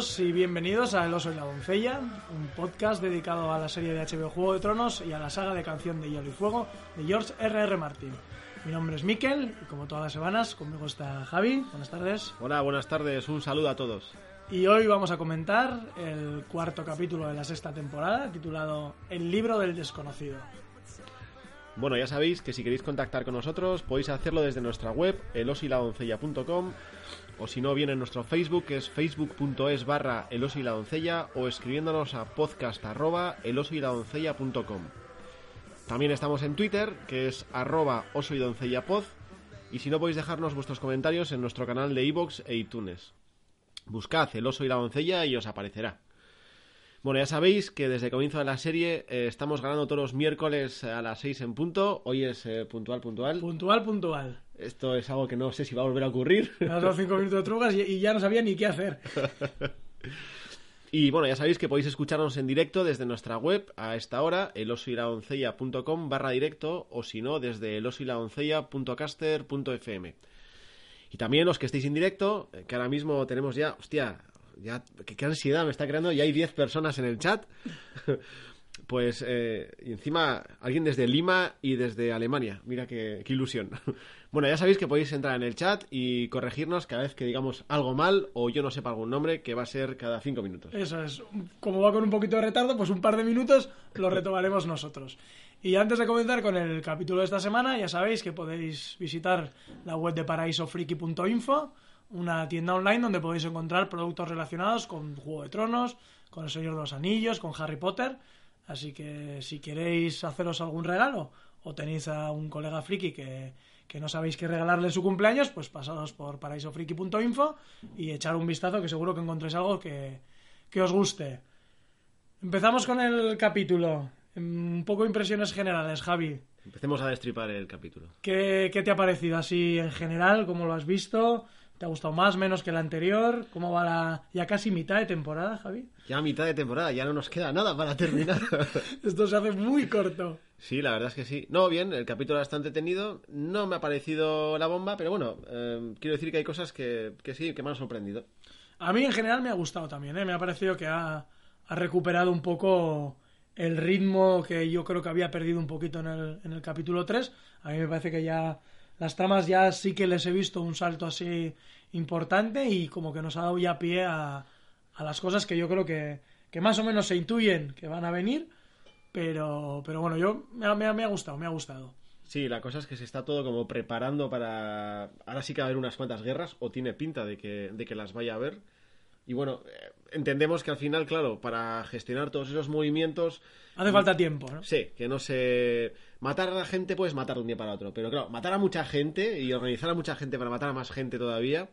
Y bienvenidos a El Oso y la Doncella, un podcast dedicado a la serie de HBO Juego de Tronos y a la saga de canción de Hielo y Fuego de George R.R. R. Martin. Mi nombre es Miquel y como todas las semanas conmigo está Javi. Buenas tardes. Hola, buenas tardes. Un saludo a todos. Y hoy vamos a comentar el cuarto capítulo de la sexta temporada titulado El libro del desconocido. Bueno, ya sabéis que si queréis contactar con nosotros podéis hacerlo desde nuestra web elosiladoncella.com o si no, bien en nuestro Facebook que es facebook.es barra elosiladoncella o escribiéndonos a podcast arroba elosiladoncella.com. También estamos en Twitter que es arroba osoydoncellapod y si no podéis dejarnos vuestros comentarios en nuestro canal de iVoox e iTunes. Buscad el oso y la doncella y os aparecerá. Bueno, ya sabéis que desde el comienzo de la serie eh, estamos ganando todos los miércoles a las 6 en punto. Hoy es eh, puntual, puntual. Puntual, puntual. Esto es algo que no sé si va a volver a ocurrir. Me has dado cinco minutos de trugas y, y ya no sabía ni qué hacer. Y bueno, ya sabéis que podéis escucharnos en directo desde nuestra web a esta hora, elosoyladoncella.com barra directo, o si no, desde elosoyladoncella.caster.fm. Y también los que estéis en directo, eh, que ahora mismo tenemos ya, hostia, ya, qué, qué ansiedad me está creando, ya hay 10 personas en el chat. Pues, eh, y encima, alguien desde Lima y desde Alemania. Mira qué, qué ilusión. Bueno, ya sabéis que podéis entrar en el chat y corregirnos cada vez que digamos algo mal o yo no sepa algún nombre, que va a ser cada cinco minutos. Eso es. Como va con un poquito de retardo, pues un par de minutos lo retomaremos nosotros. Y antes de comenzar con el capítulo de esta semana, ya sabéis que podéis visitar la web de paraisofriki.info, una tienda online donde podéis encontrar productos relacionados con Juego de Tronos, con El Señor de los Anillos, con Harry Potter. Así que si queréis haceros algún regalo o tenéis a un colega friki que, que no sabéis qué regalarle su cumpleaños, pues pasados por paraisofriki.info y echar un vistazo que seguro que encontréis algo que, que os guste. Empezamos con el capítulo. Un poco impresiones generales, Javi. Empecemos a destripar el capítulo. ¿Qué, qué te ha parecido así en general? ¿Cómo lo has visto? ¿Te ha gustado más, menos que el anterior? ¿Cómo va la ya casi mitad de temporada, Javi? Ya mitad de temporada, ya no nos queda nada para terminar. Esto se hace muy corto. Sí, la verdad es que sí. No, bien, el capítulo está entretenido. No me ha parecido la bomba, pero bueno, eh, quiero decir que hay cosas que, que sí, que me han sorprendido. A mí en general me ha gustado también, ¿eh? me ha parecido que ha, ha, recuperado un poco el ritmo que yo creo que había perdido un poquito en el, en el capítulo 3. A mí me parece que ya las tramas ya sí que les he visto un salto así importante y como que nos ha dado ya pie a, a las cosas que yo creo que, que, más o menos se intuyen que van a venir. Pero, pero bueno, yo me ha, me, ha, me ha gustado, me ha gustado. Sí, la cosa es que se está todo como preparando para... Ahora sí que va a haber unas cuantas guerras, o tiene pinta de que, de que las vaya a haber. Y bueno, eh, entendemos que al final, claro, para gestionar todos esos movimientos... Hace falta tiempo, ¿no? Sí, que no se... Matar a la gente puedes matar de un día para otro, pero claro, matar a mucha gente y organizar a mucha gente para matar a más gente todavía,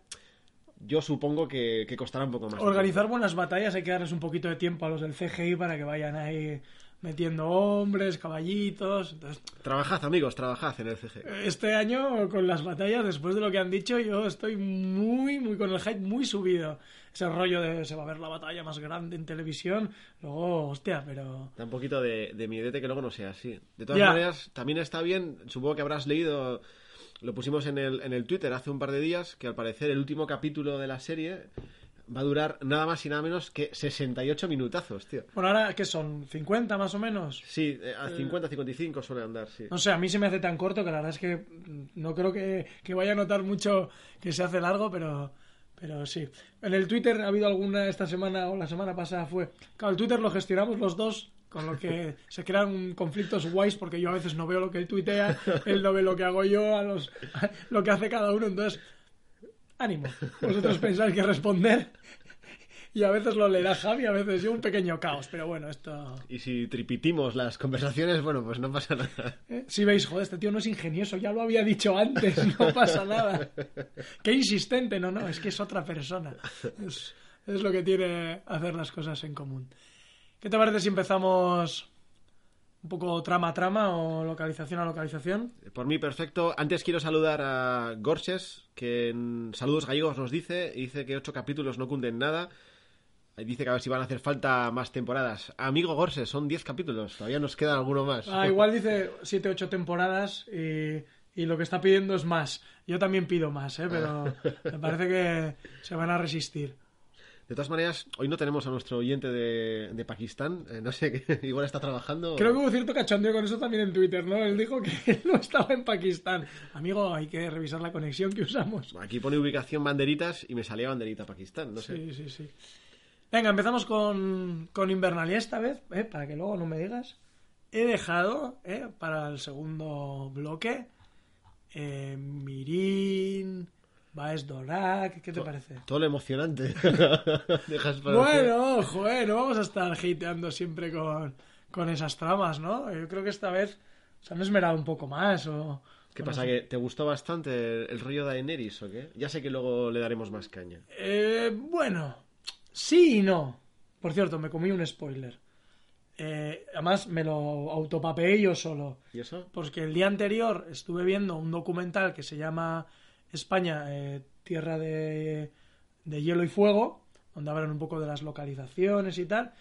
yo supongo que, que costará un poco más. Organizar buenas batallas hay que darles un poquito de tiempo a los del CGI para que vayan ahí metiendo hombres, caballitos. Entonces, trabajad, amigos, trabajad en el CG. Este año, con las batallas, después de lo que han dicho, yo estoy muy, muy con el hype muy subido. Ese rollo de se va a ver la batalla más grande en televisión. Luego, hostia, pero. Da un poquito de, de miedete que luego no sea así. De todas maneras, también está bien, supongo que habrás leído. Lo pusimos en el, en el Twitter hace un par de días, que al parecer el último capítulo de la serie va a durar nada más y nada menos que 68 minutazos, tío. Bueno, ahora, ¿qué son? ¿50 más o menos? Sí, a 50, 55 suele andar, sí. No sé, a mí se me hace tan corto que la verdad es que no creo que, que vaya a notar mucho que se hace largo, pero, pero sí. En el Twitter ha habido alguna esta semana o la semana pasada fue... Claro, el Twitter lo gestionamos los dos con lo que se crean conflictos guays porque yo a veces no veo lo que él tuitea, él no ve lo que hago yo, a los, a lo que hace cada uno, entonces ánimo. Vosotros pensáis que responder y a veces lo leerá Javi, a veces yo un pequeño caos, pero bueno, esto... Y si tripitimos las conversaciones, bueno, pues no pasa nada. ¿Eh? Si veis, joder, este tío no es ingenioso, ya lo había dicho antes, no pasa nada. Qué insistente, no, no, es que es otra persona. Es, es lo que tiene hacer las cosas en común. ¿Qué te parece si empezamos un poco trama a trama o localización a localización. Por mí, perfecto. Antes quiero saludar a Gorses, que en Saludos Gallegos nos dice, y dice que ocho capítulos no cunden nada. Dice que a ver si van a hacer falta más temporadas. Amigo Gorses, son diez capítulos, todavía nos queda alguno más. Ah, igual dice siete, ocho temporadas y, y, lo que está pidiendo es más. Yo también pido más, ¿eh? pero me parece que se van a resistir. De todas maneras, hoy no tenemos a nuestro oyente de, de Pakistán. Eh, no sé, igual está trabajando. Creo que hubo cierto cachondeo con eso también en Twitter, ¿no? Él dijo que él no estaba en Pakistán. Amigo, hay que revisar la conexión que usamos. Aquí pone ubicación banderitas y me salía banderita Pakistán, no sé. Sí, sí, sí. Venga, empezamos con, con Invernalia esta vez, ¿eh? para que luego no me digas. He dejado ¿eh? para el segundo bloque eh, Mirin, Baes Dorak, ¿qué te parece? Todo lo emocionante. Dejas para Bueno, joder, no vamos a estar hateando siempre con, con esas tramas, ¿no? Yo creo que esta vez se han esmerado un poco más o... ¿Qué bueno, pasa? ¿Que te gustó bastante el, el rollo de Daenerys o qué? Ya sé que luego le daremos más caña. Eh, bueno, sí y no. Por cierto, me comí un spoiler. Eh, además, me lo autopapeé yo solo. ¿Y eso? Porque el día anterior estuve viendo un documental que se llama España, eh, Tierra de, de Hielo y Fuego, donde hablan un poco de las localizaciones y tal.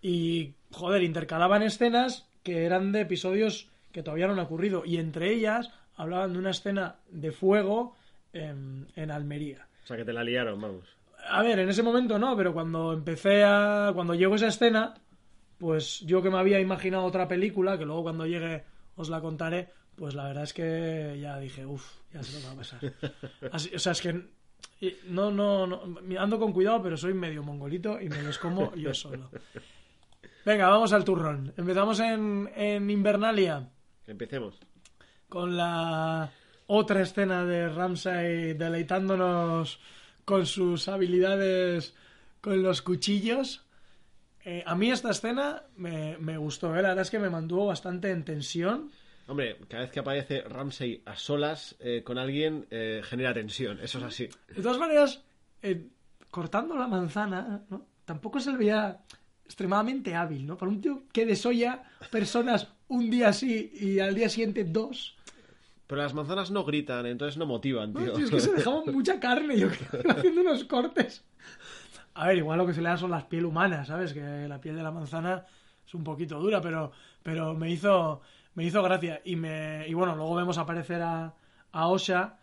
Y, joder, intercalaban escenas que eran de episodios que todavía no han ocurrido. Y entre ellas hablaban de una escena de fuego en, en Almería. O sea, que te la liaron, vamos. A ver, en ese momento no, pero cuando empecé a. Cuando llegó esa escena, pues yo que me había imaginado otra película, que luego cuando llegue os la contaré, pues la verdad es que ya dije, uff, ya sé lo va a pasar. Así- o sea, es que. No, no, no. Ando con cuidado, pero soy medio mongolito y me los como yo solo. Venga, vamos al turrón. Empezamos en, en Invernalia Empecemos. con la otra escena de Ramsay deleitándonos con sus habilidades con los cuchillos. Eh, a mí esta escena me, me gustó, ¿eh? la verdad es que me mantuvo bastante en tensión. Hombre, cada vez que aparece Ramsey a solas eh, con alguien, eh, genera tensión. Eso es así. De todas maneras, eh, cortando la manzana, ¿no? tampoco se le veía extremadamente hábil, ¿no? Para un tío que desolla personas un día sí y al día siguiente dos. Pero las manzanas no gritan, entonces no motivan, No, tío. tío, es que se dejaba mucha carne, yo creo, haciendo unos cortes. A ver, igual lo que se le da son las piel humanas, ¿sabes? Que la piel de la manzana es un poquito dura, pero, pero me hizo me hizo gracia. Y me y bueno, luego vemos aparecer a, a Osha,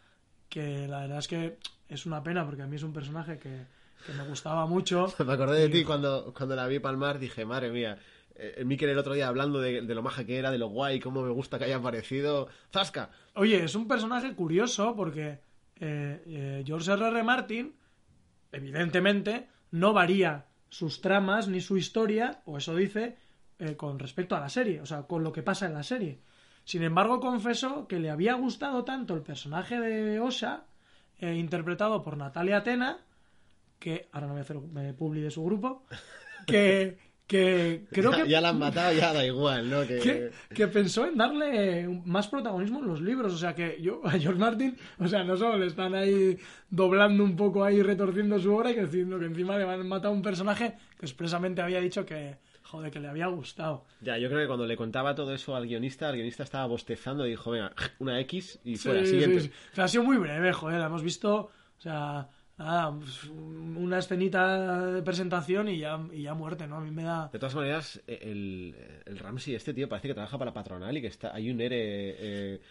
que la verdad es que es una pena, porque a mí es un personaje que, que me gustaba mucho. Me acordé de ti cuando, cuando la vi palmar, dije, madre mía. Eh, El Mikel el otro día hablando de, de lo maja que era, de lo guay, cómo me gusta que haya aparecido. ¡Zasca! Oye, es un personaje curioso porque eh, eh, George R. R. Martin, evidentemente, no varía sus tramas ni su historia, o eso dice, eh, con respecto a la serie, o sea, con lo que pasa en la serie. Sin embargo, confesó que le había gustado tanto el personaje de Osha, eh, interpretado por Natalia Atena, que ahora no voy a hacer eh, publi de su grupo, que, que creo ya, que ya la han matado, ya da igual, ¿no? Que, que, que pensó en darle más protagonismo en los libros. O sea, que yo a George Martin, o sea, no solo le están ahí doblando un poco ahí, retorciendo su obra, y que, que encima le han matado a un personaje que expresamente había dicho que, joder, que le había gustado. Ya, yo creo que cuando le contaba todo eso al guionista, el guionista estaba bostezando y dijo, venga, una X y fuera, sí, siguiente. sí. Pero ha sido muy breve, joder, la hemos visto, o sea, nada, pues, una escenita de presentación y ya, y ya muerte, ¿no? A mí me da... De todas maneras, eh, el, el Ramsey, este tío, parece que trabaja para patronal y que está hay un ERE... Eh,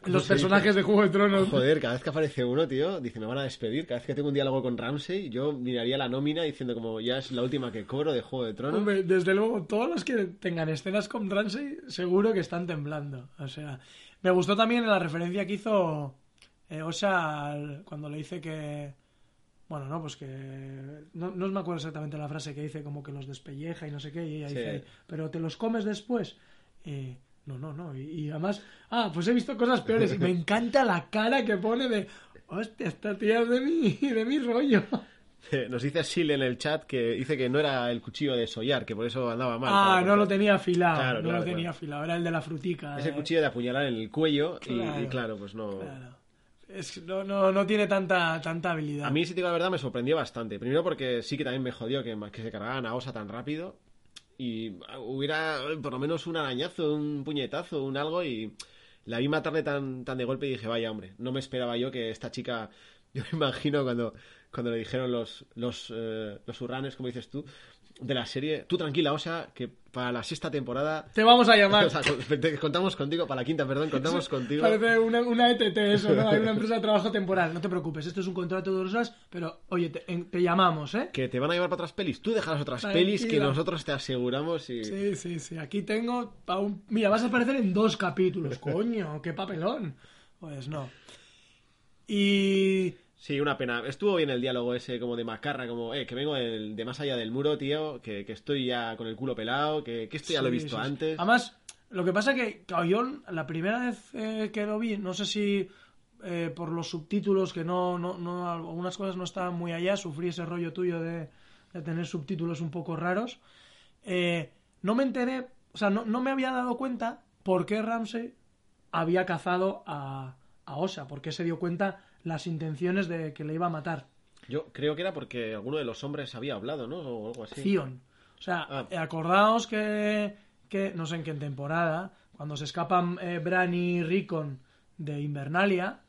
¿cómo Los personajes de Juego de Tronos. Joder, cada vez que aparece uno, tío, dice, me van a despedir. Cada vez que tengo un diálogo con Ramsey, yo miraría la nómina diciendo como, ya es la última que cobro de Juego de Tronos. Hombre, desde luego, todos los que tengan escenas con Ramsey, seguro que están temblando. O sea, me gustó también la referencia que hizo eh, Osha cuando le dice que. Bueno, no, pues que. No, no me acuerdo exactamente la frase que dice, como que los despelleja y no sé qué, y ella Sí. dice, pero te los comes después. Y, no, no, no. Y, y además, ah, pues he visto cosas peores. Y me encanta la cara que pone de. Hostia, esta tía es de mi, de mi rollo. Nos dice Sil en el chat que dice que no era el cuchillo de Soyar, que por eso andaba mal. Ah, no lo tenía afilado. Claro, no claro, lo tenía claro. afilado. Era el de la frutica. Ese eh. cuchillo de apuñalar en el cuello y- Claro. y, claro, pues no... No, no, no tiene tanta, tanta habilidad. A mí, si te digo la verdad, me sorprendió bastante. Primero porque sí que también me jodió que, se cargaran a Osa tan rápido. Y hubiera eh, por lo menos un arañazo, un puñetazo, un algo. Y la vi matarle tan, tan de golpe y dije, vaya hombre, no me esperaba yo que esta chica. Yo me imagino cuando, cuando le dijeron los, los, eh, los hurranes, como dices tú, de la serie. Tú tranquila, o sea, que para la sexta temporada. Te vamos a llamar. O sea, con- te- contamos contigo, para la quinta, perdón, contamos contigo. Parece una, una ETT eso, ¿no? Hay una empresa de trabajo temporal. No te preocupes, esto es un contrato de dos horas, pero oye, te, llamamos, ¿eh? Que te van a llevar para otras pelis. Tú dejas otras Tranquila. pelis que nosotros te aseguramos y. Sí, sí, sí. Aquí tengo. pa' un- Mira, vas a aparecer en dos capítulos. Coño, qué papelón. Pues no. Y. Sí, una pena. Estuvo bien el diálogo ese como de macarra, como, eh, que vengo del- de más allá del muro, tío, que, que estoy ya con el culo pelado, que, que esto ya lo he visto sí, sí. antes. Además, lo que pasa que, claro, yo la primera vez eh, que lo vi, no sé si eh, por los subtítulos, que no, no, no, algunas cosas no estaban muy allá, sufrí ese rollo tuyo de, de tener subtítulos un poco raros. eh, no me enteré, o sea, no, no me había dado cuenta por qué Ramsey había cazado a, a Osa, por qué se dio cuenta las intenciones de que le iba a matar. Yo creo que era porque alguno de los hombres había hablado, ¿no? O algo así. Zion. O sea, Ah. eh, acordaos que, que, no sé en qué temporada, cuando se escapan eh, Bran y Rickon de Invernalia,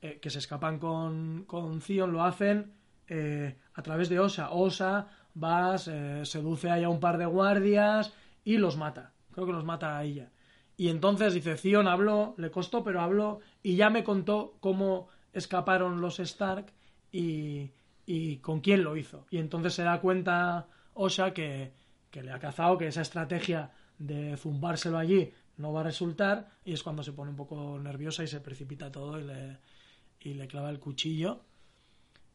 eh, que se escapan con, con Zion, lo hacen eh, a través de Osa. Osa va, se- seduce ahí a un par de guardias y los mata. Creo que los mata a ella. Y entonces dice, Zion habló, le costó, pero habló, y ya me contó cómo escaparon los Stark y, y con quién lo hizo. Y entonces se da cuenta Osha que, que le ha cazado, que esa estrategia de zumbárselo allí no va a resultar, y es cuando se pone un poco nerviosa y se precipita todo y le, y le clava el cuchillo.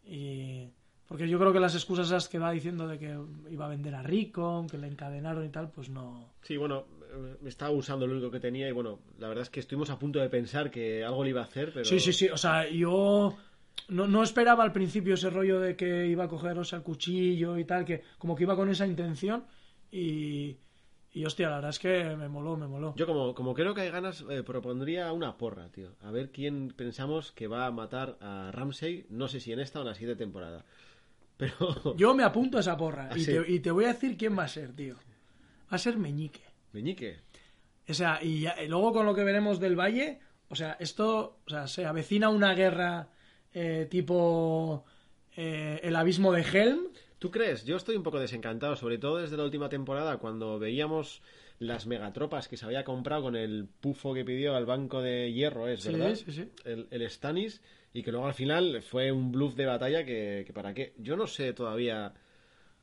Y... Porque yo creo que las excusas esas que va diciendo de que iba a vender a Rickon, que le encadenaron y tal, pues no. Sí, bueno, estaba usando lo único que tenía y bueno, la verdad es que estuvimos a punto de pensar que algo le iba a hacer, pero... Sí, sí, sí. O sea, yo no, no esperaba al principio ese rollo de que iba a cogeros el cuchillo y tal, que como que iba con esa intención y, y hostia, la verdad es que me moló, me moló. Yo como, como creo que hay ganas, eh, propondría una porra, tío. A ver quién pensamos que va a matar a Ramsey, no sé si en esta o en la siguiente temporada. Pero... Yo me apunto a esa porra ¿Ah, y, sí? te, y te voy a decir quién va a ser, tío. Va a ser Meñique. Meñique. O sea, y, ya- y luego con lo que veremos del Valle, o sea, esto, o sea, se avecina una guerra eh, tipo eh, el abismo de Helm. ¿Tú crees? Yo estoy un poco desencantado, sobre todo desde la última temporada, cuando veíamos las megatropas que se había comprado con el pufo que pidió al banco de hierro, es Sí, verdad. sí, sí. El, el Stannis, y que luego al final fue un bluff de batalla que, que para qué. Yo no sé todavía.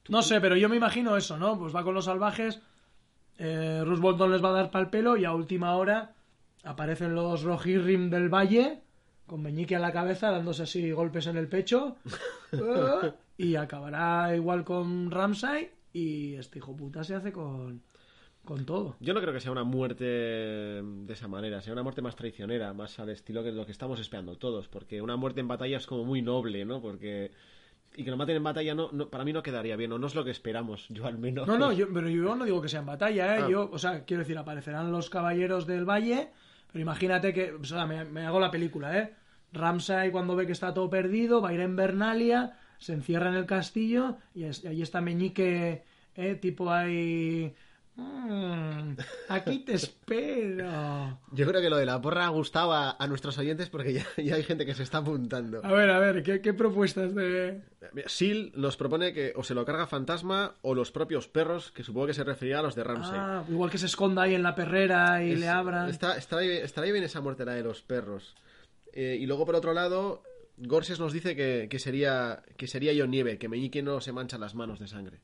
No sé, pero yo me imagino eso, ¿no? Pues va con los salvajes, eh, Bolton les va a dar pal pelo y a última hora aparecen los Rohirrim del Valle con Meñique a la cabeza dándose así golpes en el pecho eh, y acabará igual con Ramsay y este hijo puta se hace con, con todo. Yo no creo que sea una muerte de esa manera, sea una muerte más traicionera, más al estilo que lo que estamos esperando todos, porque una muerte en batalla es como muy noble, ¿no? Porque y que lo maten en batalla no, no para mí no quedaría bien, o no es lo que esperamos, yo al menos. No, no, yo, pero yo no digo que sea en batalla, ¿eh? Ah. Yo, o sea, quiero decir, aparecerán los caballeros del valle, pero imagínate que, o sea, me, me hago la película, ¿eh? Ramsay cuando ve que está todo perdido, va a ir a Invernalia, se encierra en el castillo y, es- y ahí está Meñique, ¿eh? Tipo ahí... "Mm, aquí te espero. Yo creo que lo de la porra ha gustado a, nuestros oyentes porque ya, ya hay gente que se está apuntando. A ver, a ver, ¿qué, qué propuestas de...? Sil nos propone que o se lo carga Fantasma o los propios perros, que supongo que se refería a los de Ramsey. Ah, igual que se esconda ahí en la perrera y Es- le abran. Está, estaría, bien- estaría bien esa muerte la de los perros. Eh, y luego, por otro lado, Gorses nos dice que, que sería que sería John Nieve, que Meñique no se mancha las manos de sangre.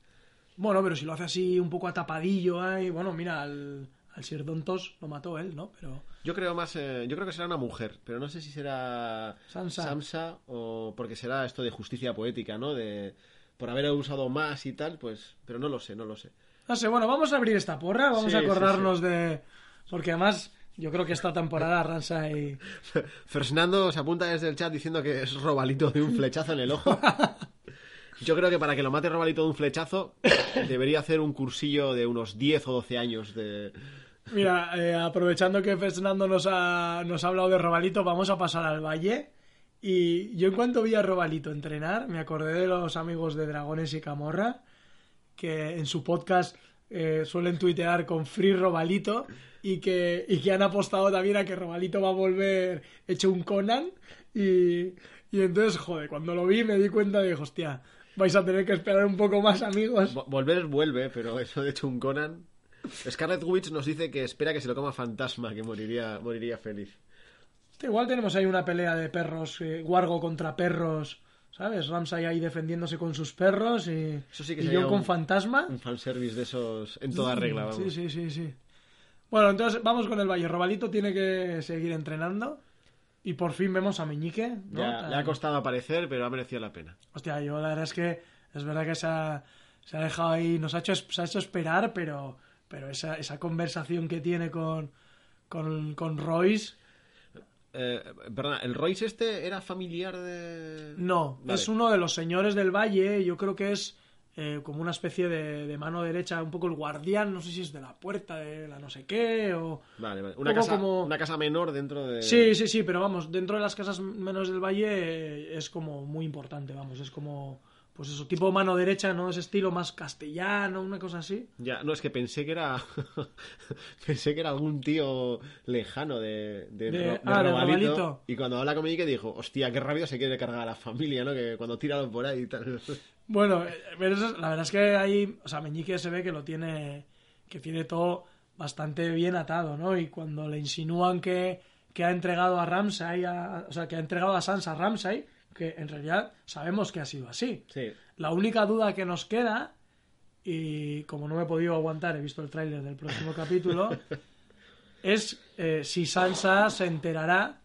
Bueno, pero si lo hace así un poco atapadillo ahí, bueno, mira, al, al Sir Dontos lo mató él, ¿no? Pero Yo creo más, eh, yo creo que será una mujer, pero no sé si será Sansa. o porque será esto de justicia poética, ¿no? De por haber usado más y tal, pues, pero no lo sé, no lo sé. no sé, bueno, vamos a abrir esta porra, vamos Sí, a sí, acordarnos de porque además yo creo que esta temporada Ransa y Fernando se apunta desde el chat diciendo que es robalito de un flechazo en el ojo. Yo creo que para que lo mate robalito de un flechazo debería hacer un cursillo de unos 10 o 12 años de... Mira, eh, aprovechando que Fernando nos ha, nos ha hablado de Robalito, vamos a pasar al Valle. Y yo en cuanto vi a Robalito entrenar, me acordé de los amigos de Dragones y Camorra, que en su podcast eh, suelen tuitear con Free Robalito y que, y que han apostado también a que Robalito va a volver hecho un Conan. Y, y entonces, joder, cuando lo vi me di cuenta de, hostia, vais a tener que esperar un poco más, amigos. Vo- Volver vuelve, pero eso de hecho un Conan. Scarlet Witch nos dice que espera que se lo coma Fantasma, que moriría, moriría feliz. Igual tenemos ahí una pelea de perros, eh, Wargo contra perros, ¿sabes? Ramsay ahí defendiéndose con sus perros y, Eso sí que y sería yo con un- fantasma. Un fanservice de esos en toda regla, vamos. Sí, sí, sí, sí. Bueno, entonces vamos con el Valle. Robalito tiene que seguir entrenando y por fin vemos a Meñique, ¿no? Ya, le ha costado aparecer, pero ha merecido la pena. Hostia, yo la verdad es que es verdad que se ha, se ha dejado ahí, nos ha hecho, se ha hecho esperar, pero, pero esa, esa conversación que tiene con, con, con Royce, Eh, perdona, ¿el Royce este era familiar de...? no, Vale. es uno de los señores del valle, yo creo que es eh, como una especie de, de mano derecha, un poco el guardián, no sé si es de la puerta de la no sé qué, o... Vale, vale. Una, casa, como- una casa menor dentro de... Sí, sí, sí, pero vamos, dentro de las casas menos del valle eh, es como muy importante, vamos, es como, pues eso, tipo mano derecha, ¿no? Ese estilo más castellano, una cosa así. Ya, no, es que pensé que era... pensé que era algún tío lejano de... De, De- de ah, Robalito. Y cuando habla con que dijo, hostia, qué rápido se quiere cargar a la familia, ¿no? Que cuando tira por ahí y tal... Bueno, eh, pero eso es- la verdad es que ahí, o sea, Meñique se ve que lo tiene, que tiene todo bastante bien atado, ¿no? Y cuando le insinúan que, que ha entregado a Ramsay, a- o sea, que ha entregado a Sansa a Ramsay, que en realidad sabemos que ha sido así. Sí. La única duda que nos queda, y como no me he podido aguantar, he visto el tráiler del próximo capítulo, es eh, si Sansa se enterará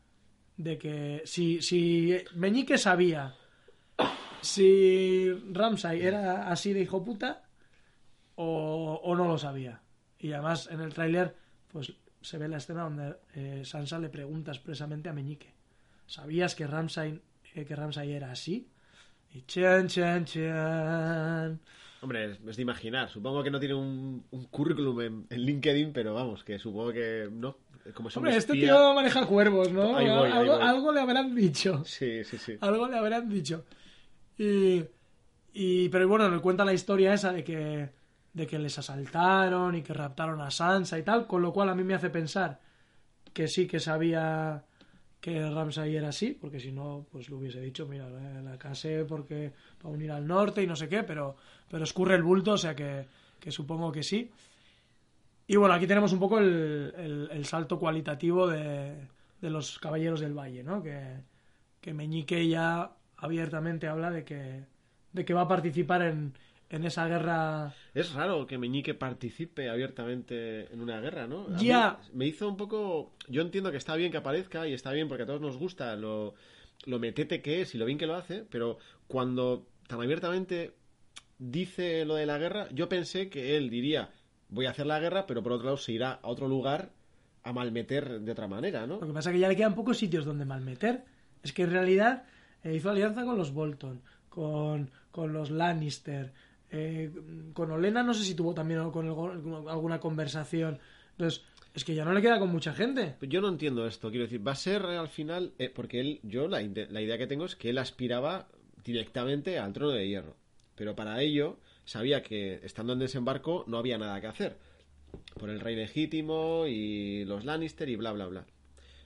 de que si, si Meñique sabía si Ramsay era así de hijo puta o, o no lo sabía. Y además en el tráiler pues se ve la escena donde eh, Sansa le pregunta expresamente a Meñique ¿sabías que Ramsay, eh, que Ramsay era así? Y chan, chan, chan. Hombre, es, es de imaginar. Supongo que no tiene un, un currículum en, en LinkedIn, pero vamos, que supongo que no. Como Hombre, este espía- tío maneja cuervos, ¿no? Ahí voy, ahí algo, voy. algo le habrán dicho. Sí, sí, sí. Algo le habrán dicho. Y, y pero bueno, le cuenta la historia esa de que de que les asaltaron y que raptaron a Sansa y tal, con lo cual a mí me hace pensar que sí que sabía que Ramsay era así, porque si no, pues lo hubiese dicho, mira, la, casé porque para unir al norte y no sé qué, pero, pero escurre el bulto, o sea que, que supongo que sí. Y bueno, aquí tenemos un poco el, el- el salto cualitativo de, de los Caballeros del Valle, ¿no? Que, que Meñique ya abiertamente habla de que, de que va a participar en, en esa guerra. Es raro que Meñique participe abiertamente en una guerra, ¿no? Ya. Me hizo un poco. Yo entiendo que está bien que aparezca y está bien porque a todos nos gusta lo, lo metete que es y lo bien que lo hace, pero cuando tan abiertamente dice lo de la guerra, yo pensé que él diría voy a hacer la guerra, pero por otro lado se irá a otro lugar a malmeter de otra manera, ¿no? Lo que pasa es que ya le quedan pocos sitios donde malmeter. Es que en realidad eh, hizo alianza con los Bolton, con, con los Lannister, eh, con Olena no sé si tuvo también con alguna conversación. Entonces, es que ya no le queda con mucha gente. Yo no entiendo esto, quiero decir, va a ser al final, eh, porque él, yo la, la idea que tengo es que él aspiraba directamente al trono de hierro, pero para ello sabía que estando en desembarco no había nada que hacer, por el rey legítimo y los Lannister y bla bla bla.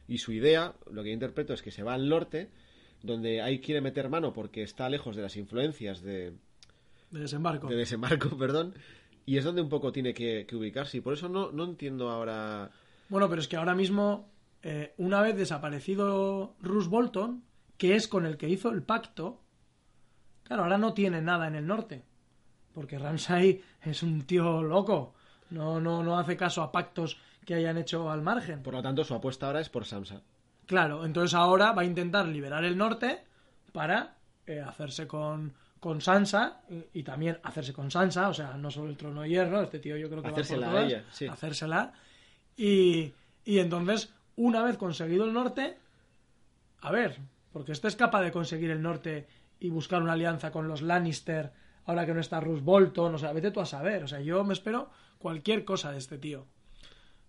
Y su idea, lo que yo interpreto es que se va al norte, donde ahí quiere meter mano porque está lejos de las influencias de, De desembarco. de desembarco, perdón, y es donde un poco tiene que, que ubicarse. Y por eso no, no entiendo ahora Bueno, pero es que ahora mismo, eh, una vez desaparecido Roose Bolton, que es con el que hizo el pacto, claro, ahora no tiene nada en el norte. Porque Ramsay es un tío loco. No, no, no hace caso a pactos que hayan hecho al margen. Por lo tanto, su apuesta ahora es por Samsa. Claro, entonces ahora va a intentar liberar el norte para eh, hacerse con, con Sansa y, y también hacerse con Sansa, o sea, no solo el trono de hierro, este tío yo creo que Hacérsela va a por todas, ella, sí. hacérsela. Y, y entonces, una vez conseguido el norte, a ver, porque este es capaz de conseguir el norte y buscar una alianza con los Lannister, ahora que no está Roose Bolton, o sea, vete tú a saber, o sea, yo me espero cualquier cosa de este tío.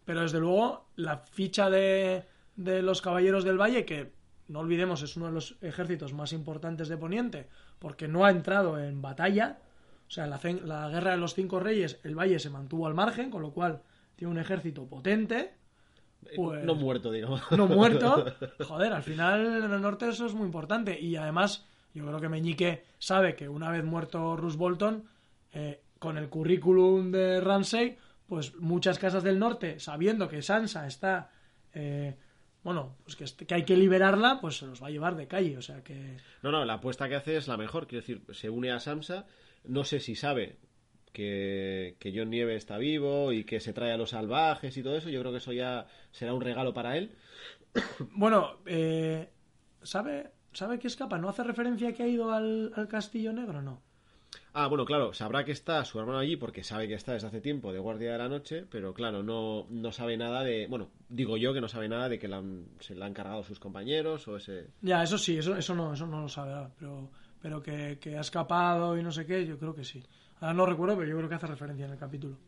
Pero desde luego, la ficha de, de los Caballeros del Valle, que no olvidemos es uno de los ejércitos más importantes de Poniente, porque no ha entrado en batalla, o sea, en la, guerra de los cinco reyes, el Valle se mantuvo al margen, con lo cual tiene un ejército potente, Pues- No muerto, digamos. no muerto. Joder, al final en el norte eso es muy importante. Y además, Yo creo que Meñique sabe que una vez muerto Roose Bolton, eh, con el currículum de Ramsey, pues muchas casas del norte, sabiendo que Sansa está, eh, bueno, pues que, que, hay que liberarla, pues se los va a llevar de calle, o sea que... No, no, la apuesta que hace es la mejor, quiero decir, se une a Sansa, no sé si sabe que, que John Nieve está vivo y que se trae a los salvajes y todo eso, yo creo que eso ya será un regalo para él. Bueno, eh, ¿sabe, ¿sabe que escapa? ¿No hace referencia que ha ido al, al Castillo Negro? No. Ah, bueno, claro, sabrá que está su hermano allí porque sabe que está desde hace tiempo de guardia de la noche, pero claro, no, no sabe nada de. Bueno, digo yo que no sabe nada de que la han- se la han cargado sus compañeros o ese. Ya, eso sí, eso, eso no, eso no lo sabe, ah, pero, pero que, que ha escapado y no sé qué, yo creo que sí. Ahora no recuerdo, pero yo creo que hace referencia en el capítulo.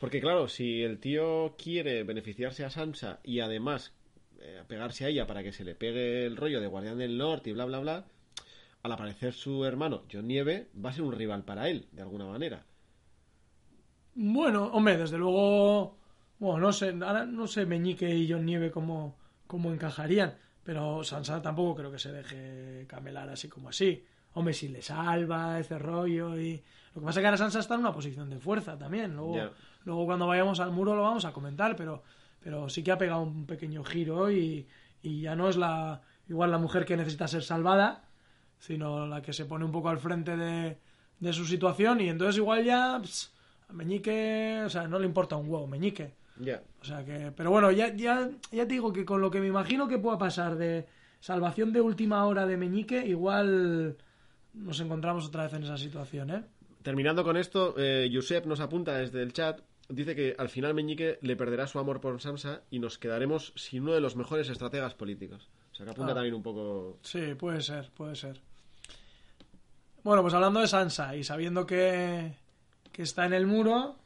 Porque claro, si el tío quiere beneficiarse a Sansa y además eh, pegarse a ella para que se le pegue el rollo de Guardián del Norte y bla bla bla, al aparecer su hermano John Nieve va a ser un rival para él, de alguna manera. Bueno, hombre, desde luego. Bueno, no sé, ahora no sé Meñique y John Nieve cómo, cómo encajarían, pero Sansa tampoco creo que se deje camelar así como así. Hombre, si le salva ese rollo y. Lo que pasa es que ahora Sansa está en una posición de fuerza también. Luego, luego cuando vayamos al muro lo vamos a comentar, pero, pero sí que ha pegado un pequeño giro y, y ya no es la igual la mujer que necesita ser salvada, sino la que se pone un poco al frente de, de su situación y entonces igual ya a Meñique, o sea, no le importa un huevo, Meñique. Ya. O sea que, pero bueno, ya, ya, ya te digo que con lo que me imagino que pueda pasar de salvación de última hora de Meñique, igual nos encontramos otra vez en esa situación, ¿eh? Terminando con esto, eh, Josep nos apunta desde el chat, dice que al final Meñique le perderá su amor por Sansa y nos quedaremos sin uno de los mejores estrategas políticos. O sea que apunta Ah. también un poco... Sí, puede ser, puede ser. Bueno, pues hablando de Sansa y sabiendo que, que está en el muro,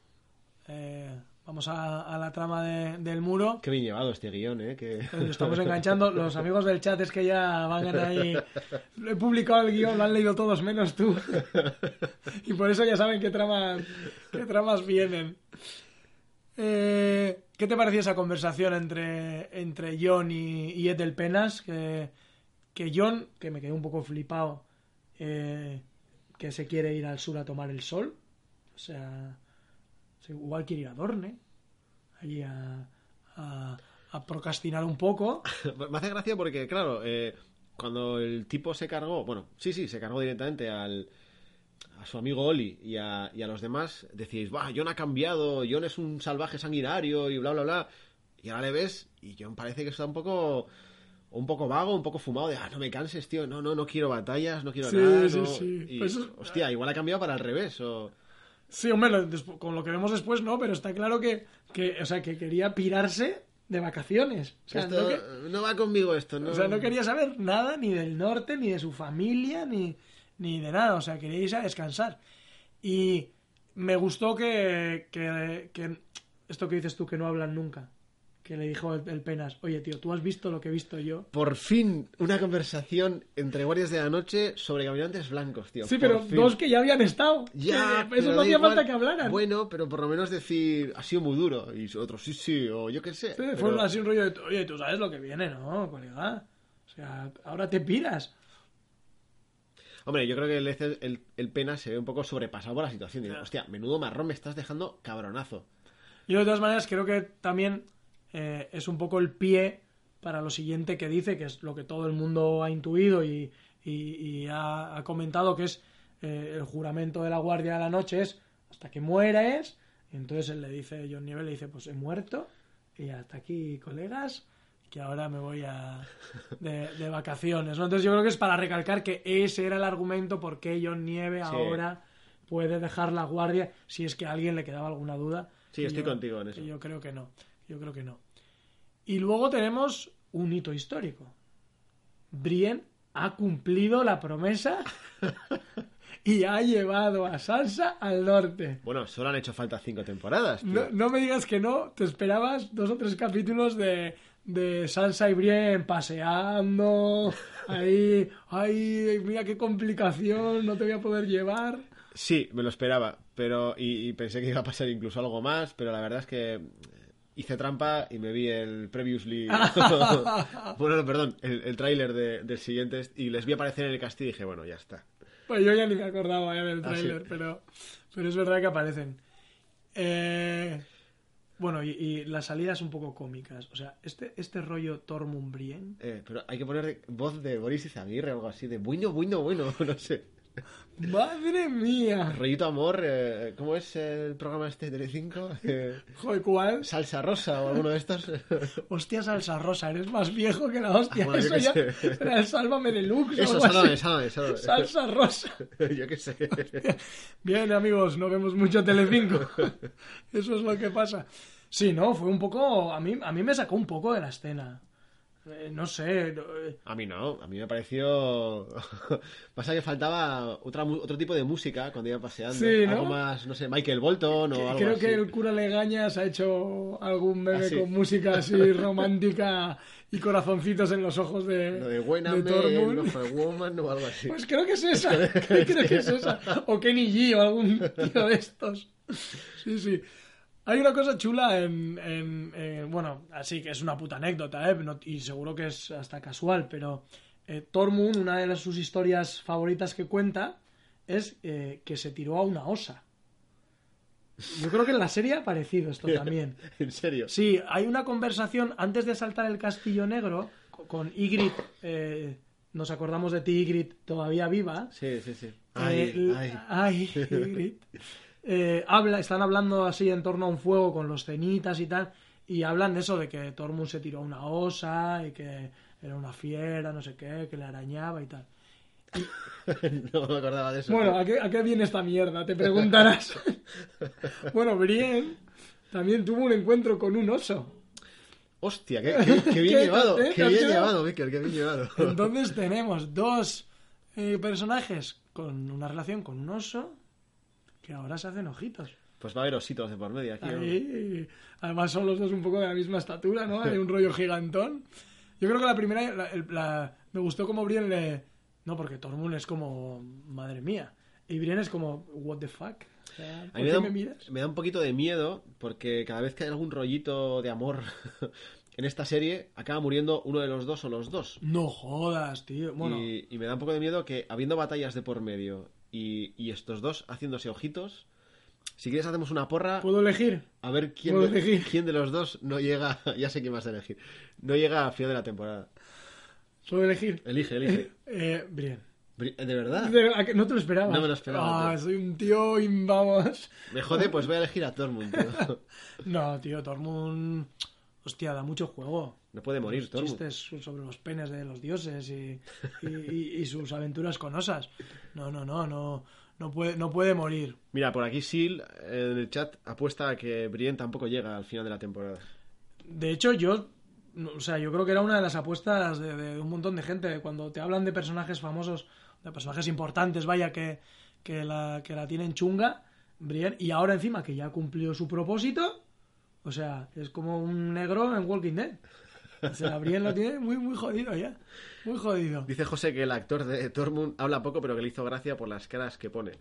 eh, vamos a, a la trama de- del muro. Qué bien llevado este guion, ¿eh? Que... Lo estamos enganchando. Los amigos del chat es que ya van ahí. He publicado el guion, lo han leído todos menos tú. Y por eso ya saben qué tramas, qué tramas vienen. Eh, ¿Qué te pareció esa conversación entre, entre John y, y Penas? Que, que John, que me quedé un poco flipado, eh, que se quiere ir al sur a tomar el sol. O sea, igual quiere ir a Dorne. Allí a, a, a procrastinar un poco. Me hace gracia porque, claro, eh, cuando el tipo se cargó, bueno, sí, sí, se cargó directamente al, a su amigo Oli y a, y a los demás, decíais, va, John ha cambiado, John es un salvaje sanguinario y bla, bla, bla. Y ahora le ves y John parece que está un poco un poco vago, un poco fumado de, ah, no me canses, tío, no, no, no quiero batallas, no quiero Sí, nada. sí, no". sí. Y, Pues- hostia, igual ha cambiado para el revés. O... Sí, hombre, lo- con lo que vemos después no, pero está claro que, que, o sea, que quería pirarse de vacaciones. O sea, Esto- no que- no va conmigo esto, ¿no? O sea, no quería saber nada ni del norte, ni de su familia, ni, ni de nada. O sea, quería irse a descansar. Y me gustó que, que, que esto que dices tú, que no hablan nunca. Que le dijo el, el Penas, oye, tío, ¿tú has visto lo que he visto yo? Por fin, una conversación entre guardias de la noche sobre caminantes blancos, tío. Sí, pero fin. dos que ya habían estado. Ya, pero Eso no hacía igual. falta que hablaran. Bueno, pero por lo menos decir, ha sido muy duro. Y otros, sí, sí, o yo qué sé. Sí, pero- Fue así un rollo de, oye, tú sabes lo que viene, ¿no, colega? O sea, ahora te piras. Hombre, yo creo que el, el, el Pena se ve un poco sobrepasado por la situación. Digo, hostia, menudo marrón me estás dejando cabronazo. Yo de todas maneras creo que también eh, es un poco el pie para lo siguiente que dice, que es lo que todo el mundo ha intuido y, y- y ha, ha comentado, que es eh, el juramento de la Guardia de la Noche es hasta que mueres. Y entonces él le dice, John Nieve le dice, pues he muerto y hasta aquí, colegas, que ahora me voy a de, de vacaciones. ¿no? Entonces yo creo que es para recalcar que ese era el argumento por qué John Nieve ahora puede dejar la guardia si es que a alguien le quedaba alguna duda. Sí, estoy yo- contigo en eso. Yo creo que no. Yo creo que no. Y luego tenemos un hito histórico. Brienne ha cumplido la promesa y ha llevado a Sansa al norte. Bueno, solo han hecho falta cinco temporadas, tío. No, no me digas que no, te esperabas dos o tres capítulos de, de Sansa y Brienne paseando, ahí, ay, mira qué complicación, no te voy a poder llevar. Sí, me lo esperaba, pero y, y pensé que iba a pasar incluso algo más, pero la verdad es que eh, hice trampa y me vi el previously. bueno, no, perdón, el, el tráiler de- del siguiente y les vi aparecer en el castillo y dije, bueno, ya está. Pues yo ya ni me acordaba ya del Ah, sí. tráiler, pero, pero es verdad que aparecen. Eh, bueno, y, y las salidas un poco cómicas. O sea, este, este rollo Tormund Brien. Eh, pero hay que poner voz de Boris Izaguirre o algo así, de bueno, bueno, bueno, no sé. ¡Madre mía! Rollito amor, eh, ¿cómo es el programa este de Telecinco? Eh, Joder, ¿cuál? Salsa rosa o alguno de estos. Hostia, salsa rosa, eres más viejo que la hostia. Ah, bueno, Eso ya sé. era el Sálvame Deluxe. o algo así. sálvame, sálvame, sálvame. Salsa rosa. Yo qué sé. Bien, amigos, no vemos mucho Telecinco. Eso es lo que pasa. Sí, no, fue un poco... A mí, a mí me sacó un poco de la escena. Eh, no sé... no, eh, A mí no, a mí me pareció. Pasa que faltaba otra, otro tipo de música cuando iba paseando. Sí, ¿no? Algo más, no sé, Michael Bolton o que- algo creo así. que el cura Legañas ha hecho algún meme Ah, sí. con música así romántica y corazoncitos en los ojos de, Lo de Buena Woman o algo así. Pues creo que es esa. creo que es esa. O Kenny G o algún tío de estos. Sí, sí. Hay una cosa chula en, en- en- Bueno, así que es una puta anécdota, ¿eh? No- y seguro que es hasta casual, pero eh, Tormund, una de las- sus historias favoritas que cuenta es eh, que se tiró a una osa. Yo creo que en la serie ha aparecido esto también. en serio. Sí, hay una conversación antes de saltar el Castillo Negro co- con Ygritte. eh, nos acordamos de ti, Ygritte, todavía viva. Sí, sí, sí. Eh, Ay, ay. ay, Ygritte. Eh, habla, están hablando así en torno a un fuego con los cenitas y tal. Y hablan de eso, de que Tormund se tiró a una osa y que era una fiera, no sé qué, que le arañaba y tal. no me acordaba de eso. Bueno, ¿a qué, a qué viene esta mierda? Te preguntarás. bueno, Brienne también tuvo un encuentro con un oso. Hostia, qué, qué- qué bien ¿Qué? llevado. ¿Te- te Qué bien llevado, Mikel, qué bien llevado. Entonces tenemos dos eh, personajes con una relación con un oso que ahora se hacen ojitos. Pues va a haber ositos de por medio aquí. ¿no? Ahí, además son los dos un poco de la misma estatura, ¿no? Hay un rollo gigantón. Yo creo que la primera, la- el- la- me gustó como Brienne le... No, porque Tormund es como, madre mía. Y Brienne es como, what the fuck. O sea, A ¿por mí me da, me miras? me da un poquito de miedo porque cada vez que hay algún rollito de amor en esta serie acaba muriendo uno de los dos o los dos. No jodas, tío. Bueno, Y, y me da un poco de miedo que habiendo batallas de por medio y, y estos dos haciéndose ojitos, si quieres hacemos una porra ¿puedo elegir? a ver quién ¿Puedo de, elegir? quién de los dos no llega, ya sé quién vas a elegir, no llega a final de la temporada. ¿Puedo elegir? Elige, elige. Eh, Brienne. Bri- ¿De verdad? De- ¿a que ¿No te lo esperabas? No me lo esperaba, Ah, tío. soy un tío, y vamos. Me jode, pues voy a elegir a Tormund. tío. No, tío, Tormund... Hostia, da mucho juego. No puede morir Tormund. Chistes sobre los penes de los dioses y, y- y- y sus aventuras con osas. No, no, no, no, no puede, no puede morir. Mira, por aquí Sil en el chat apuesta a que Brienne tampoco llega al final de la temporada. De hecho, yo, o sea, yo creo que era una de las apuestas de, de un montón de gente. Cuando te hablan de personajes famosos, de personajes importantes, vaya, que, que, la, que la tienen chunga, Brienne, y ahora encima que ya cumplió su propósito, o sea, es como un negro en Walking Dead. Sea, Brienne lo tiene muy, muy jodido ya. Muy jodido. Dice José que el actor de Tormund habla poco, pero que le hizo gracia por las caras que pone.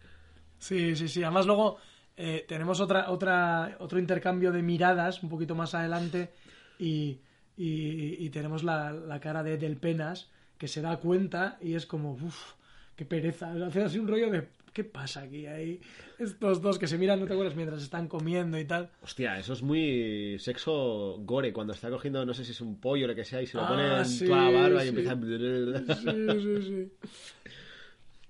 Sí, sí, sí. Además, luego eh, tenemos otra, otra, otro intercambio de miradas un poquito más adelante y, y- y tenemos la, la cara de Del Penas que se da cuenta y es como, uff, qué pereza. Hace así un rollo de, ¿qué pasa aquí? Hay estos dos que se miran, ¿no te acuerdas? Mientras están comiendo y tal. Hostia, eso es muy sexo gore, cuando está cogiendo, no sé si es un pollo o lo que sea, y se lo Ah, pone en sí, toda la barba y empieza a... Sí, sí, sí.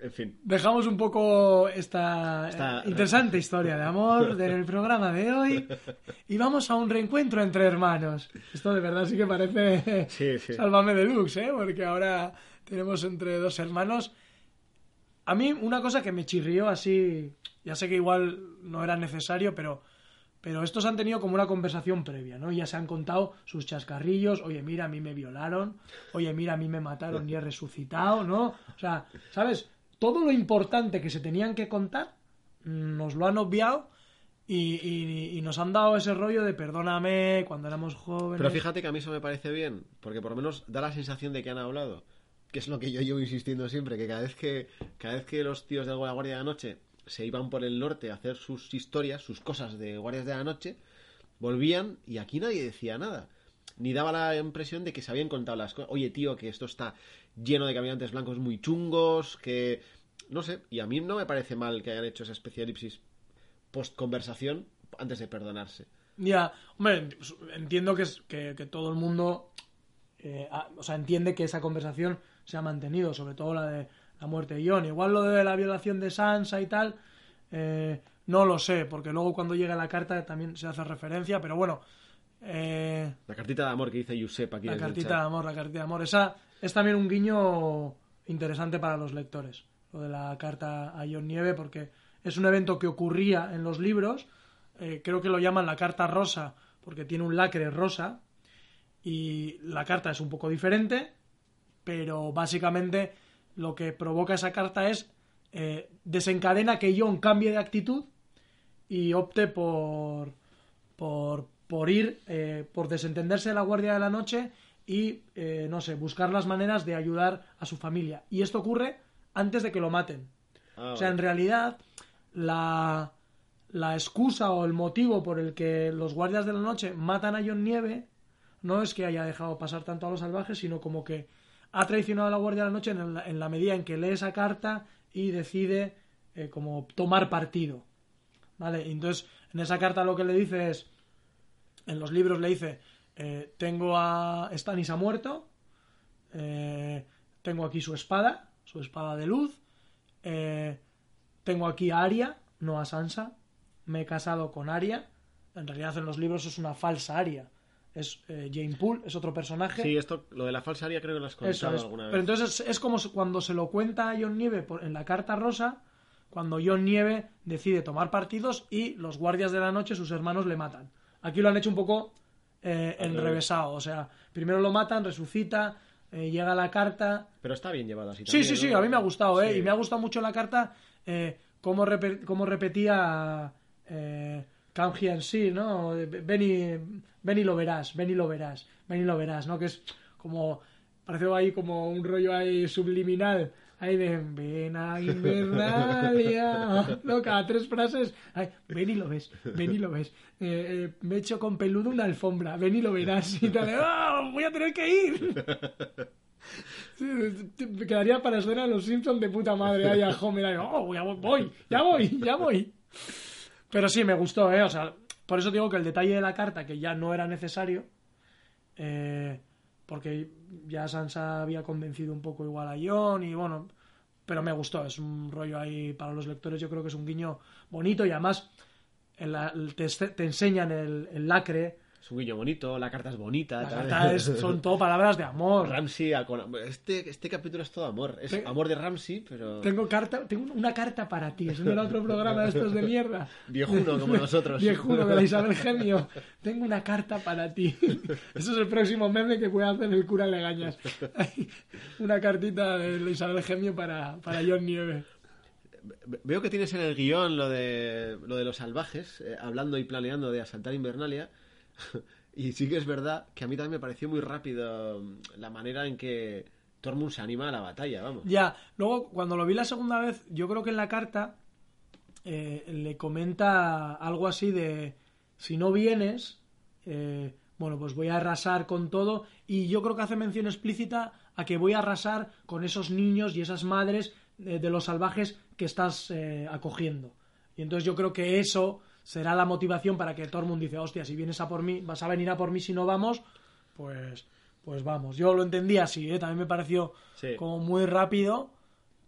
En fin. Dejamos un poco esta, interesante historia de amor del programa de hoy y vamos a un reencuentro entre hermanos. Esto de verdad sí que parece Sí, sí. Sálvame Deluxe, ¿eh? Porque ahora tenemos entre dos hermanos. A mí una cosa que me chirrió así, ya sé que igual no era necesario, pero, pero estos han tenido como una conversación previa, ¿no? Ya se han contado sus chascarrillos, oye, mira, a mí me violaron, oye, mira, a mí me mataron y he resucitado, ¿no? O sea, ¿sabes? Todo lo importante que se tenían que contar mm, nos lo han obviado y, y- y nos han dado ese rollo de perdóname cuando éramos jóvenes. Pero fíjate que a mí eso me parece bien, porque por lo menos da la sensación de que han hablado. Que es lo que yo llevo insistiendo siempre, que cada vez que, cada vez que los tíos de la Guardia de la Noche se iban por el norte a hacer sus historias, sus cosas de Guardias de la Noche, volvían y aquí nadie decía nada. Ni daba la impresión de que se habían contado las cosas. Oye, tío, que esto está lleno de caminantes blancos muy chungos, que... No sé, y a mí no me parece mal que hayan hecho esa especie de elipsis post-conversación antes de perdonarse. Ya, hombre, entiendo que, es, que, todo el mundo eh, o sea, entiende que esa conversación se ha mantenido, sobre todo la de la muerte de Jon. Igual lo de la violación de Sansa y tal, eh, no lo sé, porque luego cuando llega la carta también se hace referencia, pero bueno, eh, La cartita de amor que dice Josep aquí la cartita de amor, la cartita de amor, esa es también un guiño interesante para los lectores, lo de la carta a Jon Nieve, porque es un evento que ocurría en los libros, eh, creo que lo llaman la carta rosa, porque tiene un lacre rosa, y la carta es un poco diferente, pero básicamente lo que provoca esa carta es eh, desencadena que Jon cambie de actitud y opte por por, por ir, eh, por desentenderse de la Guardia de la Noche y, eh, no sé, buscar las maneras de ayudar a su familia. Y esto ocurre antes de que lo maten. Ah, O sea, en realidad, la, la excusa o el motivo por el que los guardias de la noche matan a John Nieve no es que haya dejado pasar tanto a los salvajes, sino como que ha traicionado a la Guardia de la Noche en la, en medida en que lee esa carta y decide eh, como tomar partido. ¿Vale? Entonces, en esa carta lo que le dice es, en los libros le dice, eh, tengo a Stannis ha muerto, eh, tengo aquí su espada, su espada de luz, tengo aquí a Arya, no a Sansa, me he casado con Arya, en realidad en los libros es una falsa Arya, es eh, Jane Poole, es otro personaje. Sí, esto, lo de la falsaría creo que lo has contado es. alguna vez. Pero entonces es, es como cuando se lo cuenta a John Nieve por- en la carta rosa, cuando John Nieve decide tomar partidos y los guardias de la noche, sus hermanos, le matan. Aquí lo han hecho un poco eh, enrevesado. O sea, primero lo matan, resucita, eh, llega la carta. Pero está bien llevado así Sí, también, sí, sí, ¿no? a mí me ha gustado, ¿eh? Sí. Y me ha gustado mucho la carta, eh, cómo, repe- cómo repetía eh, Come here and see, ¿no? Ven y, ven y lo verás, ven y lo verás, ven y lo verás, ¿no? Que es como, parece ahí como un rollo ahí subliminal, ahí de ven a Invernalia, ¿no? Cada tres frases, ay, ven y lo ves, ven y lo ves, eh, eh, me he hecho con peludo una alfombra, ven y lo verás, y tal, ¡ah! voy a tener que ir. Me quedaría para escena los Simpsons de puta madre. Ahí a Homer, ahí, oh, ya voy, ya voy, ya voy. Pero sí, me gustó, ¿eh? O sea, por eso digo que el detalle de la carta, que ya no era necesario, eh, porque ya Sansa había convencido un poco igual a Jon y bueno, pero me gustó. Es un rollo ahí para los lectores, yo creo que es un guiño bonito y además en la- te, te enseñan el, el lacre. Es un guiño bonito, la carta es bonita. Son todo palabras de amor. Ramsey, este, este capítulo es todo amor. Es amor de Ramsey, pero Tengo carta, tengo una carta para ti. Es un otro programa de estos de mierda. viejuno como nosotros. Viejuno de la Isabel Gemio. Tengo una carta para ti. Eso es el próximo meme que puede hacer el cura Legañas. Una cartita de Isabel Gemio para, para John Nieve. Ve- Veo que tienes en el guion lo de, lo de los salvajes, eh, hablando y planeando de asaltar Invernalia. y sí que es verdad que a mí también me pareció muy rápido mm, la manera en que Tormund se anima a la batalla, vamos. Ya, luego cuando lo vi la segunda vez, yo creo que en la carta eh, le comenta algo así de si no vienes, eh, bueno, pues voy a arrasar con todo y yo creo que hace mención explícita a que voy a arrasar con esos niños y esas madres eh, de los salvajes que estás acogiendo. Y entonces yo creo que eso será la motivación para que Tormund dice, hostia, si vienes a por mí, vas a venir a por mí si no vamos, pues, pues vamos. Yo lo entendí así, ¿eh? también me pareció Sí. como muy rápido,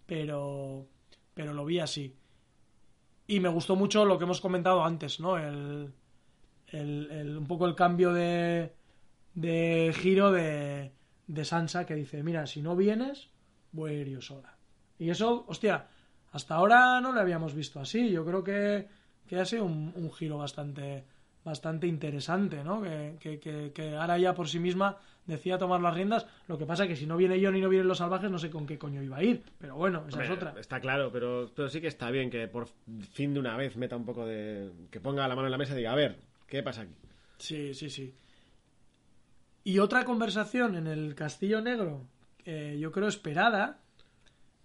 pero, pero lo vi así. Y me gustó mucho lo que hemos comentado antes, ¿no? El, el- el- un poco el cambio de, de giro de, de Sansa que dice, mira, si no vienes, voy a ir yo sola. Y eso, hostia, hasta ahora no lo habíamos visto así. Yo creo que, que ha sido un, un giro bastante bastante interesante, ¿no? Que, que, que, que ahora ya por sí misma decía tomar las riendas. Lo que pasa que si no viene yo ni no vienen los salvajes, no sé con qué coño iba a ir. Pero bueno, esa es otra. Está claro, pero, pero sí que está bien que por fin de una vez meta un poco de... que ponga la mano en la mesa y diga, a ver, ¿qué pasa aquí? Sí, sí, sí. Y otra conversación en el Castillo Negro, eh, yo creo esperada,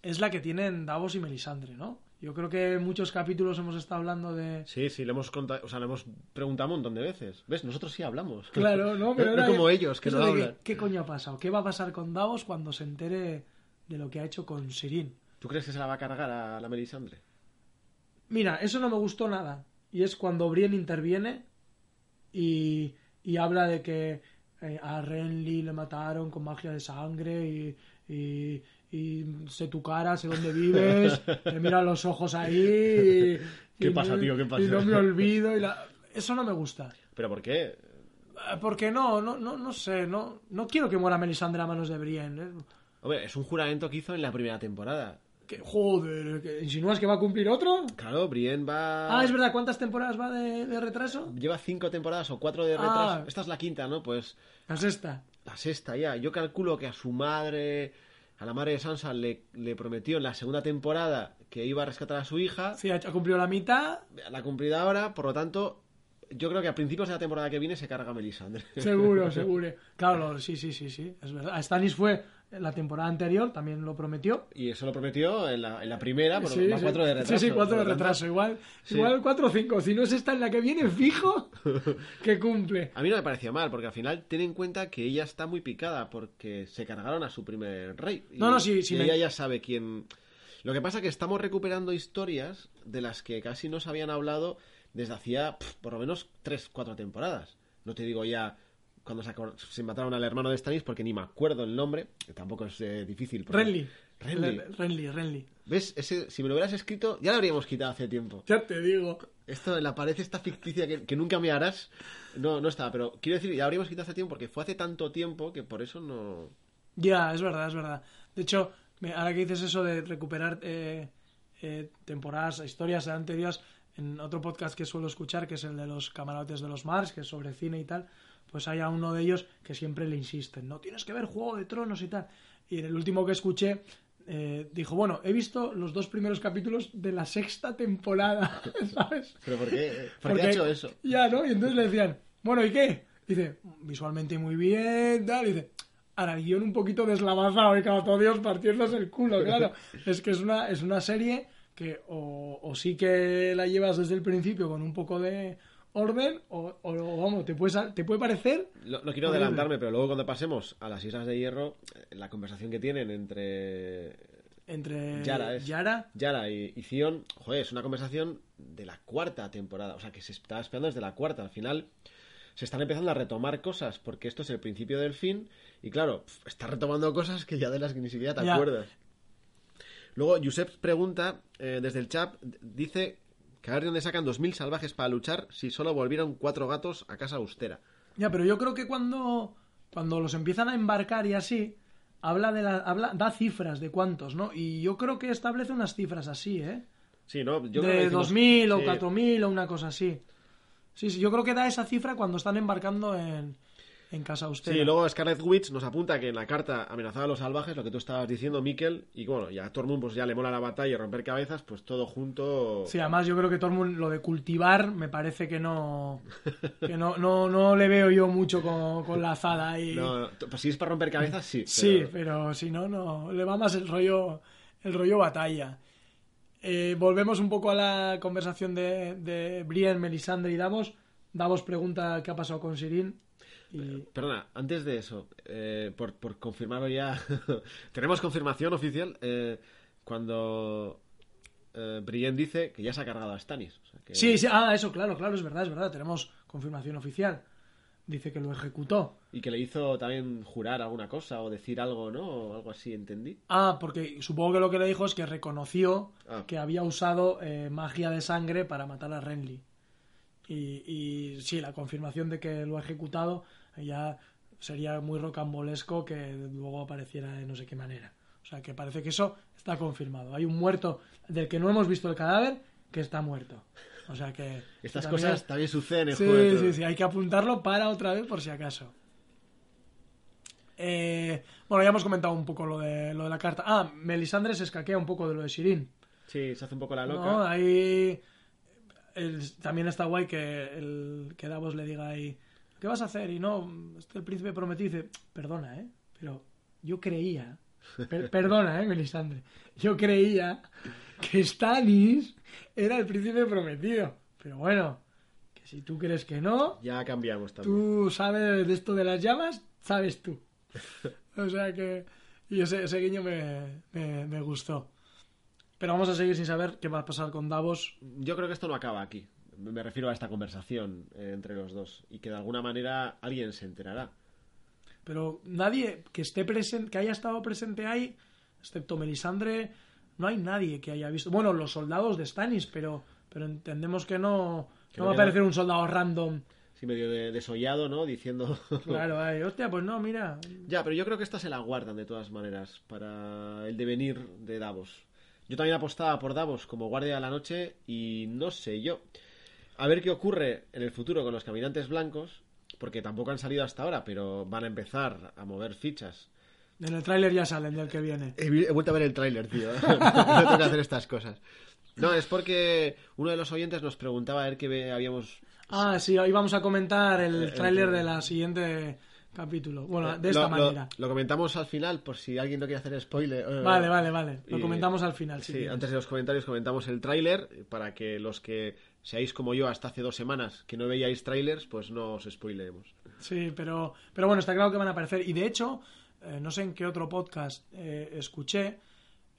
es la que tienen Davos y Melisandre, ¿no? Yo creo que en muchos capítulos hemos estado hablando de... Sí, sí, le hemos, contado, o sea, le hemos preguntado un montón de veces. ¿Ves? Nosotros sí hablamos. Claro, ¿no? Pero no como ellos, que no hablan. ¿Qué coño ha pasado? ¿Qué va a pasar con Davos cuando se entere de lo que ha hecho con Sirin? ¿Tú crees que se la va a cargar a la Melisandre? Mira, eso no me gustó nada. Y es cuando Brienne interviene y, y habla de que eh, a Renly le mataron con magia de sangre y, y, y sé tu cara, sé dónde vives, te mira los ojos ahí. y- ¿Qué y pasa, tío? ¿Qué pasa? Y no me olvido. Y la... Eso no me gusta. ¿Pero por qué? Eh, Porque no, no, no, no sé, no, no quiero que muera Melisandre a manos de Brienne. ¿eh? Hombre, es un juramento que hizo en la primera temporada. Que, joder, ¿que ¿insinúas que va a cumplir otro? Claro, Brienne va... Ah, es verdad, ¿cuántas temporadas va de, de retraso? Lleva cinco temporadas o cuatro de Ah. retraso. Esta es la quinta, ¿no? Pues La sexta. la sexta ya. Yo calculo que a su madre, a la madre de Sansa, le, le prometió en la segunda temporada que iba a rescatar a su hija. Sí, ha cumplido la mitad, La ha cumplido ahora, por lo tanto, yo creo que a principios de la temporada que viene se carga Melisandre. seguro, seguro. Claro, sí, sí, sí, sí, es verdad. Stannis fue la temporada anterior, también lo prometió. Y eso lo prometió en la, en la primera, Sí, sí. cuatro de retraso. Sí, sí, cuatro por de retraso. Igual, Sí. igual cuatro o cinco. Si no es esta en la que viene, fijo que cumple. A mí no me parecía mal, porque al final ten en cuenta que ella está muy picada porque se cargaron a su primer rey. Y, No, no, sí, sí y me- ella ya sabe quién. Lo que pasa que estamos recuperando historias de las que casi no se habían hablado desde hacía por lo menos tres, cuatro temporadas. No te digo ya cuando se, se mataron al hermano de Stannis porque ni me acuerdo el nombre, que tampoco es eh, difícil. porque- Renly. Renly. Renly, Renly. ¿Ves? Ese, si me lo hubieras escrito, ya lo habríamos quitado hace tiempo. Ya te digo. Esto, la pared esta ficticia que, que nunca me harás, no, no estaba. Pero quiero decir, ya habríamos quitado hace tiempo porque fue hace tanto tiempo que por eso no... Ya, es verdad, es verdad. De hecho, ahora que dices eso de recuperar eh, eh, temporadas, historias anteriores, en otro podcast que suelo escuchar, que es el de los camarotes de los Mars, que es sobre cine y tal, pues hay a uno de ellos que siempre le insisten, no tienes que ver Juego de Tronos y tal. Y en el último que escuché, eh, dijo, bueno, he visto los dos primeros capítulos de la sexta temporada, ¿sabes? ¿Pero por qué? ¿Por Porque- qué ha hecho eso? Ya, ¿no? Y entonces le decían, bueno, ¿y qué? Dice, visualmente muy bien, tal. Dice, ahora el guion un poquito deslavazado y cada todo Dios partiéndose el culo, claro. es que es una, es una serie que o, o sí que la llevas desde el principio con un poco de orden o, o, vamos, te puede, te puede parecer... No, no quiero adelantarme, pero luego cuando pasemos a las Islas de Hierro, eh, la conversación que tienen entre Entre Yara, es. Yara Yara y, y Zion, joder, es una conversación de la cuarta temporada, o sea, que se estaba esperando desde la cuarta. Al final se están empezando a retomar cosas, porque esto es el principio del fin, y claro, está retomando cosas que ya de las que ni siquiera te Ya. acuerdas. Luego, Josep pregunta, eh, desde el chat, dice que a ver de dónde sacan 2.000 salvajes para luchar si solo volvieron cuatro gatos a casa austera. Ya, pero yo creo que cuando, cuando los empiezan a embarcar y así, habla de la, habla, da cifras de cuántos, ¿no? Y yo creo que establece unas cifras así, ¿eh? Sí, ¿no? Yo de decimos- 2.000 o sí. 4.000 o una cosa así. Sí, sí, yo creo que da esa cifra cuando están embarcando en, en Casa Austera. Sí, luego Scarlet Witch nos apunta que en la carta amenazaba a los salvajes, lo que tú estabas diciendo, Miquel, y bueno, ya a Tormund pues ya le mola la batalla y romper cabezas, pues todo junto... Sí, además yo creo que Tormund lo de cultivar me parece que no que no, no, no le veo yo mucho con, con la azada y No, no, pues si es para romper cabezas, sí. sí, pero- pero si no no le va más el rollo el rollo batalla. Eh, volvemos un poco a la conversación de, de Brienne, Melisandre y Davos. Davos pregunta qué ha pasado con Sirin y Perdona, antes de eso, eh, por, por confirmarlo ya, tenemos confirmación oficial eh, cuando eh, Brienne dice que ya se ha cargado a Stannis. o sea que- Sí, sí, ah, eso, claro, claro, es verdad, es verdad. Tenemos confirmación oficial. Dice que lo ejecutó. Y que le hizo también jurar alguna cosa o decir algo, ¿no? O algo así, entendí. Ah, porque supongo que lo que le dijo es que reconoció Ah. que había usado eh, magia de sangre para matar a Renly. Y, y sí, la confirmación de que lo ha ejecutado ya sería muy rocambolesco que luego apareciera de no sé qué manera. O sea, que parece que eso está confirmado. Hay un muerto del que no hemos visto el cadáver que está muerto. O sea que... Estas también- cosas también suceden en Sí, Juego sí, Tronos. sí, hay que apuntarlo para otra vez por si acaso. Eh, bueno, ya hemos comentado un poco lo de, lo de la carta. Ah, Melisandre se escaquea un poco de lo de Sirin. Sí, se hace un poco la ¿no? loca. Ahí el- también está guay que, el, que Davos le diga ahí, ¿qué vas a hacer? Y no, este el príncipe prometido dice, perdona, ¿eh? Pero yo creía, per- perdona, ¿eh, Melisandre? Yo creía que Stannis era el príncipe prometido. Pero bueno, que si tú crees que no, Ya cambiamos también. tú sabes de esto de las llamas, sabes tú. O sea que... Y ese, ese guiño me, me, me gustó. Pero vamos a seguir sin saber qué va a pasar con Davos. Yo creo que esto no acaba aquí. Me refiero a esta conversación eh, entre los dos. Y que de alguna manera alguien se enterará. Pero nadie que esté presente, que haya estado presente ahí, excepto Melisandre, no hay nadie que haya visto. Bueno, los soldados de Stannis, pero, pero entendemos que no, Que no va a aparecer un soldado random. Sí, medio de, desollado, ¿no? Diciendo... Claro, ay, hostia, pues no, mira. Ya, pero yo creo que esta se la guardan de todas maneras para el devenir de Davos. Yo también apostaba por Davos como guardia de la noche y no sé yo. A ver qué ocurre en el futuro con los caminantes blancos, porque tampoco han salido hasta ahora, pero van a empezar a mover fichas. En el tráiler ya salen del que viene. He, he vuelto a ver el tráiler, tío. no tengo que hacer estas cosas. No, es porque uno de los oyentes nos preguntaba a ver qué ve- habíamos... Ah, sí, hoy vamos a comentar el el tráiler de la siguiente capítulo. Bueno, de esta Lo- manera. Lo, comentamos al final, por si alguien no quiere hacer spoiler. Eh, Vale, vale, vale. Lo y- comentamos al final. si Sí, quieres. antes de los comentarios comentamos el tráiler para que los que seáis como yo hasta hace dos semanas que no veíais trailers, pues no os spoileemos. Sí, pero, pero bueno, está claro que van a aparecer. Y de hecho, eh, no sé en qué otro podcast eh, escuché,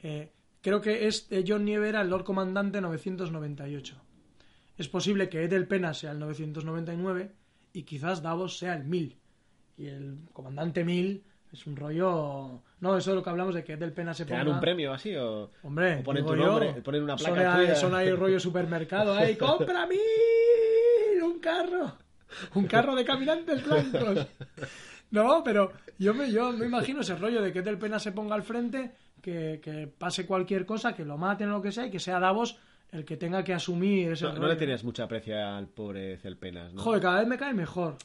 eh, creo que es John Nieve era el Lord Comandante 998. Es posible que Edel Pena sea el 999 y quizás Davos sea el 1000. Y el Comandante 1000 es un rollo... No, eso es lo que hablamos de que Edel Pena se ¿Te ponga... dan un premio así o...? Hombre, O ponen tu yo, nombre, ponen una placa son ahí, son ahí rollo supermercado, ahí, compra mil, un carro, un carro de caminantes blancos. No, pero yo me, yo me imagino ese rollo de que Del Pena se ponga al frente, que, que pase cualquier cosa, que lo maten o lo que sea, y que sea Davos el que tenga que asumir ese No, no rollo. le tienes mucha aprecio al pobre Celpenas, ¿no? Joder, cada vez me cae mejor.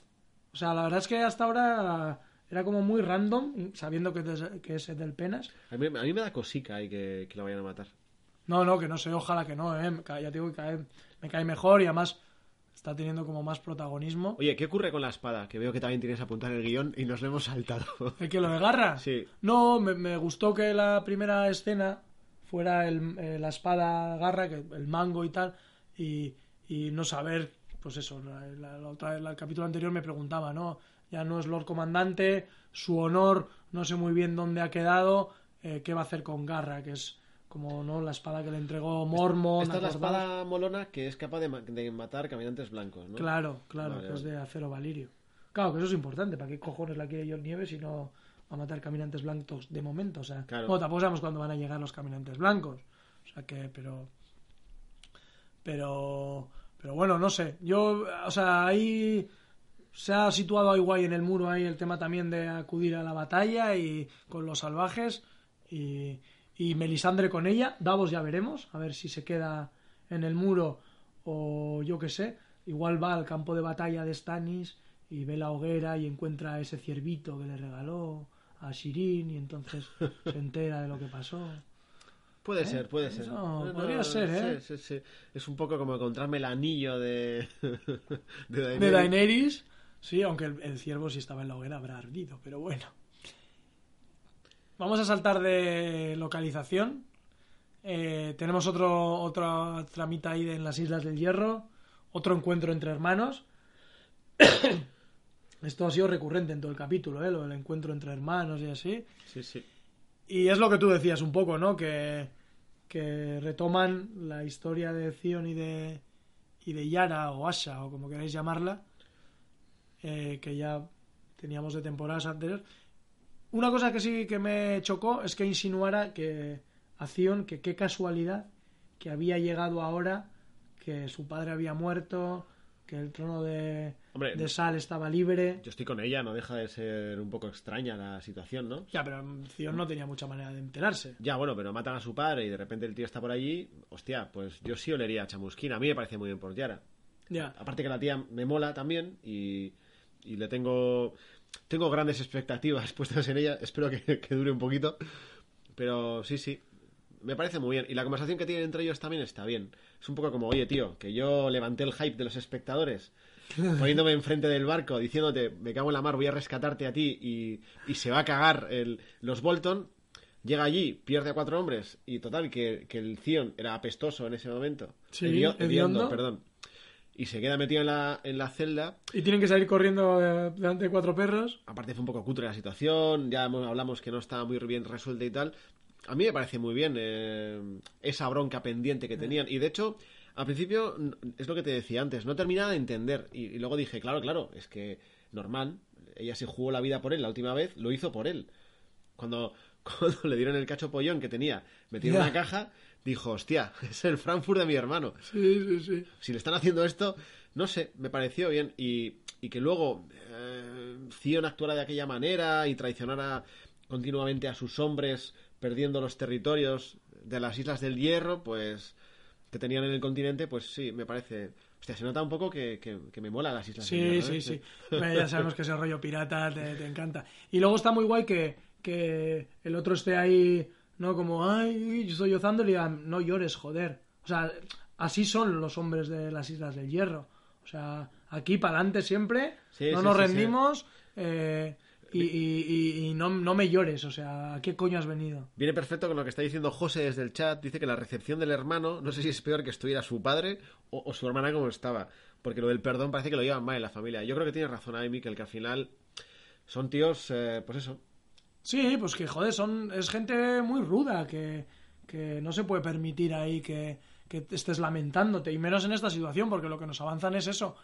O sea, la verdad es que hasta ahora era como muy random, sabiendo que, es- que es Del Penas. A mí, a mí me da cosica ahí que, que lo vayan a matar. No, no, que no sé, ojalá que no, ¿eh? Ya te digo que cae- me cae mejor y además está teniendo como más protagonismo. Oye, ¿qué ocurre con la espada? Que veo que también tienes apuntar el guion y nos lo hemos saltado. ¿El que lo de Garra? Sí. No, me, me gustó que la primera escena fuera el, eh, la espada Garra, que el mango y tal, y, y no saber, pues eso, la, la- la otra, el capítulo anterior me preguntaba, ¿no? Ya no es Lord Comandante, su honor, no sé muy bien dónde ha quedado, eh, qué va a hacer con Garra, que es como no la espada que le entregó Mormon. Esta es la espada molona que es capaz de, ma- de matar caminantes blancos, ¿no? Claro, claro, Vale, que es de acero valirio. Claro, que eso es importante. ¿Para qué cojones la quiere John Nieves si no va a matar caminantes blancos de momento? O sea, Claro. bueno, tampoco sabemos cuándo van a llegar los caminantes blancos. O sea que, pero. Pero. Pero bueno, no sé. Yo, o sea, ahí se ha situado ahí guay en el muro ahí el tema también de acudir a la batalla y con los salvajes y, y Melisandre con ella. Davos ya veremos, a ver si se queda en el muro o yo qué sé. Igual va al campo de batalla de Stannis y ve la hoguera y encuentra ese ciervito que le regaló a Shirin y entonces se entera de lo que pasó. Puede ser, puede ser. No, podría ser, ¿eh? sí, sí, sí. Es un poco como encontrarme el anillo de... de Daenerys. De Daenerys, sí, aunque el, el ciervo si estaba en la hoguera habrá ardido, pero bueno. Vamos a saltar de localización. Eh, tenemos otro otra tramita ahí en las Islas del Hierro, otro encuentro entre hermanos. Esto ha sido recurrente en todo el capítulo, ¿eh? lo del encuentro entre hermanos y así. Sí, sí. Y es lo que tú decías un poco, ¿no? Que, que retoman la historia de Zion y de, y de Yara o Asha, o como queráis llamarla, eh, que ya teníamos de temporadas anteriores. Una cosa que sí que me chocó es que insinuara que a Zion, que qué casualidad que había llegado ahora, que su padre había muerto, que el trono de, Hombre, de Sal estaba libre. Yo estoy con ella, no deja de ser un poco extraña la situación, ¿no? Ya, pero Zion no tenía mucha manera de enterarse. Ya, bueno, pero matan a su padre y de repente el tío está por allí. Hostia, pues yo sí olería a chamusquina. A mí me parece muy bien por Yara. Ya. Aparte que la tía me mola también y, y le tengo tengo grandes expectativas puestas en ella. Espero que, que dure un poquito. Pero sí, sí. Me parece muy bien. Y la conversación que tienen entre ellos también está bien. Es un poco como, oye, tío, que yo levanté el hype de los espectadores poniéndome enfrente del barco, diciéndote, me cago en la mar, voy a rescatarte a ti y, y se va a cagar el, los Bolton. Llega allí, pierde a cuatro hombres y total, que, que el Zion era apestoso en ese momento. Sí, Hedio- hediondo. hediondo, perdón. Y se queda metido en la, en la celda. Y tienen que salir corriendo eh, delante de cuatro perros. Aparte fue un poco cutre la situación, ya hablamos que no estaba muy bien resuelta y tal. A mí me parece muy bien eh, esa bronca pendiente que tenían. Y de hecho, al principio, es lo que te decía antes, no terminaba de entender. Y, y luego dije, claro, claro, es que normal, ella se jugó la vida por él la última vez, lo hizo por él. Cuando, cuando le dieron el cacho pollón que tenía metido en Ya. una caja, dijo, hostia, es el Frankfurt de mi hermano Sí, sí, sí. si le están haciendo esto, no sé, me pareció bien. Y, y que luego eh, Zion actuara de aquella manera y traicionara continuamente a sus hombres, perdiendo los territorios de las Islas del Hierro, pues que tenían en el continente, pues sí, me parece. Hostia, se nota un poco que, que- que me mola las Islas del Sí, Hierro. sí, ¿eh? sí. Bueno, ya sabemos que ese rollo pirata te, te encanta. Y luego está muy guay que, que el otro esté ahí, ¿no? Como, ay, yo estoy gozando y le digan, no llores, joder. O sea, así son los hombres de las Islas del Hierro. O sea, aquí para adelante siempre, Sí, no sí, nos sí. rendimos eh, y, y- y- y no, no me llores. O sea, ¿a qué coño has venido? Viene perfecto con lo que está diciendo José desde el chat. Dice que la recepción del hermano, no sé si es peor que estuviera su padre o, o su hermana como estaba. Porque lo del perdón parece que lo llevan mal en la familia. Yo creo que tiene razón ahí, Miquel, que al final son tíos, eh, pues eso. Sí, pues que joder, son, es gente muy ruda, que, que no se puede permitir ahí que, que estés lamentándote, y menos en esta situación, porque lo que nos avanzan es eso.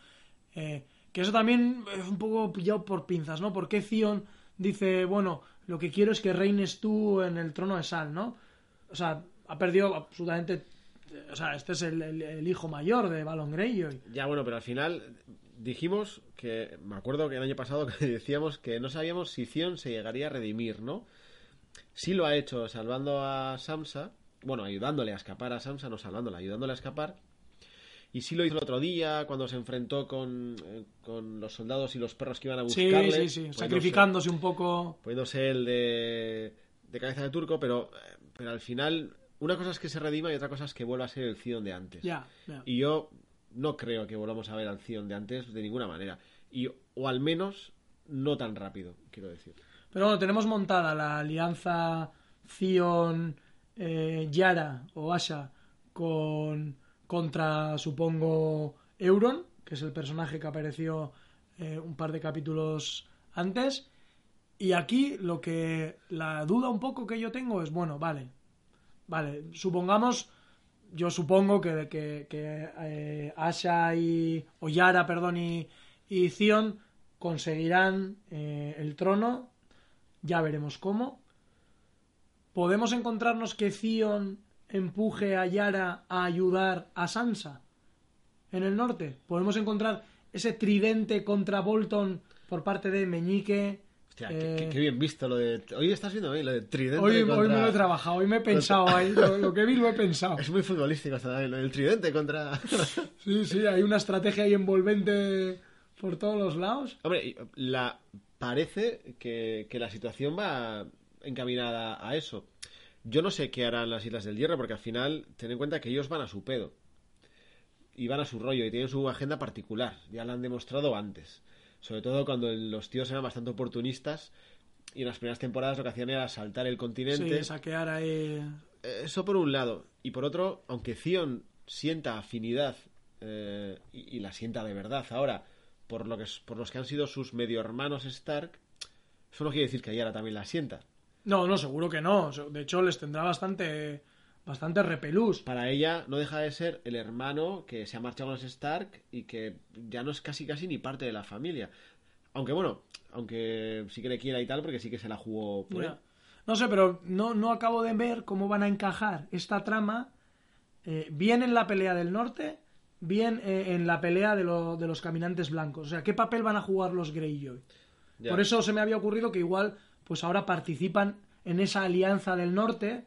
Eh, que eso también es un poco pillado por pinzas, ¿no? Porque Zion dice, bueno, lo que quiero es que reines tú en el trono de Sal, ¿no? O sea, ha perdido absolutamente... O sea, este es el, el- el hijo mayor de Balon Greyjoy. Ya bueno, pero al final dijimos que, me acuerdo que el año pasado que decíamos que no sabíamos si Zion se llegaría a redimir, ¿no? Sí lo ha hecho salvando a Samsa, bueno, ayudándole a escapar a Samsa, no salvándola, ayudándole a escapar. Y sí lo hizo el otro día cuando se enfrentó con, eh, con los soldados y los perros que iban a Sí, buscarle. sí, sí, poniéndose- sacrificándose un poco... poniéndose el de, de cabeza de turco, pero, eh, pero al final una cosa es que se redima y otra cosa es que vuelva a ser el Zion de antes. Ya, ya. Y yo no creo que volvamos a ver al Zion de antes de ninguna manera. Y, o al menos no tan rápido, quiero decir. Pero bueno, tenemos montada la alianza Zion, eh, o Asha con contra, supongo, Euron, que es el personaje que apareció eh, un par de capítulos antes. Y aquí lo que la duda un poco que yo tengo es, bueno, vale, vale, supongamos, yo supongo que, que, eh, Asha y, o Yara, perdón, y, y Zion conseguirán eh, el trono, ya veremos cómo. ¿Podemos encontrarnos que Zion empuje a Yara a ayudar a Sansa en el norte? ¿Podemos encontrar ese tridente contra Bolton por parte de Meñique? Hostia, Eh, qué, bien visto lo de... Hoy estás viendo bien lo de tridente Hoy, contra... hoy me lo he trabajado, hoy me he pensado ahí, lo, lo que vi lo he pensado. Es muy futbolístico hasta lo del tridente contra... Sí, sí, hay una estrategia ahí envolvente por todos los lados. Hombre, la... parece que, que la situación va encaminada a eso. Yo no sé qué harán las Islas del Hierro, porque al final, ten en cuenta que ellos van a su pedo. Y van a su rollo y tienen su agenda particular. Ya lo han demostrado antes. Sobre todo cuando los tíos eran bastante oportunistas y en las primeras temporadas lo que hacían era saltar el continente. Sí, saquear ahí. Eso por un lado. Y por otro, aunque Zion sienta afinidad eh, y, y la sienta de verdad ahora por, lo que, por los que han sido sus medio hermanos Stark, eso no quiere decir que Yara también la sienta. No, no, seguro que no. De hecho, les tendrá bastante, bastante repelús. Para ella no deja de ser el hermano que se ha marchado con los Stark y que ya no es casi casi ni parte de la familia. Aunque bueno, aunque sí que le quiera y tal, porque sí que se la jugó por él. No sé, pero no, no acabo de ver cómo van a encajar esta trama eh, bien en la pelea del norte, bien eh, en la pelea de, lo- de los caminantes blancos. O sea, ¿qué papel van a jugar los Greyjoy? Ya. Por eso se me había ocurrido que igual, pues ahora participan en esa alianza del norte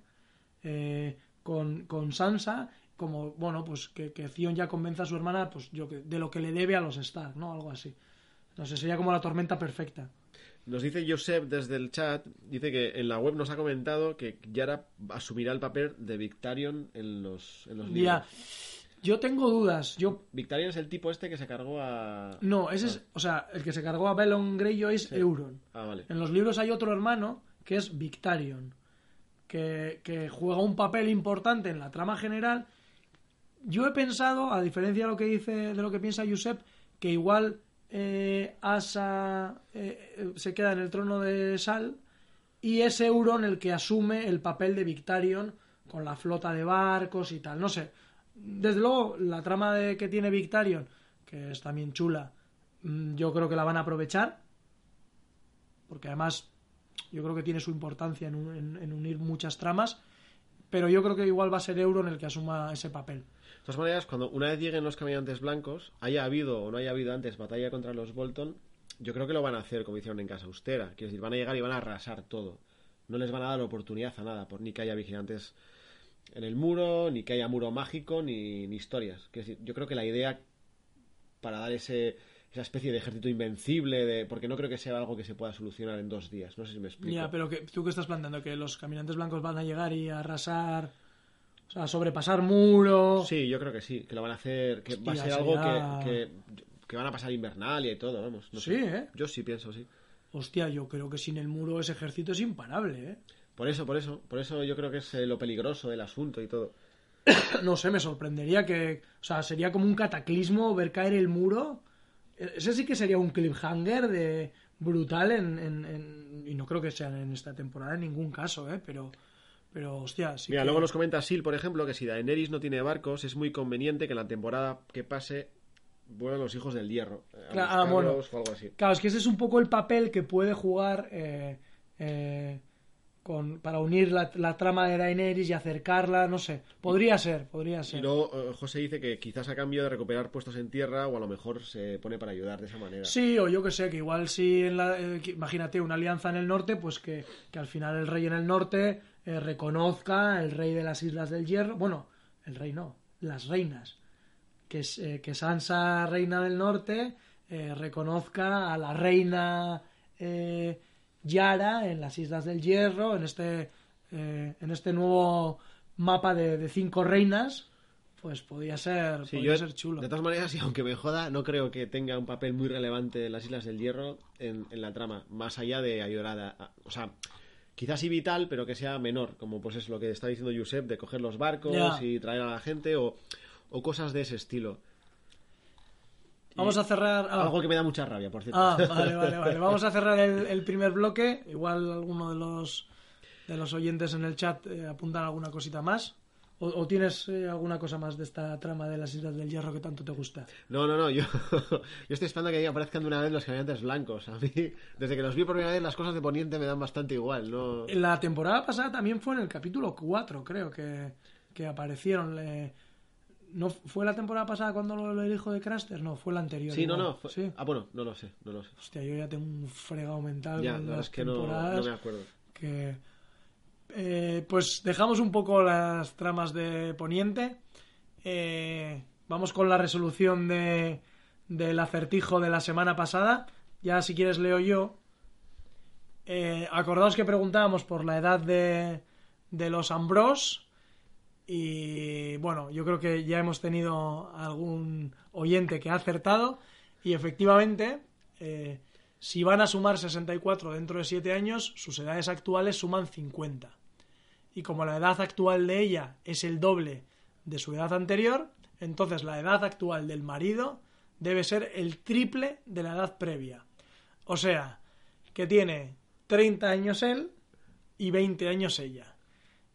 eh, con, con Sansa, como, bueno, pues que, que Theon ya convenza a su hermana, pues yo que- de lo que le debe a los Stark, ¿no? Algo así. No sé, sería como la tormenta perfecta. Nos dice Josep desde el chat, dice que en la web nos ha comentado que Yara asumirá el papel de Victarion en los, en los libros. Ya. Yo tengo dudas. Yo Victarion es el tipo este que se cargó a... No, ese es, o sea, el que se cargó a Belon Greyjoy es Euron. Ah, vale. En los libros hay otro hermano que es Victarion, que, juega un papel importante en la trama general. Yo he pensado, a diferencia de lo que dice, de lo que piensa Josep, que igual eh, Asa eh, se queda en el trono de Sal y es Euron el que asume el papel de Victarion con la flota de barcos y tal. No sé. Desde luego, la trama de que tiene Victarion, que es también chula, mm, yo creo que la van a aprovechar. Porque además, yo creo que tiene su importancia en, un- en- en unir muchas tramas. Pero yo creo que igual va a ser Euron el que asuma ese papel. De todas maneras, cuando una vez lleguen los caminantes blancos, haya habido o no haya habido antes batalla contra los Bolton, yo creo que lo van a hacer como hicieron en Casa Austera. Quiero decir, van a llegar y van a arrasar todo. No les van a dar oportunidad a nada, por ni que haya vigilantes en el muro, ni que haya muro mágico, ni, historias. Quiero yo creo que la idea para dar ese, esa especie de ejército invencible, de, porque no creo que sea algo que se pueda solucionar en dos días. No sé si me explico. Ya, pero que, tú qué estás planteando, que los caminantes blancos van a llegar y a arrasar, o sea, sobrepasar muros. Sí, yo creo que sí, que lo van a hacer, que va a ser algo que, que, que van a pasar Invernalia y todo, vamos. no Sí, sé. ¿eh? Yo sí pienso, sí. Hostia, yo creo que sin el muro ese ejército es imparable, ¿eh? Por eso, por eso, por eso yo creo que es eh, lo peligroso del asunto y todo. No sé, me sorprendería que, o sea, sería como un cataclismo ver caer el muro. Ese sí que sería un cliffhanger de brutal en, en- en- y no creo que sea en esta temporada en ningún caso, ¿eh? Pero, pero hostia, sí Mira, que- luego nos comenta Sil, por ejemplo, que si Daenerys no tiene barcos, es muy conveniente que en la temporada que pase vuelan los hijos del hierro. eh, a Claro, ah, bueno. o algo así. Claro, es que ese es un poco el papel que puede jugar eh, eh, con, para unir la, la trama de Daenerys y acercarla, no sé. Podría ser, podría Y ser. luego eh, José dice que quizás a cambio de recuperar puestos en tierra o a lo mejor se pone para ayudar de esa manera. Sí, o yo que sé, que igual si en la, eh, imagínate una alianza en el norte, pues que, que al final el rey en el norte eh, reconozca el rey de las Islas del Hierro, bueno, el rey no, las reinas, que, es, eh, que Sansa, reina del norte, reconozca a la reina eh, Yara en las Islas del Hierro, en este, eh, en este nuevo mapa de, de cinco reinas, pues podría ser, Sí, podría yo, ser chulo. De todas maneras, y aunque me joda, no creo que tenga un papel muy relevante en las Islas del Hierro en, en la trama, más allá de ayudar a, a- O sea, quizás sí vital, pero que sea menor, como pues es lo que está diciendo Josep, de coger los barcos y traer a la gente o, o cosas de ese estilo. Vamos a cerrar... ah. Algo que me da mucha rabia, por cierto. Ah, vale, vale, vale. Vamos a cerrar el, el primer bloque. Igual alguno de los de los oyentes en el chat eh, apuntan alguna cosita más. ¿O, o tienes eh, alguna cosa más de esta trama de las Islas del Hierro que tanto te gusta? No, no, no, yo, yo estoy esperando que aparezcan de una vez los caminantes blancos. A mí, desde que los vi por primera vez, las cosas de Poniente me dan bastante igual, ¿no? La temporada pasada también fue en el capítulo 4, creo, que, que aparecieron. eh, ¿No fue la temporada pasada cuando lo el hijo de Craster? No, fue la anterior. Sí, no, igual. no. fue- Sí. Ah, bueno, no lo sé, no lo sé. Hostia, yo ya tengo un fregado mental Ya, con la las es que no, temporadas. no me acuerdo. que eh, pues dejamos un poco las tramas de Poniente. Eh, vamos con la resolución de, del acertijo de la semana pasada. Ya si quieres leo yo. Eh, acordaos que preguntábamos por la edad de, de los Ambros. Y bueno, yo creo que ya hemos tenido algún oyente que ha acertado. Y efectivamente, eh, si van a sumar 64 dentro de 7 años, sus edades actuales suman 50. Y como la edad actual de ella es el doble de su edad anterior, entonces la edad actual del marido debe ser el triple de la edad previa. O sea, que tiene 30 años él y 20 años ella.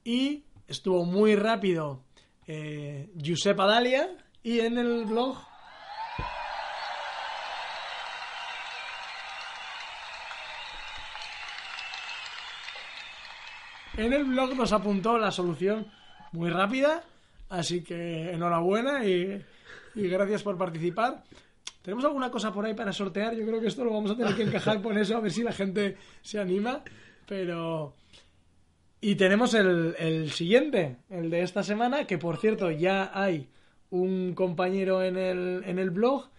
Y estuvo muy rápido eh, Giuseppe Adalia y en el blog En el blog nos apuntó la solución muy rápida, así que enhorabuena y, y gracias por participar. ¿Tenemos alguna cosa por ahí para sortear? Yo creo que esto lo vamos a tener que encajar con eso, a ver si la gente se anima. Pero. Y tenemos el, siguiente, el de esta semana, que por cierto ya hay un compañero en el, en el blog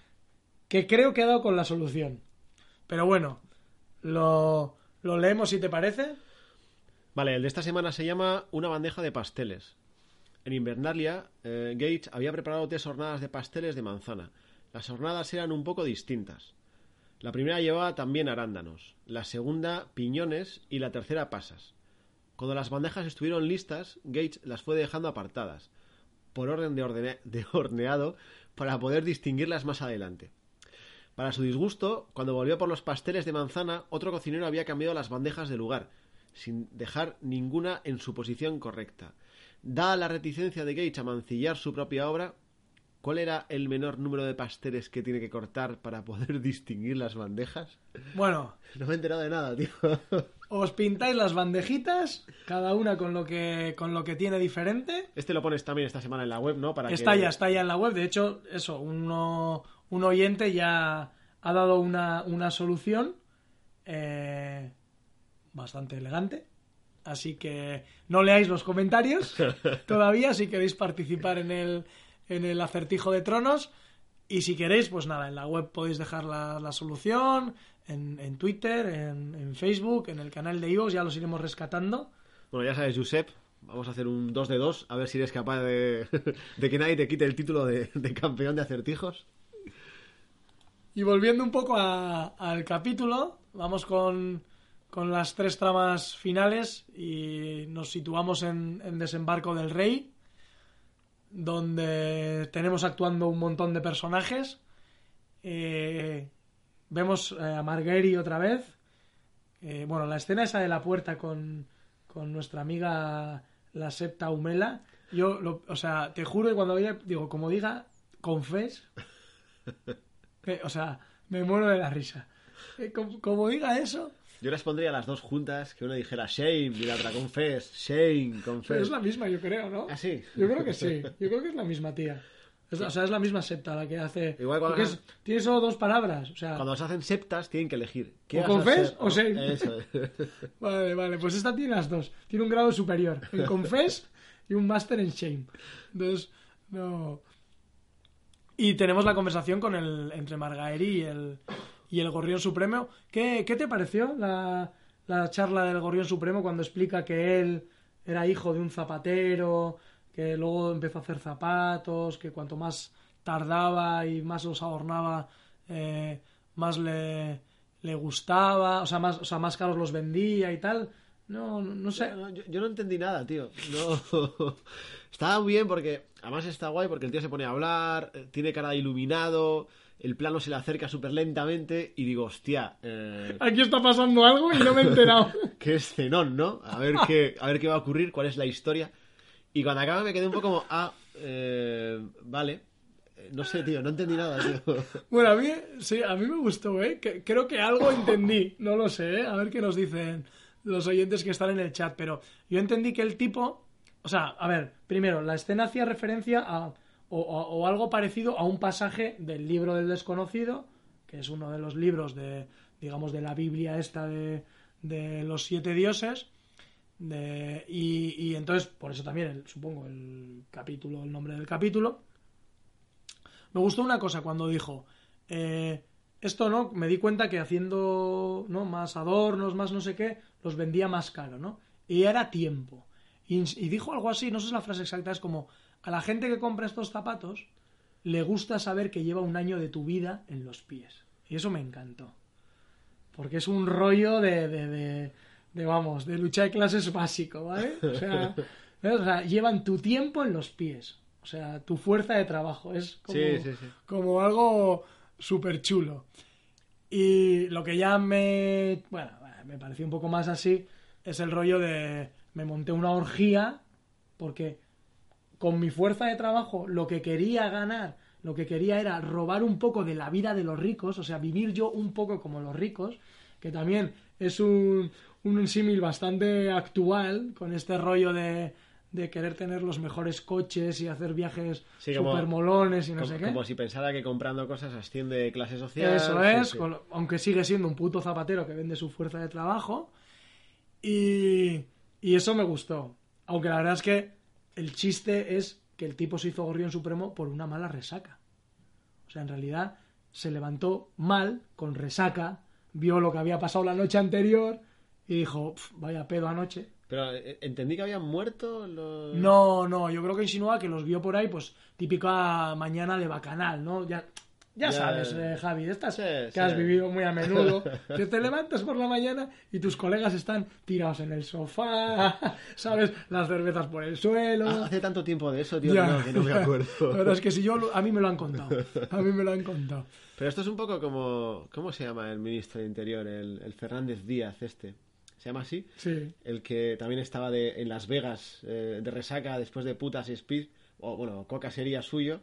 que creo que ha dado con la solución. Pero bueno, lo, lo leemos si te parece. Vale, el de esta semana se llama Una bandeja de pasteles. En Invernalia, eh, Gates había preparado tres hornadas de pasteles de manzana. Las hornadas eran un poco distintas. La primera llevaba también arándanos, la segunda piñones y la tercera pasas. Cuando las bandejas estuvieron listas, Gates las fue dejando apartadas, por orden de, ordene- de horneado, para poder distinguirlas más adelante. Para su disgusto, cuando volvió por los pasteles de manzana, otro cocinero había cambiado las bandejas de lugar, sin dejar ninguna en su posición correcta. Dada la reticencia de Gates a mancillar su propia obra, ¿cuál era el menor número de pasteles que tiene que cortar para poder distinguir las bandejas? Bueno, No me he enterado de nada, tío. Os pintáis las bandejitas, cada una con lo que, con lo que tiene diferente. Este lo pones también esta semana en la web, ¿no? Para Está que... ya, está ya en la web. De hecho, eso, uno, un oyente ya ha dado una, una solución eh, bastante elegante. Así que no leáis los comentarios todavía si queréis participar en el, en el acertijo de tronos. Y si queréis, pues nada, en la web podéis dejar la, la solución, en, en Twitter, en, en Facebook, en el canal de iVoox, ya los iremos rescatando. Bueno, ya sabes, Josep, vamos a hacer un 2 de 2, a ver si eres capaz de, de que nadie te quite el título de, de campeón de acertijos. Y volviendo un poco a- al capítulo, vamos con, con las tres tramas finales y nos situamos en, en Desembarco del Rey, donde tenemos actuando un montón de personajes. Eh, vemos eh, a Marguerite otra vez. Eh, bueno, la escena esa de la puerta con, con nuestra amiga la septa Humela. Yo, lo- o sea, te juro que cuando oye, digo, como diga, confes, que, o sea, me muero de la risa. Eh, como, como diga eso, Yo les pondría las dos juntas, que una dijera shame y la otra confess, shame, pero confess. es la misma, yo creo, ¿no? ¿Ah, sí? Yo creo que sí, yo creo que es la misma tía. Es o sea, es la misma septa la que hace. Igual cuando es- tiene solo dos palabras. O sea, Cuando se hacen septas tienen que elegir. ¿Qué ¿O ser? o? Eso. Vale, vale, pues esta tiene las dos. Tiene un grado superior en Confess y un máster en Shame. Entonces, no. Y tenemos la conversación con el entre Margaery y el, y el Gorrión Supremo. ¿Qué, qué te pareció la, la charla del Gorrión Supremo cuando explica que él era hijo de un zapatero, que luego empezó a hacer zapatos, que cuanto más tardaba y más los adornaba, eh, más le, le gustaba, o sea, más, o sea, más caros los vendía y tal. No, no, sé. Yo, yo no entendí nada, tío. No. Estaba muy bien porque, además está guay porque el tío se pone a hablar, eh, tiene cara de iluminado, el plano se le acerca súper lentamente y digo, hostia, eh, Aquí está pasando algo y no me he enterado. qué escenón, ¿no? A ver qué, a ver qué va a ocurrir, cuál es la historia. Y cuando acaba me quedé un poco como, ah, eh, vale. Eh, No sé, tío, no entendí nada, tío. Bueno, a mí, sí, a mí me gustó, ¿eh? Creo que algo entendí, no lo sé, ¿eh? A ver qué nos dicen los oyentes que están en el chat, pero yo entendí que el tipo, o sea, a ver, primero, la escena hacía referencia a, o, o- o algo parecido a un pasaje del libro del desconocido, que es uno de los libros de, digamos, de la Biblia esta de, de los siete dioses, y, entonces, por eso también, supongo, el capítulo, el nombre del capítulo, me gustó una cosa cuando dijo, eh, esto no, me di cuenta que haciendo ¿no? más adornos, más no sé qué, los vendía más caro, ¿no? Y era tiempo. Y, dijo algo así, no sé si la frase exacta, es como, a la gente que compra estos zapatos le gusta saber que lleva un año de tu vida en los pies. Y eso me encantó. Porque es un rollo de, de, vamos, de lucha de clases básico, ¿vale? O sea, ¿ves? O sea, llevan tu tiempo en los pies. O sea, tu fuerza de trabajo. Es como, Sí, sí, sí. como algo súper chulo. Y lo que ya me, bueno, me pareció un poco más así es el rollo de me monté una orgía porque con mi fuerza de trabajo lo que quería ganar, lo que quería era robar un poco de la vida de los ricos, o sea, vivir yo un poco como los ricos, que también es un, un símil bastante actual con este rollo de, de querer tener los mejores coches y hacer viajes Sí, super molones y no como, sé qué. como si pensara que comprando cosas asciende de clase social. Eso es, sí. con lo- aunque sigue siendo un puto zapatero que vende su fuerza de trabajo. Y, y eso me gustó. Aunque la verdad es que el chiste es que el tipo se hizo gorrión supremo por una mala resaca. O sea, en realidad se levantó mal, con resaca, vio lo que había pasado la noche anterior y dijo, "Pf, vaya pedo anoche. Pero eh, entendí que habían muerto los... No, no, yo creo que insinúa que los vio por ahí, pues típica mañana de bacanal, ¿no? Ya, Ya, sabes, eh, Javi, estas Sí, que sí. has vivido muy a menudo, que te levantas por la mañana y tus colegas están tirados en el sofá, ¿sabes? Las cervezas por el suelo. Ah, hace tanto tiempo de eso, tío, Ya, que no, que no me acuerdo. Verdad es que si yo, a mí me lo han contado. A mí me lo han contado. Pero esto es un poco como... ¿Cómo se llama el ministro de Interior? El, el Fernández Díaz este. ¿Se llama así? Sí. El que también estaba de, en Las Vegas eh, de resaca después de putas y speed. O bueno, Coca sería suyo.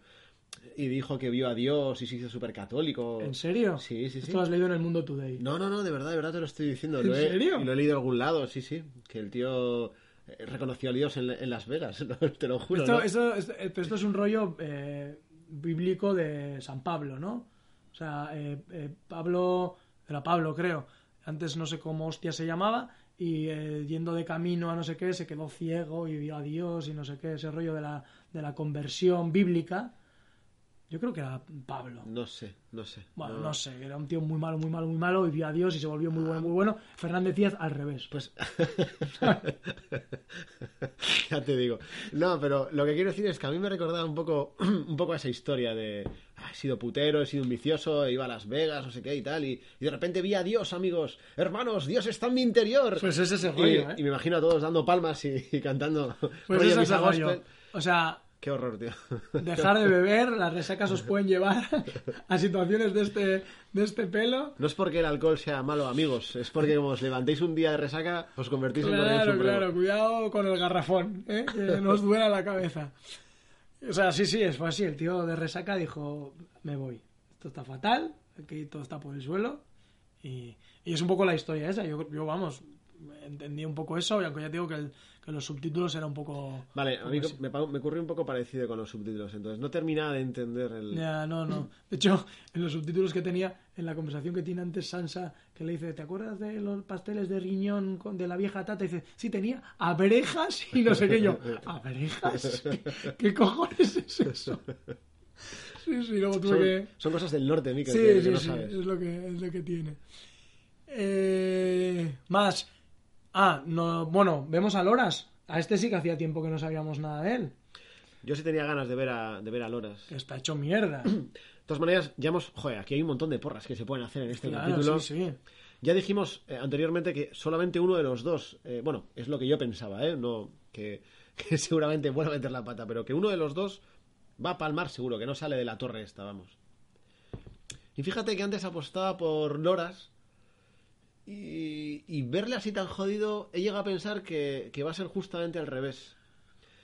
Y dijo que vio a Dios y se hizo súper católico. ¿En serio? Sí, sí, sí. Esto lo has leído en el Mundo Today. No, no, no, de verdad, de verdad te lo estoy diciendo. ¿En Lo he, serio? Lo he leído en algún lado, sí, sí. Que el tío eh, reconoció a Dios en, en Las Vegas, te lo juro. Esto, ¿no? esto- esto- eh, pero esto es un rollo eh, bíblico de San Pablo, ¿no? O sea, eh, eh, Pablo, era Pablo creo, antes no sé cómo hostia se llamaba, y eh, yendo de camino a no sé qué, se quedó ciego y vio a Dios y no sé qué, ese rollo de la, de la conversión bíblica. Yo creo que era Pablo. No sé, no sé. Bueno, no sé, era un tío muy malo, muy malo, muy malo, y vio a Dios y se volvió muy bueno, muy bueno. Fernández Díaz al revés. Pues. ya te digo. No, pero lo que quiero decir es que a mí me recordaba un poco, un poco esa historia de. "Ah, He sido putero, he sido un vicioso, iba a Las Vegas, no sé qué y tal. Y, y de repente vi a Dios, amigos. Hermanos, Dios está en mi interior. Pues es ese y, rollo, ¿eh? y me imagino a todos dando palmas y, y cantando. Pues rollo ese es el rollo. O sea, Qué horror, tío. dejar de beber, las resacas os pueden llevar a situaciones de este, de este pelo. No es porque el alcohol sea malo, amigos. Es porque como os levantéis un día de resaca, os convertís en Guardián Claro, claro, cuidado con el garrafón, ¿eh? que no os duela la cabeza. O sea, sí, sí, fue así. El tío de resaca dijo, me voy. Esto está fatal, aquí todo está por el suelo. Y, y es un poco la historia esa. Yo, yo, vamos, entendí un poco eso, y aunque ya digo que, el- que los subtítulos era un poco... Vale, a mí me, me ocurrió un poco parecido con los subtítulos, entonces no terminaba de entender el... Ya, no, no. De hecho, en los subtítulos que tenía, en la conversación que tiene antes Sansa, que le dice, ¿te acuerdas de los pasteles de riñón con- de la vieja tata? Y dice, sí, tenía abrejas y no sé qué yo. ¿Abrejas? ¿Qué, qué cojones es eso? Sí, sí, luego tuve Son, que... son cosas del norte, Mikel, Sí, que, que sí, no sí, sabes. es lo que, es lo que tiene. Eh, más. Ah, no, bueno, vemos a Loras. A este sí que hacía tiempo que no sabíamos nada de él. Yo sí tenía ganas de ver a, de ver a Loras. Que está hecho mierda. De todas maneras, ya hemos... Joder, aquí hay un montón de porras que se pueden hacer en este Claro, capítulo. sí, sí. Ya dijimos eh, anteriormente que solamente uno de los dos, eh, bueno, es lo que yo pensaba, ¿eh? No, que, que seguramente vuelva a meter la pata, pero que uno de los dos va a palmar seguro, que no sale de la torre esta, vamos. Y fíjate que antes apostaba por Loras y, verle así tan jodido, he llegado a pensar que, que va a ser justamente al revés.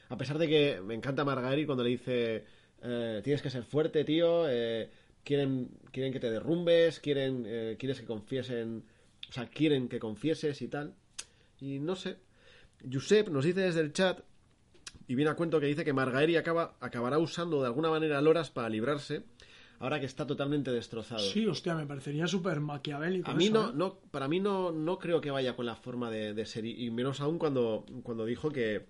A pesar de que me encanta Margaery cuando le dice eh, tienes que ser fuerte, tío, eh, quieren, quieren que te derrumbes, quieren, eh, quieres que confiesen, o sea, quieren que confieses y tal. Y no sé. Josep nos dice desde el chat, y viene a cuento que dice que Margaery acaba, acabará usando de alguna manera Loras para librarse, ahora que está totalmente destrozado. Sí, hostia, me parecería súper maquiavélico. A mí eso, no, ¿eh? no, para mí no, no creo que vaya con la forma de, de ser, y menos aún cuando, cuando dijo que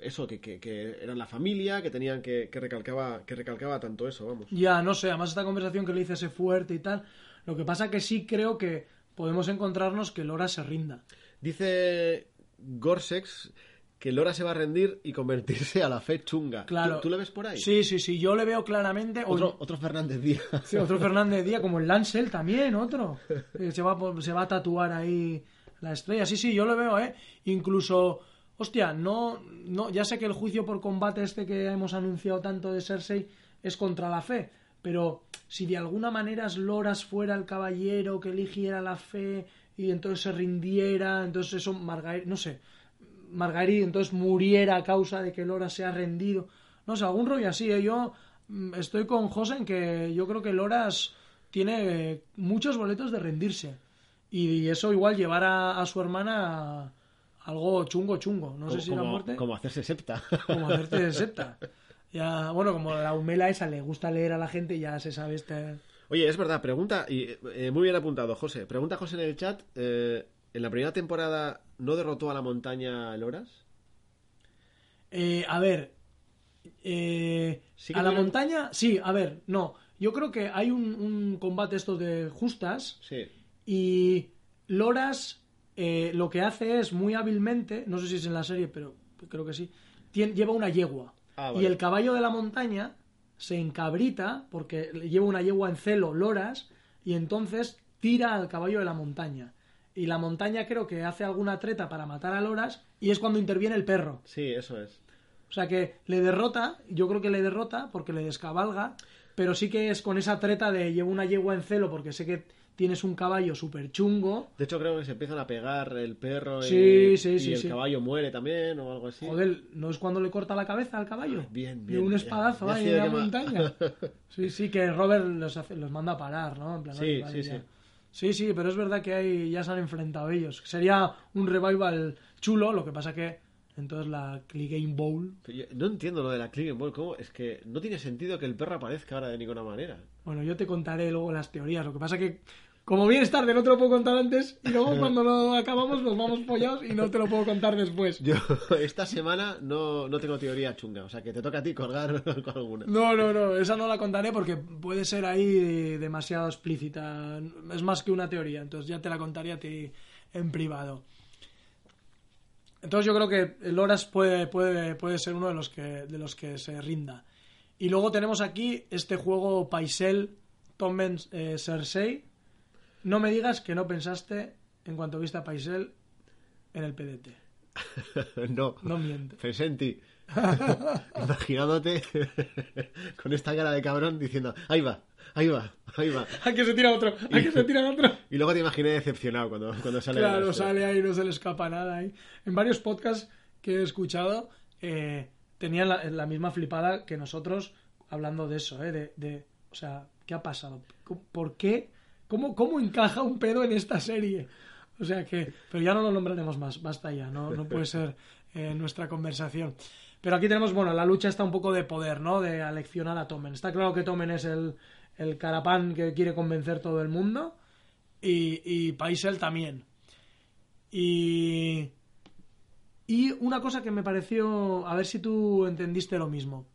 eso, que, que, que eran la familia, que tenían que, que recalcaba, que recalcaba tanto eso, vamos. Ya, no sé, además esta conversación que le hice ese fuerte y tal. Lo que pasa que sí creo que podemos encontrarnos que Lora se rinda. Dice Gorsex que Lora se va a rendir y convertirse a la fe chunga. Claro. ¿Tú, tú le ves por ahí? Sí, sí, sí, yo le veo claramente. Otro, otro Fernández Díaz. Sí, otro Fernández Díaz, como el Lancel también, otro. Que se va, se va a tatuar ahí la estrella. Sí, sí, yo lo veo, ¿eh? Incluso, hostia, no, no, ya sé que el juicio por combate este que hemos anunciado tanto de Cersei es contra la fe, pero si de alguna manera Loras fuera el caballero que eligiera la fe y entonces se rindiera, entonces eso, Margaery, no sé, Margaery entonces muriera a causa de que Loras se ha rendido. No sé, algún rollo así, ¿eh? Yo mm, estoy con José en que yo creo que Loras tiene muchos boletos de rendirse. Y eso igual llevar a, a su hermana a algo chungo, chungo. No sé si la muerte. como hacerse septa. Como hacerte de septa. Ya, bueno, como la humela esa le gusta leer a la gente, ya se sabe este. Oye, es verdad, pregunta, y eh, muy bien apuntado, José. Pregunta José en el chat, eh, ¿en la primera temporada no derrotó a la montaña Loras? Eh, a ver. eh, Sí a la montaña, sí, a ver, no. Yo creo que hay un, un combate estos de justas Sí. y Loras eh, lo que hace es muy hábilmente, no sé si es en la serie, pero creo que sí, lleva una yegua. Ah, Y el caballo de la montaña se encabrita porque lleva una yegua en celo, Loras, y entonces tira al caballo de la montaña. Y la montaña creo que hace alguna treta para matar a Loras y es cuando interviene el perro. Sí, eso es. O sea que le derrota, yo creo que le derrota porque le descabalga, pero sí que es con esa treta de llevo una yegua en celo porque sé que tienes un caballo súper chungo. De hecho, creo que se empiezan a pegar el perro Sí, y, sí, y sí, el caballo muere también o algo así. Joder, ¿no es cuando le corta la cabeza al caballo? Bien, De bien, un espadazo ya ahí en la montaña. Sí, sí, que Robert los, hace- los manda a parar, ¿no? En plan, Sí, "Oye, vale, sí, ya". sí. Sí, sí, pero es verdad que ahí ya se han enfrentado ellos. Sería un revival chulo, lo que pasa que entonces la Click Game Bowl, no entiendo lo de la Click and Ball. ¿Cómo? Es que no tiene sentido que el perro aparezca ahora de ninguna manera. bueno, yo te contaré luego las teorías. Lo que pasa que, como bien es tarde, no te lo puedo contar antes y luego cuando lo acabamos nos vamos follados y no te lo puedo contar después. Yo esta semana no, no tengo teoría chunga, o sea que te toca a ti colgar con alguna. No, no, no, esa no la contaré porque puede ser ahí demasiado explícita. Es más que una teoría, entonces ya te la contaría a ti en privado. Entonces yo creo que el Horas puede, puede, puede ser uno de los, que, de los que se rinda. Y luego tenemos aquí este juego Paisel Tommen eh, Cersei. No me digas que no pensaste en cuanto viste a Paisel en el PDT. no, No mientes. pensé en ti. Imaginándote con esta cara de cabrón diciendo, ahí va, ahí va, ahí va. ¿A que se tira otro? ¿A que se tira otro? Y luego te imaginé decepcionado cuando, cuando sale Claro, el- sale ahí, no se le escapa nada ahí. En varios podcasts que he escuchado eh, tenían la, la misma flipada que nosotros hablando de eso, ¿eh? De, de, o sea, ¿qué ha pasado? ¿Por qué? ¿Cómo, ¿Cómo encaja un pedo en esta serie? O sea que... Pero ya no lo nombraremos más, basta ya, no, no puede ser eh, nuestra conversación. Pero aquí tenemos, bueno, la lucha está un poco de poder, ¿no? De aleccionar a Tomen. Está claro que Tomen es el, el carapán que quiere convencer todo el mundo y, y Paisel también. Y, y una cosa que me pareció, a ver si tú entendiste lo mismo.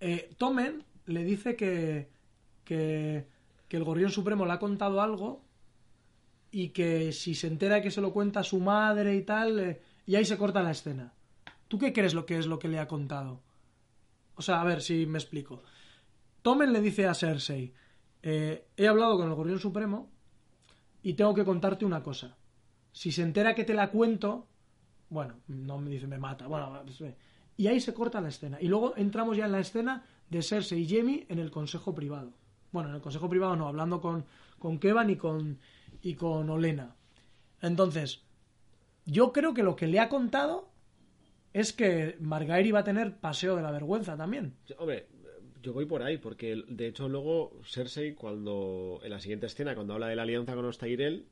Eh, Tomen le dice que, que, que el Gorrión Supremo le ha contado algo y que si se entera que se lo cuenta a su madre y tal, eh, y ahí se corta la escena. ¿Tú qué crees lo que es lo que le ha contado? O sea, a ver si me explico. Tomen le dice a Cersei, eh, he hablado con el Gorrión Supremo y tengo que contarte una cosa. Si se entera que te la cuento, bueno, no me dice me mata, bueno, pues, y ahí se corta la escena. Y luego entramos ya en la escena de Cersei y Jamie en el consejo privado. Bueno, en el consejo privado no, hablando con, con Kevan y con, y con Olena. Entonces, yo creo que lo que le ha contado es que Margaery va a tener paseo de la vergüenza también. Hombre, yo voy por ahí, porque de hecho luego Cersei, cuando en la siguiente escena, cuando habla de la alianza con los Tyrell,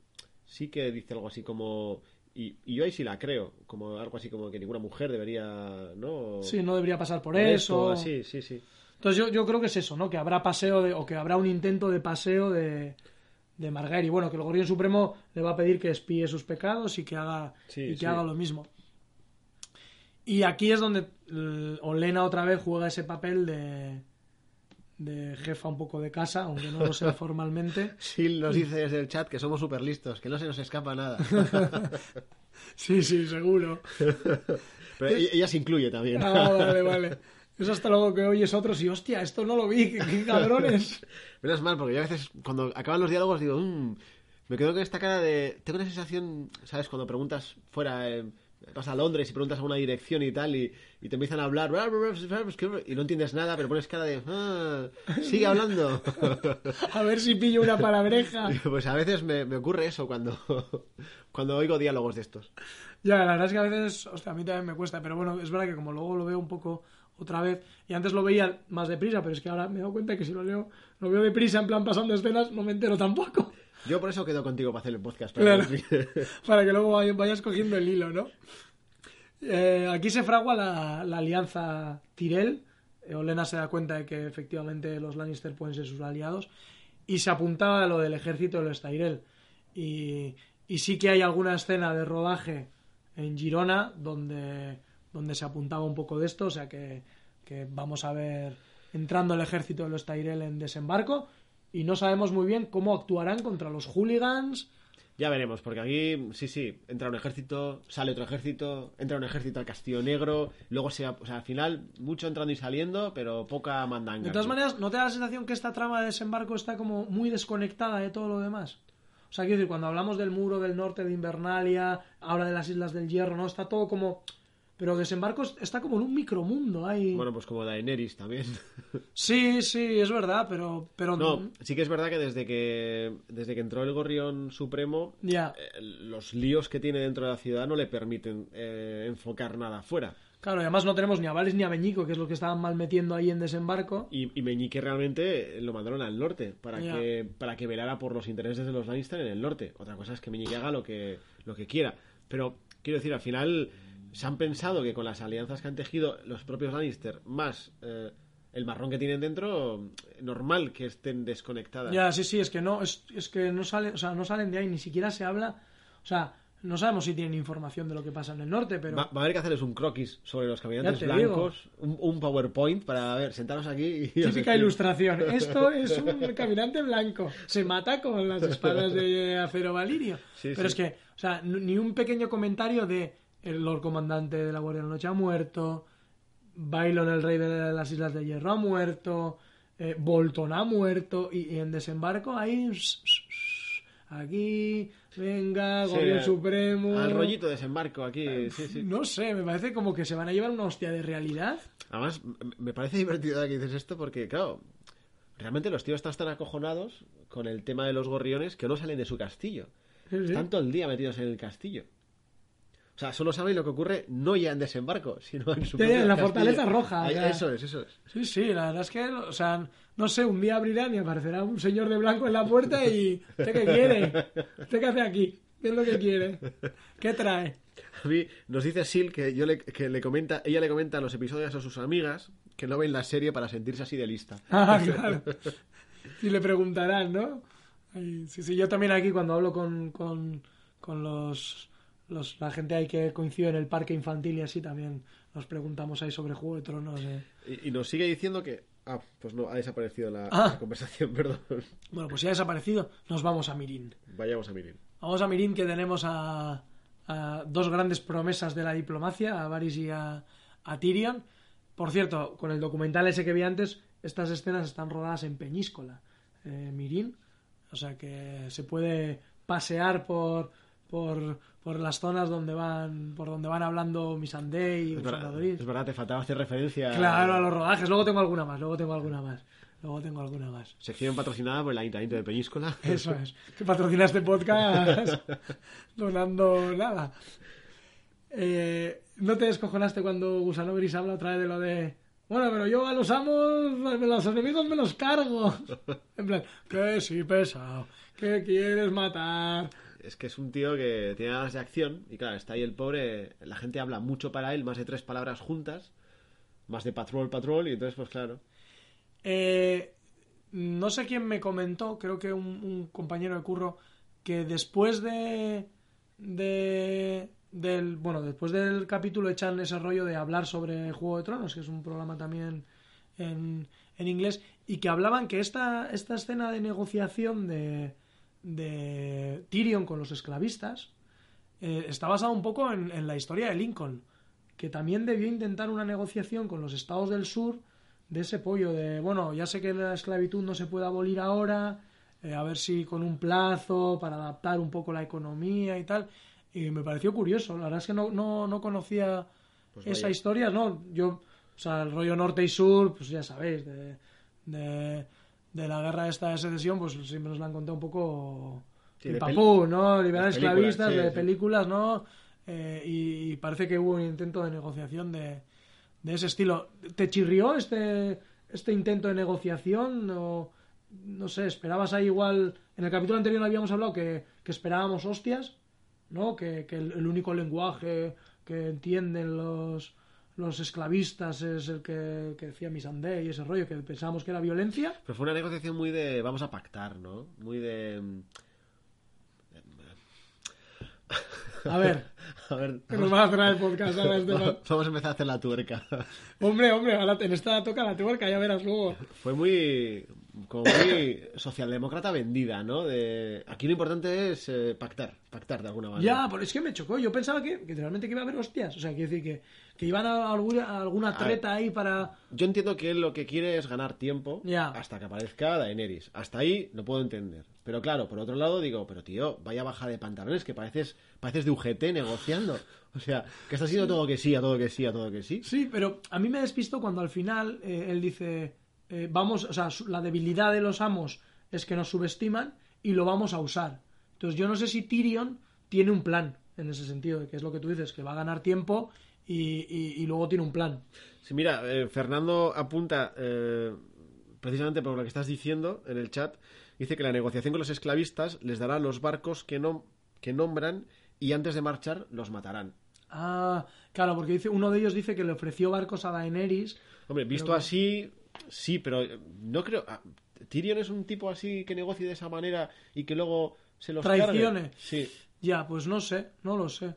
sí que dice algo así como... Y, y yo ahí sí la creo, como algo así como que ninguna mujer debería, ¿no? Sí, no debería pasar por, Por eso. esto, Sí, sí, sí. Entonces yo, yo creo que es eso, ¿no? Que habrá paseo de, o que habrá un intento de paseo de, de Margaery. Bueno, que el Gorrión Supremo le va a pedir que espíe sus pecados y que haga, Sí, y que sí. haga lo mismo. Y aquí es donde eh, Olena otra vez juega ese papel de, de jefa un poco de casa, aunque no lo sea formalmente. Sil nos dice desde el chat que somos súper listos, que no se nos escapa nada. Sí, sí, seguro. Pero ella se incluye también. Ah, vale, vale. Eso hasta luego que oyes otros y hostia, esto no lo vi, qué, qué cabrones. Menos mal, porque yo a veces cuando acaban los diálogos digo, "Mm", me quedo con esta cara de... Tengo una sensación, ¿sabes? Cuando preguntas fuera, eh, vas a Londres y preguntas a una dirección y tal, y, y te empiezan a hablar, y no entiendes nada, pero pones cara de... "Ah, sigue hablando. A ver si pillo una palabreja. pues a veces me, me ocurre eso cuando, cuando oigo diálogos de estos. Ya, la verdad es que a veces, hostia, a mí también me cuesta, pero bueno, es verdad que como luego lo veo un poco otra vez, y antes lo veía más deprisa, pero es que ahora me he dado cuenta que si lo leo, lo veo deprisa, en plan pasando escenas, no me entero tampoco. Yo por eso quedo contigo para hacer el podcast. para Claro. Para que luego vay- vayas cogiendo el hilo, ¿no? Eh, aquí se fragua la, la alianza Tyrell. Eh, Olena se da cuenta de que efectivamente los Lannister pueden ser sus aliados. Y se apuntaba a lo del ejército de los Tyrell. Y, y sí que hay alguna escena de rodaje en Girona donde, donde se apuntaba un poco de esto. O sea que, que vamos a ver entrando el ejército de los Tyrell en desembarco. Y no sabemos muy bien cómo actuarán contra los hooligans Ya veremos, porque aquí, sí, sí, entra un ejército, sale otro ejército, entra un ejército al Castillo Negro, luego se... O sea, al final, mucho entrando y saliendo, pero poca mandanga. De todas maneras, ¿no te da la sensación que esta trama de desembarco está como muy desconectada de todo lo demás? O sea, quiero decir, cuando hablamos del muro del norte de Invernalia, ahora de las Islas del Hierro, ¿no? Está todo como... Pero desembarco está como en un micromundo. Hay... Bueno, pues como Daenerys también. Sí, sí, es verdad, pero... pero... No, sí que es verdad que desde que, desde que entró el Gorrión Supremo, Ya. eh, los líos que tiene dentro de la ciudad no le permiten eh, enfocar nada afuera. Claro, y además no tenemos ni a Vales ni a Beñico, que es lo que estaban mal metiendo ahí en desembarco. Y, y Meñique realmente lo mandaron al norte para Ya. que para que velara por los intereses de los Lannister en el norte. Otra cosa es que Meñique haga lo que lo que quiera, pero quiero decir al final se han pensado que con las alianzas que han tejido los propios Lannister más eh, el marrón que tienen dentro normal que estén desconectadas. Ya, sí, sí, es que no, es, es que no sale, o sea, no salen de ahí, ni siquiera se habla, o sea, no sabemos si tienen información de lo que pasa en el norte, pero Va, va a haber que hacerles un croquis sobre los caminantes te blancos, un, un PowerPoint para ver, sentaros aquí y típica ilustración. Esto es un caminante blanco, se mata con las espadas de acero valirio. Sí, pero sí. es que, o sea, ni un pequeño comentario de el Lord Comandante de la Guardia de la Noche ha muerto, Bailon, el rey de las Islas de Hierro, ha muerto, eh, Bolton ha muerto, y, y en desembarco ahí... Aquí, venga, Sí, Gobierno al- Supremo. Al rollito de desembarco aquí, sí, sí. No sé, me parece como que se van a llevar una hostia de realidad. Además, me parece divertido que dices esto porque, claro, realmente los tíos están tan acojonados con el tema de los gorriones que no salen de su castillo. Están todo el día metidos en el castillo. O sea, solo saben lo que ocurre no ya en desembarco, sino en su propio en la castillo. Fortaleza Roja, Ahí-. Eso es, eso es. Sí, sí, la verdad es que, o sea, no sé, un día abrirán y aparecerá un señor de blanco en la puerta y ¿usted qué quiere? ¿Usted qué hace aquí? ¿Qué es lo que quiere? ¿Qué trae? A mí nos dice Sil que yo le, que le comenta, ella le comenta los episodios a sus amigas que no ven la serie para sentirse así de lista. Ah, claro. Y le preguntarán, ¿no? Sí, sí, yo también aquí cuando hablo con, con, con los, los, la gente ahí que coincide en el parque infantil y así también nos preguntamos ahí sobre Juego de Tronos. eh. Y, y nos sigue diciendo que... Ah, pues no, ha desaparecido la, Ah. la conversación, perdón. Bueno, pues si ha desaparecido, nos vamos a Mirin. Vayamos a Mirin. Vamos a Mirin, que tenemos a, a dos grandes promesas de la diplomacia, a Varys y a, a Tyrion. Por cierto, con el documental ese que vi antes, estas escenas están rodadas en Peñíscola, eh, Mirin. O sea que se puede pasear por, por, por las zonas donde van por donde van hablando Missandei y Es verdad, es verdad, te faltaba hacer referencia Claro, a los rodajes. Luego tengo alguna más, luego tengo alguna más. Luego tengo alguna más. Sección patrocinada por el Ayuntamiento de Peñíscola. Eso es. Que patrocina este podcast donando nada. Eh, ¿No te descojonaste cuando Gusano Gris habla otra vez de lo de... Bueno, pero yo a los amos, a los enemigos me los cargo. En plan, que sí, pesado. que quieres matar? Es que es un tío que tiene ganas de acción y claro, está ahí el pobre, la gente habla mucho para él, más de tres palabras juntas, más de patrol, patrol, y entonces pues claro. Eh, no sé quién me comentó, creo que un, un compañero de curro, que después de, de del bueno después del capítulo echan ese rollo de hablar sobre Juego de Tronos, que es un programa también en, en inglés, y que hablaban que esta, esta escena de negociación de, de Tyrion con los esclavistas eh, está basada un poco en, en la historia de Lincoln, que también debió intentar una negociación con los estados del sur de ese pollo de, bueno, ya sé que la esclavitud no se puede abolir ahora, eh, a ver si con un plazo para adaptar un poco la economía y tal. Y me pareció curioso, la verdad es que no, no, no conocía Pues esa historia, ¿no? Yo, o sea, el rollo norte y sur, pues ya sabéis, de, de, de la guerra esta de secesión, pues siempre nos la han contado un poco Sí, de papú, ¿no? Películas, esclavistas, sí, de sí. películas, ¿no? Eh, y, y parece que hubo un intento de negociación de, de ese estilo. ¿Te chirrió este, este intento de negociación? O, no sé, ¿esperabas ahí igual... En el capítulo anterior habíamos hablado que, que esperábamos hostias, ¿no? Que, que el, el único lenguaje que entienden los, los esclavistas es el que, que decía Missandei y ese rollo, que pensábamos que era violencia. Pero fue una negociación muy de vamos a pactar, ¿no? Muy de... A ver, A ver, Que nos van a cerrar el podcast ahora, Esteban. vamos a empezar a hacer la tuerca. Hombre, hombre, ahora en esta toca la tuerca, ya verás luego. Fue muy, como muy socialdemócrata vendida, ¿no? De, aquí lo importante es eh, pactar, pactar de alguna manera. Ya, pero es que me chocó. Yo pensaba que, que realmente que iba a haber hostias. O sea, quiero decir que, que iban a alguna, a alguna treta ahí para. Yo entiendo que él lo que quiere es ganar tiempo Ya. hasta que aparezca Daenerys. Hasta ahí lo puedo entender. Pero claro, por otro lado digo, pero tío, vaya baja de pantalones, que pareces, pareces de UGT negociando. O sea, que está haciendo todo que sí, a todo que sí, a todo que sí. Sí, pero a mí me despisto cuando al final eh, él dice: eh, Vamos, o sea, la debilidad de los amos es que nos subestiman y lo vamos a usar. Entonces, yo no sé si Tyrion tiene un plan en ese sentido, que es lo que tú dices, que va a ganar tiempo y, y- y luego tiene un plan. Sí, mira, eh, Fernando apunta, precisamente por lo que estás diciendo en el chat, dice que la negociación con los esclavistas les dará los barcos que, no, que nombran y antes de marchar los matarán. Ah, claro, porque dice, uno de ellos dice que le ofreció barcos a Daenerys. Hombre, visto Pero- así, sí, pero eh, no creo... ah, ¿Tyrion es un tipo así que negocie de esa manera y que luego se los Traicione. cargue? Sí. Ya, pues no sé, no lo sé.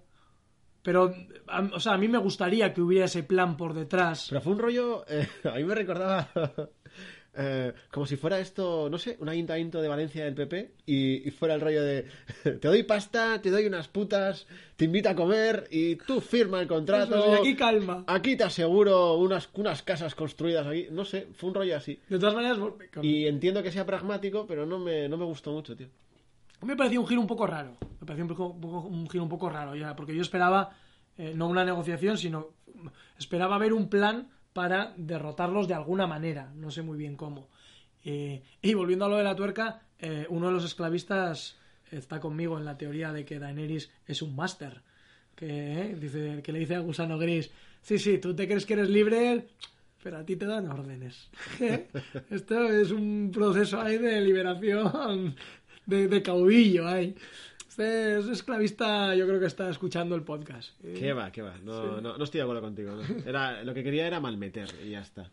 Pero, a- o sea, a mí me gustaría que hubiera ese plan por detrás. Pero fue un rollo... eh, a mí me recordaba... eh, como si fuera esto, no sé, un ayuntamiento de Valencia del PP y, y fuera el rollo de te doy pasta, te doy unas putas, te invito a comer y tú firma el contrato. Sí, aquí calma. Aquí te aseguro unas, unas casas construidas aquí. No sé, fue un rollo así. De todas maneras, Y entiendo que sea pragmático, pero no me, no me gustó mucho, tío. a mí me pareció un giro un poco raro. Me pareció un, poco- un poco- un giro un poco raro, ya, porque yo esperaba eh, no una negociación, sino esperaba ver un plan para derrotarlos de alguna manera. No sé muy bien cómo. Eh, y volviendo a lo de la tuerca, eh, uno de los esclavistas está conmigo en la teoría de que Daenerys es un máster. Que, eh, dice, que le dice a Gusano Gris, sí, sí, tú te crees que eres libre, pero a ti te dan órdenes. Esto es un proceso ahí de liberación de, de caudillo ahí. Es esclavista, yo creo que está escuchando el podcast. Eh, ¿Qué va, qué va? No, no, no estoy de acuerdo contigo. no. Era, lo que quería era malmeter y ya está.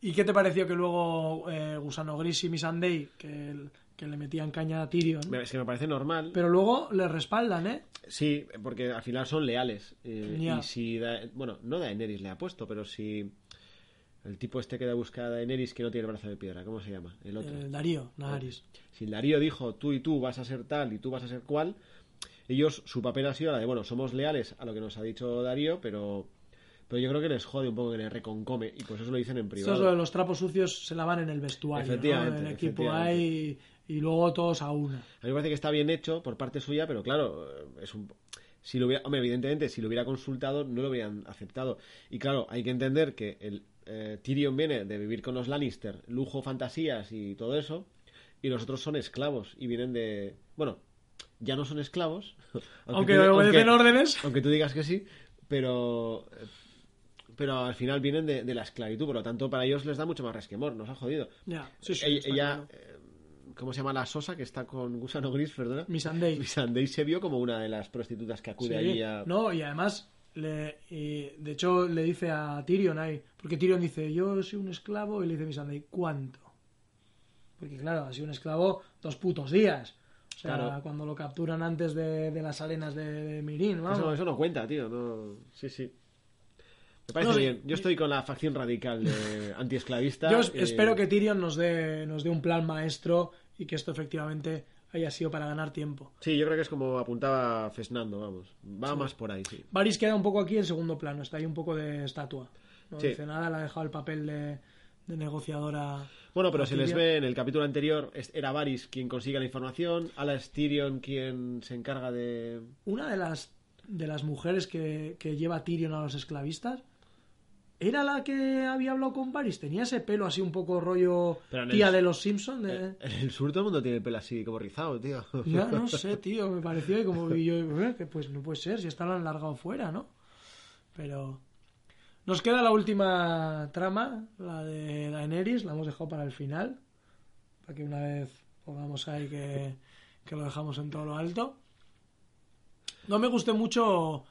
¿Y qué te pareció que luego eh, Gusano Gris y Missandei, que, el- que le metían caña a Tyrion, Es que me parece normal. pero luego le respaldan, ¿eh? Sí, porque al final son leales. eh. Y si. Da- bueno, no Daenerys le ha puesto, pero si. El tipo este que da busca a Daenerys que no tiene el brazo de piedra, ¿cómo se llama? El otro. El Darío, Naharis. Si el Darío dijo tú y tú vas a ser tal y tú vas a ser cual, ellos, su papel ha sido la de, bueno, somos leales a lo que nos ha dicho Darío, pero. Pero yo creo que les jode un poco, que les reconcome, y pues eso lo dicen en Eso privado. es lo de los trapos sucios se lavan en el vestuario, ¿no? Efectivamente, El equipo efectivamente. ahí y luego todos a una. A mí me parece que está bien hecho por parte suya, pero claro, es un... Si lo hubiera, hombre, evidentemente, si lo hubiera consultado, no lo hubieran aceptado. Y claro, hay que entender que el eh, Tyrion viene de vivir con los Lannister, lujo, fantasías y todo eso, y los otros son esclavos y vienen de... Bueno, ya no son esclavos, Aunque tú- obedecen aunque- órdenes. aunque tú digas que sí, pero... Pero al final vienen de, de la esclavitud, por lo tanto, para ellos les da mucho más resquemor, nos ha jodido. Ya, sí, sí, ella, eh, ¿cómo se llama la sosa que está con Gusano Gris, perdona? Missandei. Missandei se vio como una de las prostitutas que acude Sí. allí a... No, y además, le, y de hecho, le dice a Tyrion ahí, porque Tyrion dice, yo soy un esclavo, y le dice Missandei, ¿cuánto? Porque claro, ha sido un esclavo dos putos días. O sea, Claro. cuando lo capturan antes de, de las arenas de, de Mirin, vamos. Eso, eso no cuenta, tío. No... Sí, sí. Me parece No, bien. Yo estoy con la facción radical de antiesclavista. Yo y- es- espero que Tyrion nos dé, nos dé un plan maestro y que esto efectivamente haya sido para ganar tiempo. Sí, yo creo que es como apuntaba Fesnando, vamos. Va más por ahí, sí. Varys queda un poco aquí en segundo plano, está ahí un poco de estatua. No Sí. dice nada, le ha dejado el papel de, de negociadora. Bueno, pero se les ve en el capítulo anterior, era Varys quien consigue la información, Ala es Tyrion quien se encarga de... Una de las, de las mujeres que, que lleva Tyrion a los esclavistas era la que había hablado con Varys. Tenía ese pelo así un poco rollo tía de los Simpsons. De... En el sur todo el mundo tiene el pelo así como rizado, tío. Ya no sé, tío, me pareció y como y yo, eh, que pues no puede ser, si está lo han largado fuera, ¿no? Pero nos queda la última trama, la de Daenerys, la hemos dejado para el final, para que una vez pongamos ahí que, que lo dejamos en todo lo alto. No me gustó mucho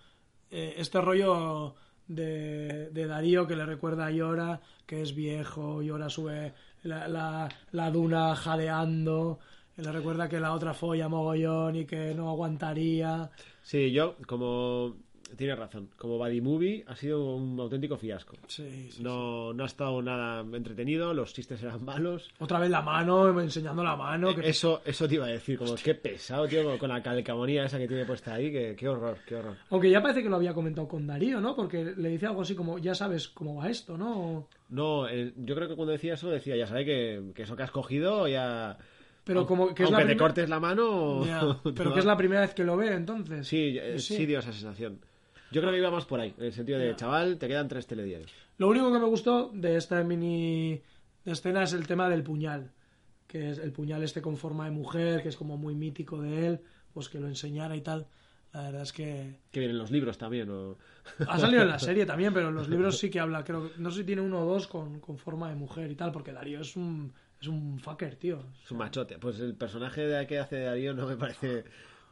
eh, este rollo de, de Darío que le recuerda a Yora, que es viejo, Yora sube la, la, la duna jadeando, le recuerda que la otra folla mogollón y que no aguantaría. Sí, yo, como tienes razón. Como Buddy Movie ha sido un auténtico fiasco. Sí, sí, No, no ha estado nada entretenido, los chistes eran malos. Otra vez la mano, enseñando la mano. que- Eso, eso te iba a decir, como qué pesado, tío, con la calcamonía esa que tiene puesta ahí, que, qué horror, qué horror. Aunque ya parece que lo había comentado con Darío, ¿no? Porque le dice algo así como, ya sabes cómo va esto, ¿no? No, eh, yo creo que cuando decía eso decía, ya sabes que, que eso que has cogido ya... Pero como que es Aunque la te cortes la mano... Pero que es la primera vez que lo ve, entonces. Sí, eh, sí. dio esa sensación. Yo creo que íbamos por ahí, en el sentido de, chaval, te quedan tres telediarios. Lo único que me gustó de esta mini escena es el tema del puñal. Que es el puñal este con forma de mujer, que es como muy mítico de él, pues que lo enseñara y tal. La verdad es que Que vienen los libros también, o... ha salido en la serie también, pero en los libros sí que habla, creo, no sé si tiene uno o dos con, con forma de mujer y tal, porque Darío es un es un fucker, tío. Es un machote. Pues el personaje de que hace Darío no me parece...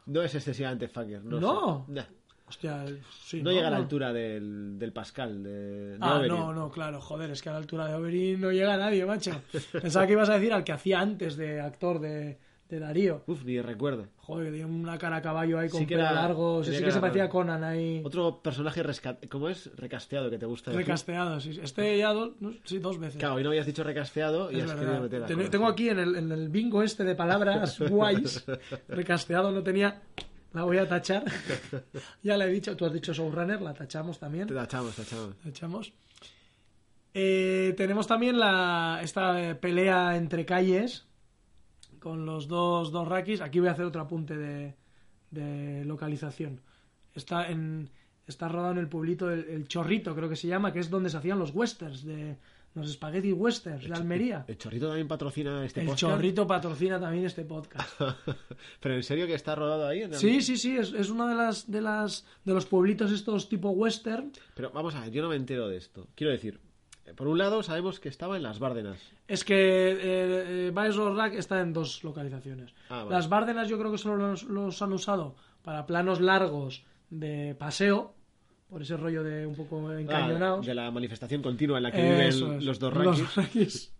No es excesivamente fucker. No. No. sé. Nah. Hostia, sí. No llega a la altura del, del Pascal, de, de Ah, Oberyn. no, no, claro, joder, es que a la altura de Oberyn no llega nadie, macho. Pensaba que ibas a decir al que hacía antes de actor de, de Darío. Uf, ni recuerdo. Joder, tenía una cara a caballo ahí con Sí que pelo largo. Sí, sí que se parecía a. Conan ahí. Otro personaje ¿Cómo es? Recasteado que te gusta decir. Recasteado, sí. Este ya dos, sí, dos veces. Claro, hoy no habías dicho recasteado y Es has verdad. querido meter a Ten-. Tengo aquí en el, en el bingo este de palabras guays. recasteado no tenía. La voy a tachar. ya la he dicho. Tú has dicho showrunner, la tachamos también. Tachamos, tachamos. La echamos. Eh, tenemos también la, esta eh, pelea entre calles con los dos, dos rakis. Aquí voy a hacer otro apunte de, de localización. Está en está rodado en el pueblito el, el Chorrito, creo que se llama, que es donde se hacían los westerns, de los spaghetti westerns de Almería. ¿El chorrito también patrocina este El podcast? Chorrito patrocina también este podcast. ¿Pero en serio que está rodado ahí? en el- Sí, sí, sí, es, es uno de las de las de los pueblitos estos tipo western. Pero vamos a ver, yo no me entero de esto. Quiero decir, eh, por un lado sabemos que estaba en las Bárdenas. Es que eh, eh, está en dos localizaciones. Ah, vale. Las Bárdenas yo creo que solo los, los han usado para planos largos de paseo, por ese rollo de un poco Ah, encañonados. de la manifestación continua en la que viven es, los dos los rakis.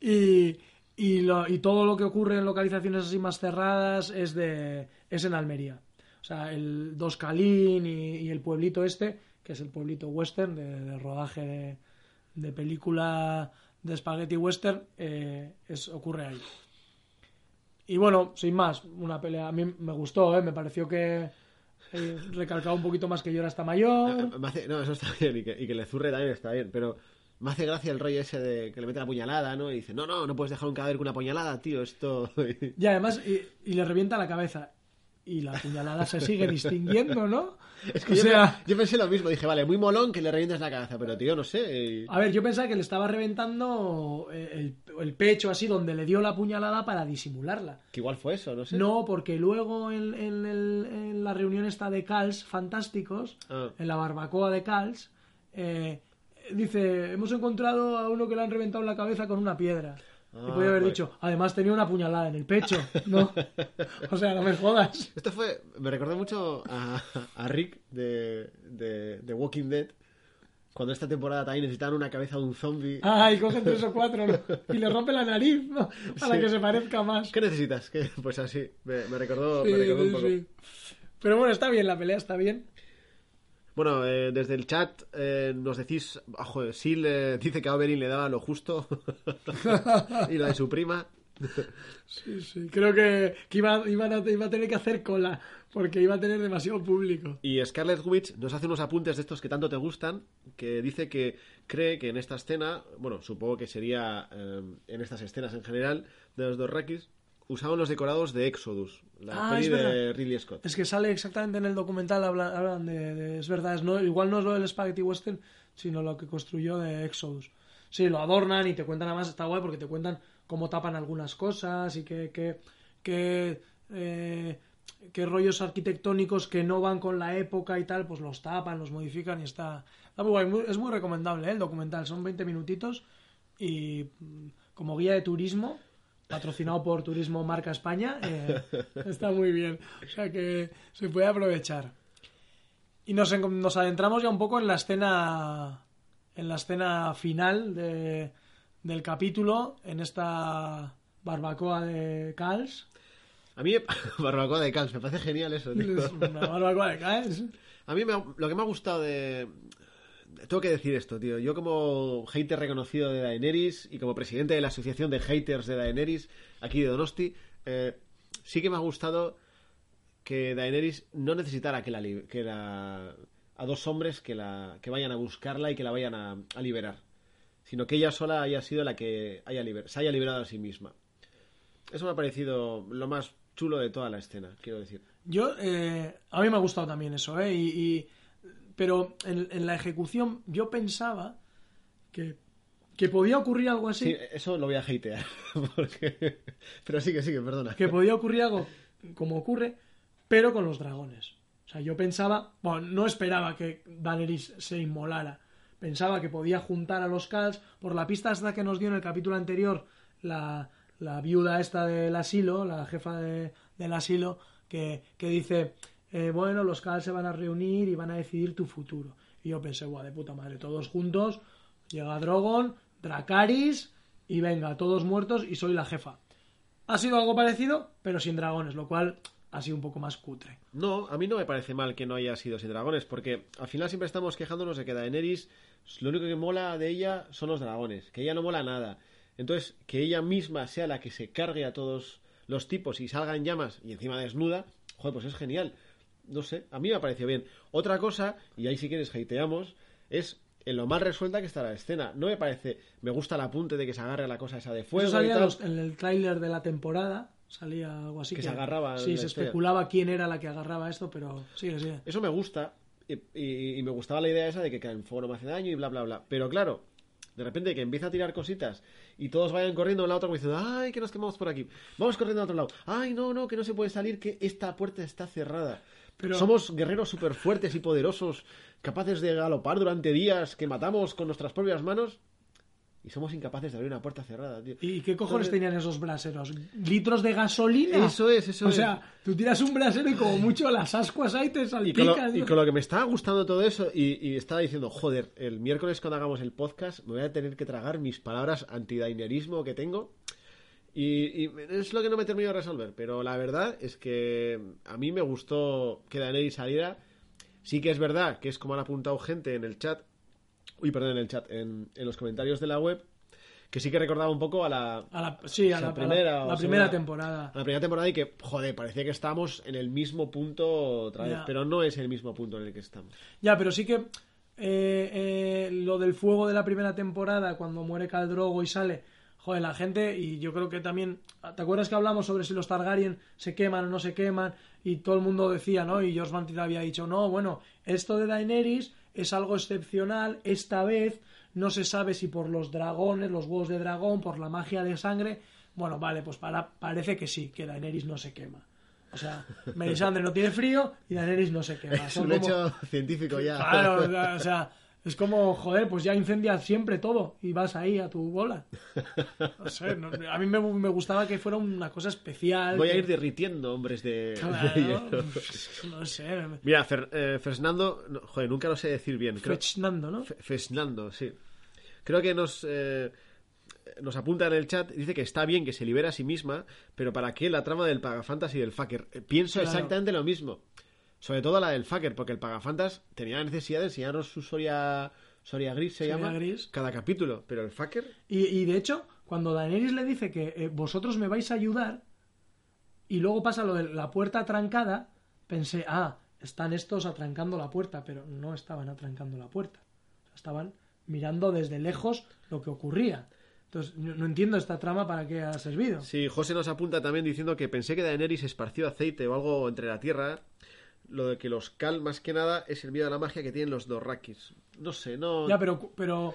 y, y, lo- y todo lo que ocurre en localizaciones así más cerradas es, de, es en Almería. O sea, el Dos Calín y, y el pueblito este, que es el pueblito western de, de rodaje de, de película de spaghetti western, eh, es, ocurre ahí. Y bueno, sin más, una pelea. A mí me gustó, ¿eh? me pareció que eh, recalcaba un poquito más que yo era hasta mayor. Me hace- no, eso está bien, y que, y que le zurre también está bien, pero me hace gracia el rollo ese de que le mete la puñalada, ¿no? Y dice, no, no, no puedes dejar un cadáver con una puñalada, tío, esto... Y además, y, y le revienta la cabeza. Y la puñalada se sigue distinguiendo, ¿no? Es que o yo, sea, pe- yo pensé lo mismo, dije, vale, muy molón que le revientes la cabeza, pero tío, no sé... y- a ver, yo pensaba que le estaba reventando eh, el, el pecho así donde le dio la puñalada para disimularla. Que igual fue eso, no sé. No, porque luego en, en el- en la reunión esta de Cals Fantásticos, Ah. en la barbacoa de Cals, eh, dice, hemos encontrado a uno que le han reventado la cabeza con una piedra. Y Ah, podía haber pues. dicho, además tenía una puñalada en el pecho, ¿no? o sea, no me jodas. Esto fue, me recordó mucho a, a Rick de, de, de Walking Dead, cuando esta temporada también necesitaban una cabeza de un zombie. Ah, y cogen tres o cuatro ¿no? y le rompe la nariz, ¿no? Para Sí. que se parezca más. ¿Qué necesitas? ¿Qué? Pues así, me, me recordó, Sí, me recordó un poco. sí. Pero bueno, está bien, la pelea está bien. Bueno, eh, desde el chat eh, nos decís, ah, joder, Sil eh, dice que a Oberyn le daba lo justo y lo de su prima. Sí, sí. Creo que, que iba, a, iba a tener que hacer cola porque iba a tener demasiado público. Y Scarlet Witch nos hace unos apuntes de estos que tanto te gustan, que dice que cree que en esta escena, bueno, supongo que sería eh, en estas escenas en general de los dos Rakis, usaban los decorados de Exodus, la Ah, peli de. Ridley Scott. Es que sale exactamente en el documental, hablan, hablan de, de- Es verdad, es no, igual no es lo del Spaghetti Western, sino lo que construyó de Exodus. Sí, lo adornan y te cuentan además, está guay porque te cuentan cómo tapan algunas cosas y qué que, que, eh, qué rollos arquitectónicos que no van con la época y tal, pues los tapan, los modifican y está, está muy guay. Es muy recomendable ¿eh? el documental, son 20 minutitos y mm, como guía de turismo, patrocinado por Turismo Marca España, eh, está muy bien. O sea que se puede aprovechar. Y nos, nos adentramos ya un poco en la escena en la escena final de, del capítulo, en esta barbacoa de Cals. A mí, barbacoa de Cals, me parece genial eso, tío. Es una barbacoa de caes. A mí me lo que me ha gustado de... Tengo que decir esto, tío. Yo como hater reconocido de Daenerys y como presidente de la asociación de haters de Daenerys, aquí de Donosti, eh, sí que me ha gustado que Daenerys no necesitara que la, que la- a dos hombres que, la, que vayan a buscarla y que la vayan a, liberar, sino que ella sola haya sido la que haya liber- se haya liberado a sí misma. Eso me ha parecido lo más chulo de toda la escena, quiero decir. Yo, eh, a mí me ha gustado también eso, ¿eh? Y- pero en, en la ejecución yo pensaba que, que podía ocurrir algo así. Sí, eso lo voy a hatear. porque- Pero sigue, sigue, perdona. que podía ocurrir algo como ocurre, pero con los dragones. O sea, yo pensaba, bueno, no esperaba que Daenerys se inmolara. Pensaba que podía juntar a los Khals por la pista hasta que nos dio en el capítulo anterior la, la viuda esta del asilo, la jefa de- del asilo, que, que dice, eh, bueno, los Khals se van a reunir y van a decidir tu futuro. Y yo pensé, guau, de puta madre, todos juntos, llega Drogon, Dracaris, y venga, todos muertos y soy la jefa. Ha sido algo parecido, pero sin dragones, lo cual ha sido un poco más cutre. No, a mí no me parece mal que no haya sido sin dragones, porque al final siempre estamos quejándonos de que Daenerys, lo único que mola de ella son los dragones, que ella no mola nada. Entonces, que ella misma sea la que se cargue a todos los tipos y salga en llamas y encima desnuda, joder, pues es genial. No sé, a mí me ha parecido bien. Otra cosa, y ahí si quieres hateamos, es en lo mal resuelta que está la escena. No me parece, me gusta el apunte de que se agarre a la cosa esa de fuego Eso y salía tal. los- en el tráiler de la temporada, salía algo así. Que se agarraba Sí, la se estrella. especulaba quién era la que agarraba esto, pero sigue, sigue. Eso me gusta. Y, y- y me gustaba la idea esa de que en fuego no me hace daño y bla, bla, bla. Pero claro, de repente que empieza a tirar cositas y todos vayan corriendo de un lado a otro como diciendo, ay, que nos quemamos por aquí. Vamos corriendo a otro lado. Ay, no, no, que no se puede salir, que esta puerta está cerrada. Pero- Somos guerreros súper fuertes y poderosos, capaces de galopar durante días, que matamos con nuestras propias manos. Y somos incapaces de abrir una puerta cerrada, tío. ¿Y qué cojones Entonces- tenían esos braseros? ¿Litros de gasolina? Eso es, eso o es. sea, tú tiras un brasero y como mucho las ascuas ahí te Y con, lo, salpican. y con lo que me estaba gustando todo eso, y, y estaba diciendo, joder, el miércoles cuando hagamos el podcast me voy a tener que tragar mis palabras antidainerismo que tengo. Y, y es lo que no me termino de resolver. Pero la verdad es que a mí me gustó que Daenerys saliera. Sí que es verdad que es como han apuntado gente en el chat. Uy, perdón, en el chat, en, en los comentarios de la web. Que sí que recordaba un poco a la, A la, sí, a la, primera a la- primera temporada. a la primera temporada y que, joder, parecía que estábamos en el mismo punto otra vez. Ya. Pero no es el mismo punto en el que estamos. Ya, pero sí que eh, eh, lo del fuego de la primera temporada, cuando muere Caldrogo y sale, joder, la gente, y yo creo que también, ¿te acuerdas que hablamos sobre si los Targaryen se queman o no se queman? Y todo el mundo decía, ¿no? Y George Martin había dicho, no, bueno, esto de Daenerys es algo excepcional, esta vez no se sabe si por los dragones, los huevos de dragón, por la magia de sangre, bueno, vale, pues para, parece que sí, que Daenerys no se quema. O sea, Melisandre no tiene frío y Daenerys no se quema. Es Son un como- hecho científico ya. Claro, o sea, o sea, es como, joder, pues ya incendias siempre todo y vas ahí a tu bola. No sé, no- a mí me, me gustaba que fuera una cosa especial. Voy a ir derritiendo hombres de, Claro, de hielo. no sé, Mira, Fer- eh, Fernando, no, joder, nunca lo sé decir bien. Creo, Fechnando, ¿no? Fe- Fernando, sí. Creo que nos, eh, nos apunta en el chat, dice que está bien que se libera a sí misma, pero ¿para qué la trama del Pagafantas y del Fucker? Eh, Pienso Claro. exactamente lo mismo. Sobre todo la del Fucker, porque el Pagafantas tenía la necesidad de enseñarnos su Soria, Soria Gris, se Soria llama, Gris. cada capítulo, pero el Fucker... Y, y de hecho, cuando Daenerys le dice que eh, vosotros me vais a ayudar, y luego pasa lo de la puerta atrancada, pensé, ah, están estos atrancando la puerta, pero no estaban atrancando la puerta. O sea, estaban mirando desde lejos lo que ocurría. Entonces, no, no entiendo esta trama para qué ha servido. Sí, José nos apunta también diciendo que pensé que Daenerys esparció aceite o algo entre la tierra. Lo de que los Cal, más que nada, es el miedo a la magia que tienen los Dorrakis. No sé, no... Ya, pero, pero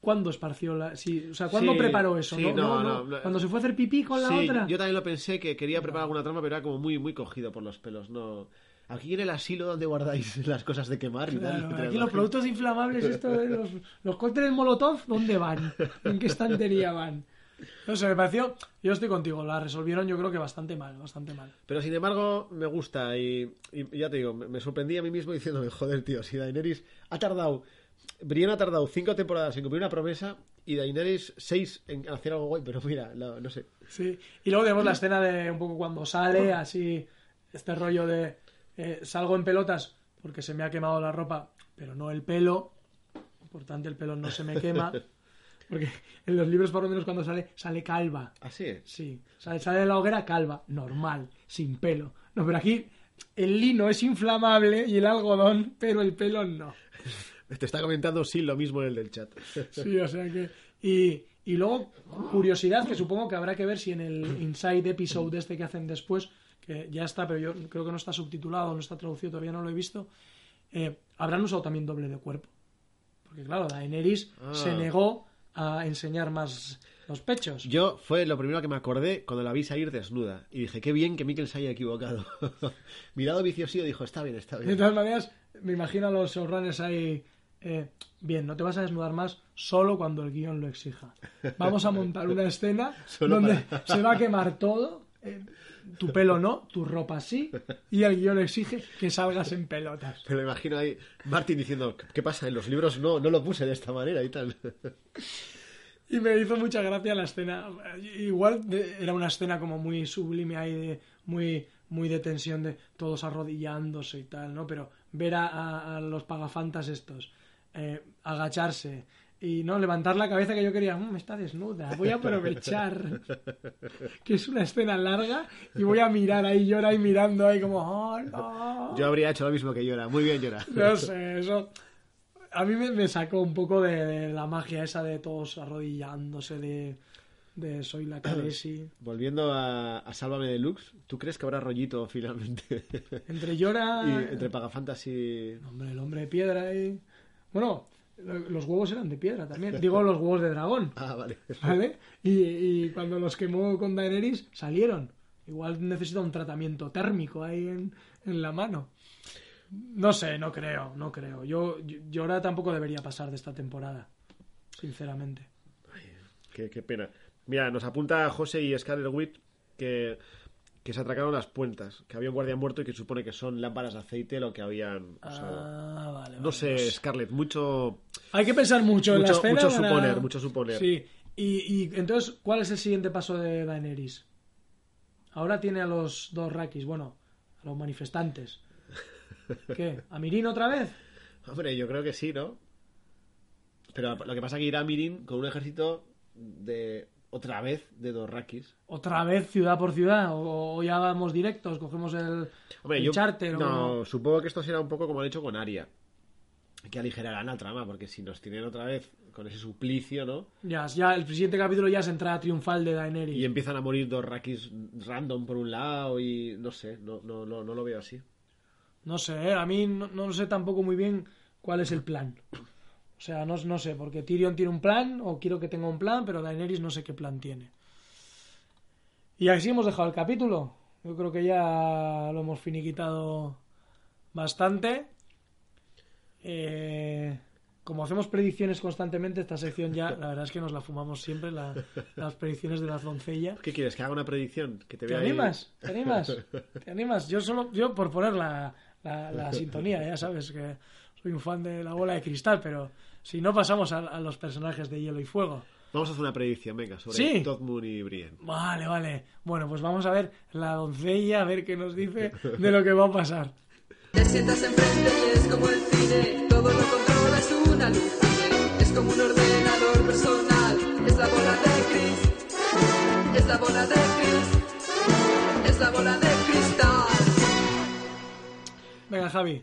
¿cuándo esparció la...? Sí, o sea, ¿cuándo Sí, preparó eso? sí, no, no, no, no. Cuando se fue a hacer pipí con la Sí, otra. yo también lo pensé, que quería preparar alguna trama, pero era como muy, muy cogido por los pelos. No... Aquí en el asilo donde guardáis las cosas de quemar y tal. Claro, aquí los productos inflamables, esto de los, los cócteles Molotov, ¿dónde van? ¿En qué estantería van? No sé, me pareció. Yo estoy contigo, la resolvieron yo creo que bastante mal, bastante mal. Pero sin embargo, me gusta y, y ya te digo, me, me sorprendí a mí mismo diciéndome, joder, tío, si Daenerys ha tardado. Brienne ha tardado cinco temporadas en cumplir una promesa y Daenerys 6 en hacer algo guay, pero mira, no, no sé. Sí. Y luego tenemos la escena de un poco cuando sale, así, este rollo de eh, salgo en pelotas porque se me ha quemado la ropa, pero no el pelo. Importante, el pelo no se me quema. Porque en los libros, por lo menos, cuando sale, sale calva. Así es. Sí, sale, sale de la hoguera calva, normal, sin pelo. No, pero aquí el lino es inflamable y el algodón, pero el pelo no. Te está comentando sí lo mismo en el del chat. Sí, o sea que. Y, y luego, curiosidad que supongo que habrá que ver si en el Inside Episode este que hacen después, que ya está, pero yo creo que no está subtitulado, no está traducido, todavía no lo he visto, eh, habrán usado también doble de cuerpo. Porque claro, Daenerys Ah. se negó a enseñar más los pechos. Yo fue lo primero que me acordé cuando la vi salir desnuda. Y dije, qué bien que Mikkel se haya equivocado. Mirado viciosillo dijo, está bien, está De bien. todas maneras, me imagino a los showrunners ahí. eh, bien, no te vas a desnudar más solo cuando el guion lo exija. Vamos a montar una escena donde para- se va a quemar todo. eh, tu pelo no, tu ropa sí. Y el guion exige que salgas en pelotas. Pero imagino ahí Martin diciendo, ¿qué pasa? En los libros no, no lo puse de esta manera y tal. Y me hizo mucha gracia la escena. Igual era una escena como muy sublime ahí, de, muy, muy de tensión de todos arrodillándose y tal, ¿no? Pero ver a, a- a los pagafantas estos eh, agacharse y no levantar la cabeza que yo quería, "Mm, está desnuda, voy a aprovechar que es una escena larga y voy a mirar ahí, llora ahí mirando ahí como, oh, no. Yo habría hecho lo mismo que Llora. Muy bien, Llora. No sé, eso. A mí me, me sacó un poco de, de la magia esa de todos arrodillándose, de, de soy la Khaleesi. Volviendo a, a Sálvame Deluxe, ¿tú crees que habrá rollito finalmente? Entre llora. y entre Pagafantas y... Hombre, el hombre de piedra y. Bueno, los huevos eran de piedra también. Digo los huevos de dragón. Ah, vale. ¿Vale? Y, y cuando los quemó con Daenerys, salieron. Igual necesita un tratamiento térmico ahí en, en la mano. No sé, no creo, no creo. Yo, yo, Llora tampoco debería pasar de esta temporada. Sinceramente. Qué, qué pena. Mira, nos apunta José y Scarlet Wit que, que se atracaron las puertas, que había un guardia muerto y que supone que son lámparas de aceite lo que habían usado. Ah, vale. no vale. sé, Scarlett, mucho... Hay que pensar mucho, en la Mucho- escena. mucho para- suponer, mucho suponer. Sí. Y, y entonces, ¿cuál es el siguiente paso de Daenerys? Ahora tiene a los dos Rakis, bueno, a los manifestantes. ¿Qué? ¿A Mirin otra vez? Hombre, yo creo que sí, ¿no? Pero lo que pasa es que irá Mirin con un ejército de... Otra vez de dos rakis. ¿Otra vez ciudad por ciudad? ¿O, o ya vamos directos? ¿Cogemos el, Hombre, el yo... charter? o- No, supongo que esto será un poco como han hecho con Aria. Que aligerarán la trama, porque si nos tienen otra vez con ese suplicio, ¿no? Ya, ya, el siguiente capítulo ya es entrada triunfal de Daenerys. Y empiezan a morir dos rakis random por un lado y no sé, no, no, no, no lo veo así. No sé, ¿eh? a mí no, no sé tampoco muy bien cuál es el plan. O sea, no, no sé, porque Tyrion tiene un plan, o quiero que tenga un plan, pero Daenerys no sé qué plan tiene. Y así hemos dejado el capítulo. Yo creo que ya lo hemos finiquitado bastante. Eh, como hacemos predicciones constantemente, esta sección ya, la verdad es que nos la fumamos siempre, la- las predicciones de las doncellas. ¿Qué quieres? ¿Que haga una predicción? ¿Que te, ¿Te vea ahí? animas? ¿Te animas? ¿Te animas? Yo solo, yo por poner la, la, la sintonía, ya sabes que soy un fan de la bola de cristal, pero si no pasamos a, a los personajes de hielo y fuego. Vamos a hacer una predicción, venga, sobre Sí. Todmund y Brienne. Vale, vale. Bueno, pues vamos a ver la doncella, a ver qué nos dice de lo que va a pasar. Te sientas enfrente y es como el cine, todo lo controla, es una alucine. Es como un ordenador personal, es la bola de Chris, es la bola de Chris, es la bola de cristal. Venga, Javi.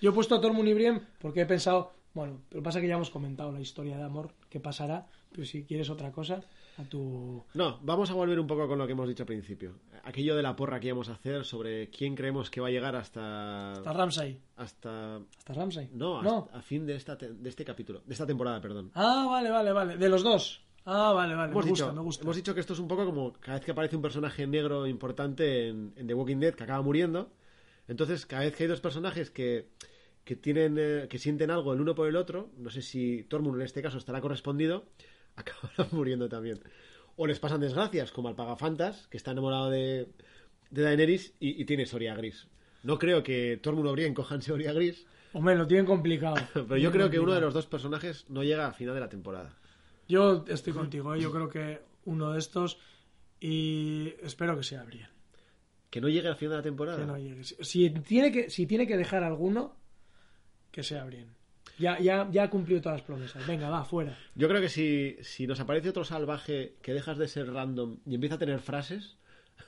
Yo he puesto a Tormund y Brienne porque he pensado, bueno, pero pasa que ya hemos comentado la historia de amor que pasará, pero si quieres otra cosa, a tu... No, vamos a volver un poco con lo que hemos dicho al principio. Aquello de la porra que íbamos a hacer sobre quién creemos que va a llegar hasta... Hasta Ramsay. Hasta... Hasta Ramsay. No, hasta a fin de, esta te- de este capítulo, de esta temporada, perdón. Ah, vale, vale, vale. De los dos. Ah, vale, vale. Hemos me gusta, me gusta. hemos dicho que esto es un poco como cada vez que aparece un personaje negro importante en, en The Walking Dead que acaba muriendo. Entonces, cada vez que hay dos personajes que, que tienen eh, que sienten algo el uno por el otro, no sé si Tormund en este caso estará correspondido, acabarán muriendo también. O les pasan desgracias, como al Pagafantas, que está enamorado de, de Daenerys y, y tiene Soria Gris. No creo que Tormund o Brienne cojan Soria Gris, Hombre, lo tienen complicado. pero yo creo que uno de los dos personajes no llega a final de la temporada. Yo estoy contigo, ¿eh? yo creo que uno de estos y espero que sea Brienne. Que no llegue al final de la temporada. Que no llegue. Si tiene que, si tiene que dejar alguno, que sea Brienne. Ya, ya, ya ha cumplido todas las promesas. Venga, va, fuera. Yo creo que si, si nos aparece otro salvaje que dejas de ser random y empieza a tener frases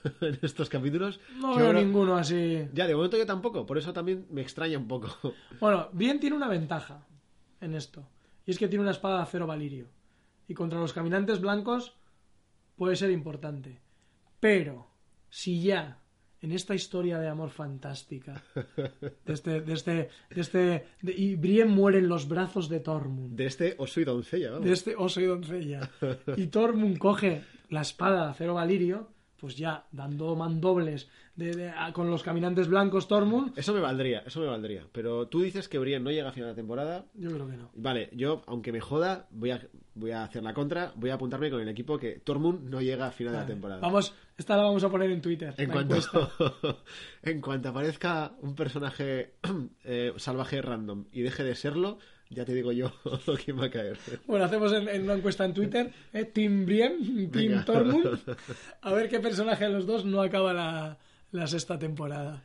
en estos capítulos. No veo creo- ninguno así. Ya, de momento yo tampoco, por eso también me extraña un poco. Bueno, bien tiene una ventaja en esto. Y es que tiene una espada de acero valirio. Y contra los caminantes blancos puede ser importante. Pero, si ya en esta historia de amor fantástica, de este, de este, de este, de- y Brienne muere en los brazos de Tormund, De este os soy doncella, vamos. de este oso y doncella, y Tormund coge la espada de acero valirio, pues ya dando mandobles de- de- a- con los caminantes blancos Tormund, Eso me valdría, eso me valdría. Pero tú dices que Brienne no llega a final de temporada. yo creo que no. Vale, yo, aunque me joda, voy a, voy a hacer la contra. Voy a apuntarme con el equipo que Tormund no llega a final de la temporada. Vamos, esta la vamos a poner en Twitter. En cuanto, en cuanto aparezca un personaje eh, salvaje random y deje de serlo, ya te digo yo quién va a caer. Bueno, hacemos en, en una encuesta en Twitter, ¿eh? Team Brienne, Team. Tormund, a ver qué personaje de los dos no acaba la, la sexta temporada.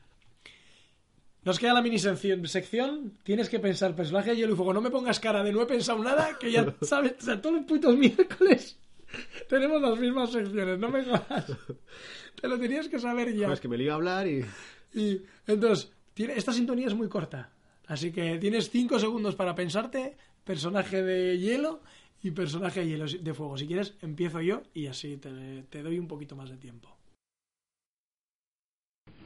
Nos queda la mini sección, sección. Tienes que pensar personaje de hielo y fuego. No me pongas cara de no he pensado nada, que ya sabes, o sea, todos los putos miércoles tenemos las mismas secciones. No me jodas. Te lo tenías que saber ya. No, es que me lo iba a hablar y... Y entonces, tiene, esta sintonía es muy corta. Así que tienes cinco segundos para pensarte personaje de hielo y personaje de hielo de fuego. Si quieres, empiezo yo y así te, te doy un poquito más de tiempo.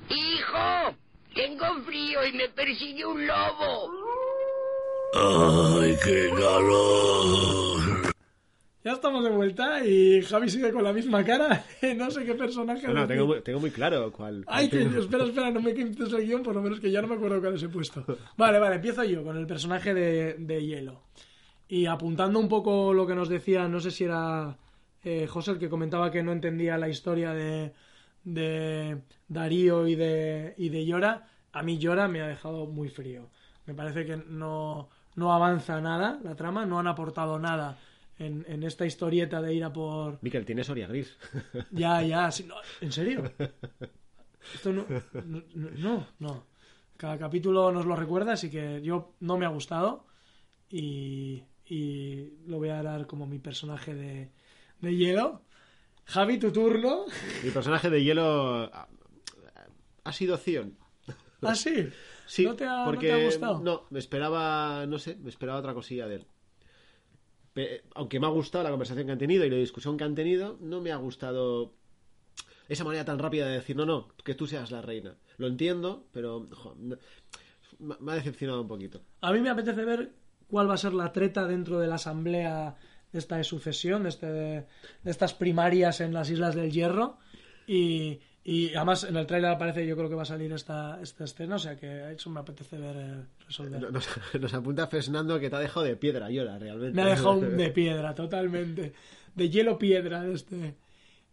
¡Hijo! Tengo frío y me persigue un lobo. ¡Ay, qué calor! Ya estamos de vuelta y Javi sigue con la misma cara. No sé qué personaje. No, tengo, muy- tengo muy claro cuál. cuál Ay, que, espera, espera, no me quites el guion, por lo menos que ya no me acuerdo cuál he puesto. Vale, vale, empiezo yo con el personaje de, de hielo. Y apuntando un poco lo que nos decía, no sé si era eh, José el que comentaba que no entendía la historia de, de Darío y de, y de Llora. A mí Llora me ha dejado muy frío. Me parece que no, no avanza nada la trama, no han aportado nada en, en esta historieta de ir a por, Miquel, tienes Soria Gris. ya, ya, sí, no, ¿en serio? Esto no, no, no, no. Cada capítulo nos lo recuerda, así que yo no me ha gustado y, y lo voy a dar como mi personaje de, de hielo. Javi, tu turno. Mi personaje de hielo ha, ha sido Zion. Ah, sí. Sí, ¿No te ha, no porque te ha gustado? no, me esperaba, no sé, me esperaba otra cosilla de él. Pe- aunque me ha gustado la conversación que han tenido y la discusión que han tenido, no me ha gustado esa manera tan rápida de decir, no, no, que tú seas la reina. Lo entiendo, pero jo, no- me ha decepcionado un poquito. A mí me apetece ver cuál va a ser la treta dentro de la asamblea de esta sucesión, de, este, de estas primarias en las Islas del Hierro. Y, y además en el tráiler aparece, yo creo que va a salir esta, esta escena, o sea que eso me apetece ver eh, resolver. Nos, nos apunta Fesnando que te ha dejado de piedra, llora, realmente. Me ha dejado de piedra, totalmente. De hielo piedra este.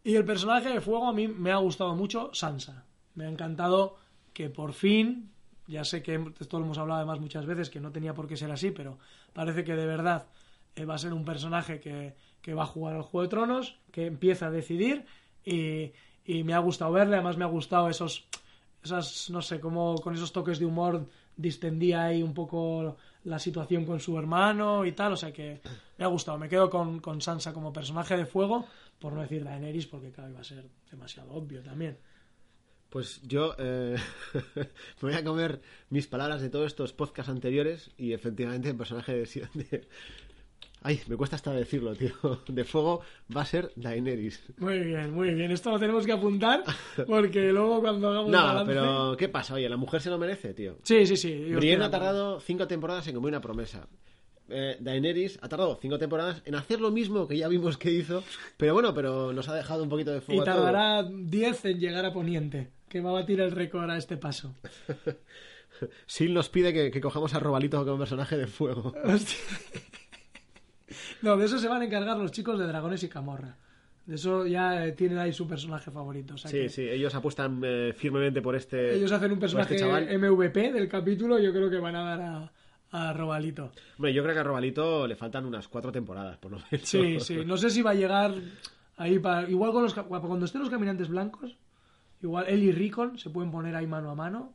Y el personaje de fuego a mí me ha gustado mucho, Sansa. Me ha encantado que por fin, ya sé que esto lo hemos hablado además muchas veces, que no tenía por qué ser así, pero parece que de verdad eh, va a ser un personaje que, que va a jugar al Juego de Tronos, que empieza a decidir y, y me ha gustado verle, además me ha gustado esos, esas, no sé, como con esos toques de humor distendía ahí un poco la situación con su hermano y tal, o sea que me ha gustado, me quedo con, con Sansa como personaje de fuego, por no decir Daenerys, porque claro, iba a ser demasiado obvio también. Pues yo eh, me voy a comer mis palabras de todos estos podcasts anteriores y efectivamente el personaje de, de- Ay, me cuesta hasta decirlo, tío. De fuego va a ser Daenerys. Muy bien, muy bien, esto lo tenemos que apuntar, porque luego cuando hagamos No, balance- pero ¿qué pasa? Oye, la mujer se lo merece, tío. Sí, sí, sí. Brienne ha tardado cinco temporadas en cumplir una promesa. Eh, Daenerys ha tardado cinco temporadas en hacer lo mismo que ya vimos que hizo, pero bueno, pero nos ha dejado un poquito de fuego Y tardará 10 en llegar a Poniente, que va a batir el récord a este paso. Sil nos pide que, que cojamos a Robalito como personaje de fuego. Hostia. No, de eso se van a encargar los chicos de Dragones y Camorra. De eso ya eh, tienen ahí su personaje favorito. o sea Sí, que sí, ellos apuestan eh, firmemente por este. Ellos hacen un por personaje este chaval. MVP del capítulo, yo creo que van a dar a, a Robalito. Hombre, yo creo que a Robalito le faltan unas cuatro temporadas, por lo menos. Sí, sí. No sé si va a llegar ahí para... Igual con los, cuando estén los caminantes blancos, igual él y Ricon se pueden poner ahí mano a mano.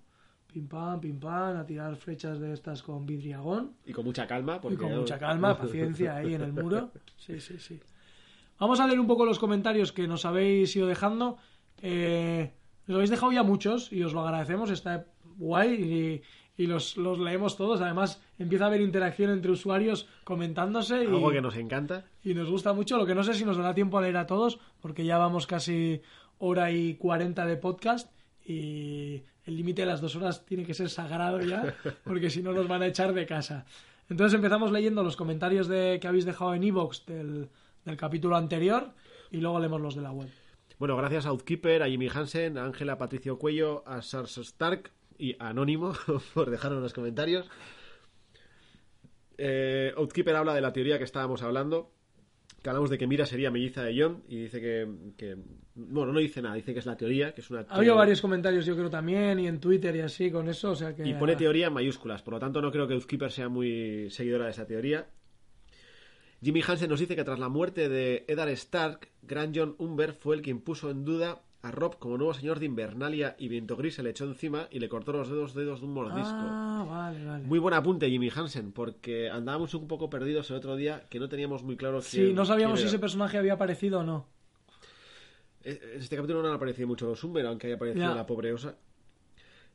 Pim pam, pim pam, a tirar flechas de estas con vidriagón. Y con mucha calma. Porque Y con mucha calma, paciencia ahí en el muro. Sí, sí, sí. Vamos a leer un poco los comentarios que nos habéis ido dejando. Eh, nos habéis dejado ya muchos y os lo agradecemos. Está guay y, y los, los leemos todos. Además, empieza a haber interacción entre usuarios comentándose. Y, Algo que nos encanta. y nos gusta mucho. Lo que no sé si nos dará tiempo a leer a todos, porque ya vamos casi hora y cuarenta de podcast y el límite de las dos horas tiene que ser sagrado ya, porque si no nos van a echar de casa. Entonces empezamos leyendo los comentarios de, que habéis dejado en del, del capítulo anterior y luego leemos los de la web. Bueno, gracias a Outkeeper, a Jimmy Hansen, a Ángela Patricio Cuello, a Sars Stark y a Anónimo por dejarnos los comentarios. Eh, Outkeeper habla de la teoría que estábamos hablando. Que hablamos de que Mira sería melliza de John y dice que, que- Bueno, no dice nada, dice que es la teoría, que es una Ha habido varios comentarios, yo creo también, y en Twitter y así con eso, o sea que... Y pone teoría en mayúsculas, por lo tanto no creo que Outkeeper sea muy seguidora de esa teoría. Jimmy Hansen nos dice que tras la muerte de Eddard Stark, Gran John Umber fue el que impuso en duda a Rob como nuevo señor de Invernalia y Viento Gris se le echó encima y le cortó los dedos dedos de un mordisco. Ah, vale, vale. Muy buen apunte, Jimmy Hansen, porque andábamos un poco perdidos el otro día que no teníamos muy claro Sí, quién- no sabíamos si ese personaje había aparecido o no. Eh, En este capítulo no han aparecido mucho los Umber, aunque haya aparecido Ya. la pobre osa.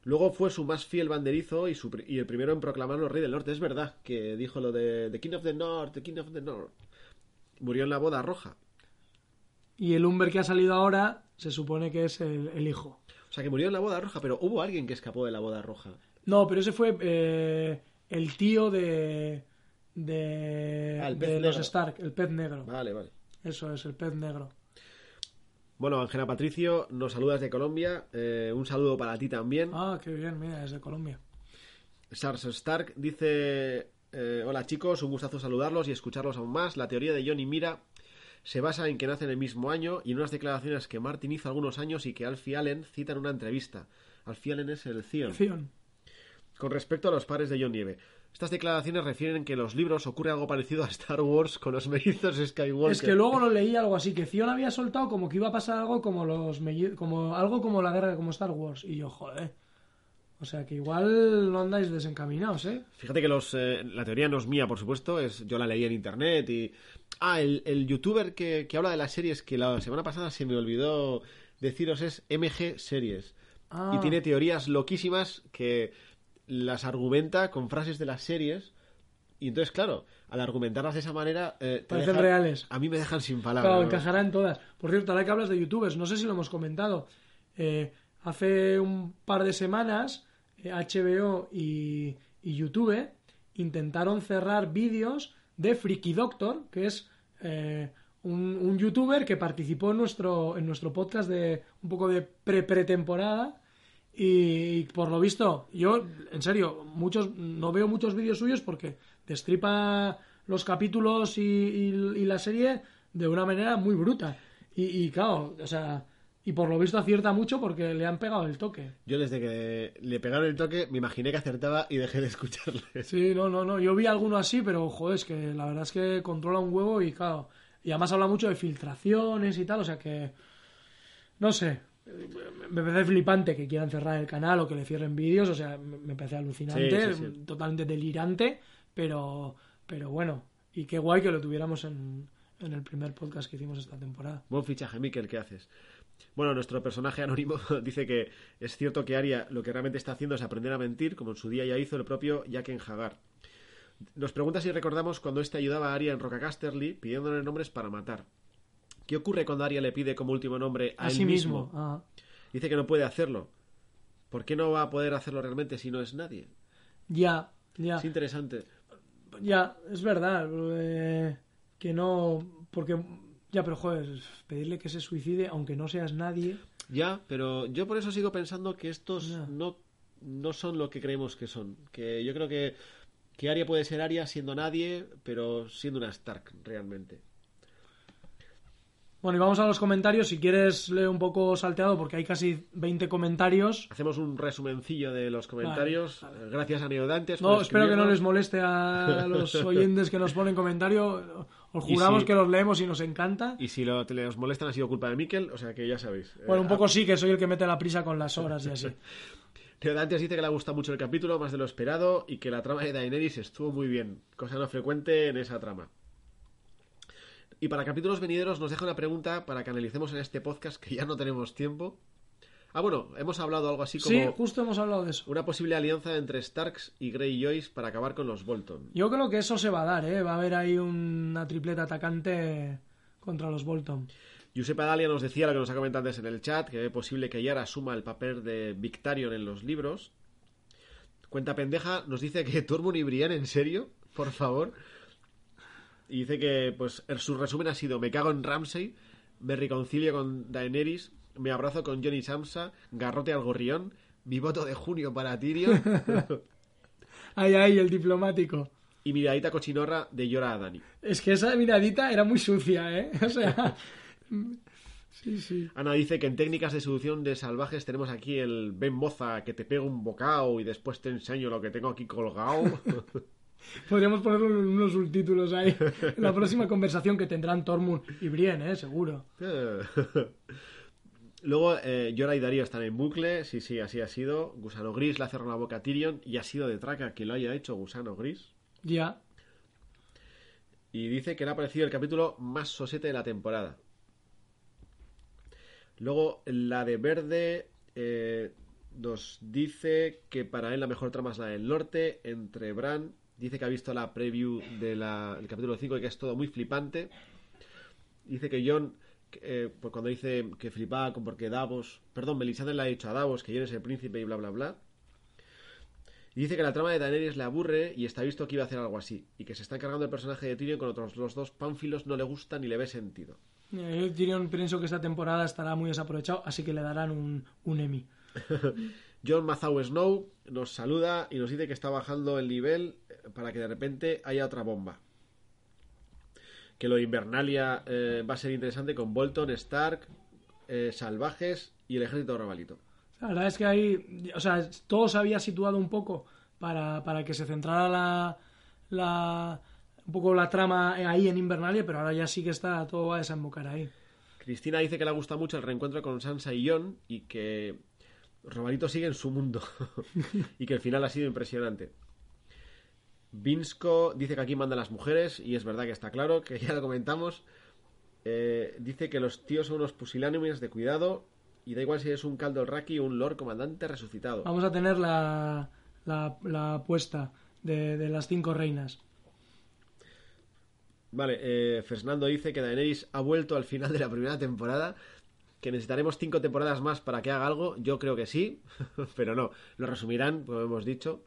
Luego fue su más fiel banderizo y, su y el primero en proclamarlo rey del norte. Es verdad que dijo lo de The King of the North, The King of the North. Murió en la boda roja. Y el Umber que ha salido ahora se supone que es el, el hijo. O sea, que murió en la boda roja, pero hubo alguien que escapó de la boda roja. No, pero ese fue eh, el tío de, de, Ah, de los. Stark, el pez negro. Vale, vale. Eso es, el pez negro. Bueno, Ángela Patricio, nos saludas de Colombia. Eh, un saludo para ti también. Ah, qué bien, mira, es de Colombia. Sars Stark dice: eh, Hola chicos, un gustazo saludarlos y escucharlos aún más. La teoría de John y Mira se basa en que nacen el mismo año y en unas declaraciones que Martin hizo algunos años y que Alfie Allen cita en una entrevista. Alfie Allen es el Theon. Zion. Con respecto a los padres de John Nieve. Estas declaraciones refieren que en los libros ocurre algo parecido a Star Wars con los mellizos Skywalker. Es que luego lo leí algo así, que Zion había soltado como que iba a pasar algo como los como algo como la guerra, como Star Wars. Y yo, joder. O sea que igual no andáis desencaminados, ¿eh? Fíjate que los, eh, la teoría no es mía, por supuesto, es yo la leí en internet y... Ah, el, el youtuber que, que habla de las series que la semana pasada se me olvidó deciros es MG Series. Ah. Y tiene teorías loquísimas que las argumenta con frases de las series. Y entonces, claro, al argumentarlas de esa manera... eh, te Parecen dejan- reales. A mí me dejan sin palabras. Claro, ¿no? encajará en todas. Por cierto, ahora que hablas de youtubers, no sé si lo hemos comentado. eh, hace un par de semanas, HBO y, y YouTube intentaron cerrar vídeos de Freaky Doctor, que es eh, un, youtuber que participó en nuestro, en nuestro podcast de un poco de pre-pretemporada. Y por lo visto, yo, en serio, muchos no veo muchos vídeos suyos porque destripa los capítulos y, y- y la serie de una manera muy bruta. Y claro, o sea, y por lo visto acierta mucho porque le han pegado el toque. Yo desde que le pegaron el toque me imaginé que acertaba y dejé de escucharle. Sí, no, no, no. Yo vi alguno así, pero joder, es que la verdad es que controla un huevo y claro. Y además habla mucho de filtraciones y tal, o sea que. No sé. Me parece flipante que quieran cerrar el canal o que le cierren vídeos, o sea, me parece alucinante, Sí, sí, sí. totalmente delirante, pero, pero bueno. Y qué guay que lo tuviéramos en, en el primer podcast que hicimos esta temporada. Buen fichaje, Mikel, ¿qué haces? Bueno, nuestro personaje anónimo dice que es cierto que Aria lo que realmente está haciendo es aprender a mentir, como en su día ya hizo el propio Jaqen Hagar. Nos pregunta si recordamos cuando este ayudaba a Aria en Roca Casterly pidiéndole nombres para matar. ¿Qué ocurre cuando Aria le pide como último nombre a, A él sí mismo? mismo. Ah. Dice que no puede hacerlo. ¿Por qué no va a poder hacerlo realmente si no es nadie? Ya, ya. Es interesante. Ya, es verdad. eh, que no. Porque. Ya, pero joder, pedirle que se suicide, aunque no seas nadie. Ya, pero yo por eso sigo pensando que estos Ya. no, no son lo que creemos que son. Que yo creo que, que Arya puede ser Arya siendo nadie, pero siendo una Stark realmente. Bueno, y vamos a los comentarios. Si quieres, lee un poco salteado porque hay casi 20 comentarios. Hacemos un resumencillo de los comentarios. Gracias a Neodantes. No, espero que no les moleste a los oyentes que nos ponen comentario. Os juramos si- que los leemos y nos encanta. Y si lo, te les molestan ha sido culpa de Miquel, o sea que ya sabéis. Bueno, un Eh, poco sí, que soy el que mete la prisa con las horas y así. Neodantes dice que le ha gustado mucho el capítulo, más de lo esperado, y que la trama de Daenerys estuvo muy bien, cosa no frecuente en esa trama. Y para capítulos venideros nos deja una pregunta para que analicemos en este podcast que ya no tenemos tiempo. Ah, bueno, hemos hablado algo así como Sí, justo hemos hablado de eso. una posible alianza entre Starks y Greyjoys para acabar con los Bolton. Yo creo que eso se va a dar, ¿eh? Va a haber ahí una tripleta atacante contra los Bolton. Giuseppe Adalia nos decía lo que nos ha comentado antes en el chat, que es posible que Yara asuma el papel de Victarion en los libros. Cuenta pendeja, nos dice que Tormund y Brienne, ¿en serio? Por favor. Y dice que, pues, su resumen ha sido, me cago en Ramsay, me reconcilio con Daenerys, me abrazo con Johnny Samsa, garrote al gorrión, mi voto de junio para Tyrion Ay, ay, el diplomático. y miradita cochinorra de Yora a Dani. Es que esa miradita era muy sucia, ¿eh? O sea... Sí, sí. Ana dice que en técnicas de seducción de salvajes tenemos aquí el ven moza que te pego un bocado y después te enseño lo que tengo aquí colgado. Podríamos ponerlo en unos subtítulos ahí. En la próxima conversación que tendrán Tormund y Brienne, ¿eh? Seguro. Luego eh, Yora y Darío están en bucle, sí, sí, así ha sido. Gusano Gris le ha cerrado la boca a Tyrion y ha sido de traca que lo haya hecho Gusano Gris. Ya. Y dice que le ha parecido el capítulo más sosete de la temporada. Luego la de Verde eh, nos dice que para él la mejor trama es la del norte, entre Bran. Dice que ha visto la preview del capítulo 5 y que es todo muy flipante. Dice que John, eh, pues cuando dice que flipaba con porque Davos, perdón, Melisandre le ha dicho a Davos que John es el príncipe y bla bla bla. Y dice que la trama de Daenerys le aburre y está visto que iba a hacer algo así. Y que se está encargando el personaje de Tyrion con otros los dos pánfilos no le gusta ni le ve sentido. Eh, Tyrion pienso que esta temporada estará muy desaprovechado, así que le darán un, un Emmy. John Mazau Snow nos saluda y nos dice que está bajando el nivel eh, para que de repente haya otra bomba. Que lo de Invernalia eh, va a ser interesante con Bolton, Stark, eh, Salvajes y el ejército Rabalito. La verdad es que ahí, o sea, todo se había situado un poco para, para que se centrara la, la, un poco la trama ahí en Invernalia, pero ahora ya sí que está, todo va a desembocar ahí. Cristina dice que le gusta mucho el reencuentro con Sansa y Jon y que Robalito sigue en su mundo y que el final ha sido impresionante. Vinsco dice que aquí mandan las mujeres y es verdad que está claro, que ya lo comentamos. Eh, dice que los tíos son unos pusilánimes de cuidado y da igual si es un caldo el raki o un lord comandante resucitado. Vamos a tener la, la, la apuesta de, de las cinco reinas. Vale, eh, Fernando dice que Daenerys ha vuelto al final de la primera temporada, que necesitaremos cinco temporadas más para que haga algo. Yo creo que sí, pero no. Lo resumirán, como hemos dicho.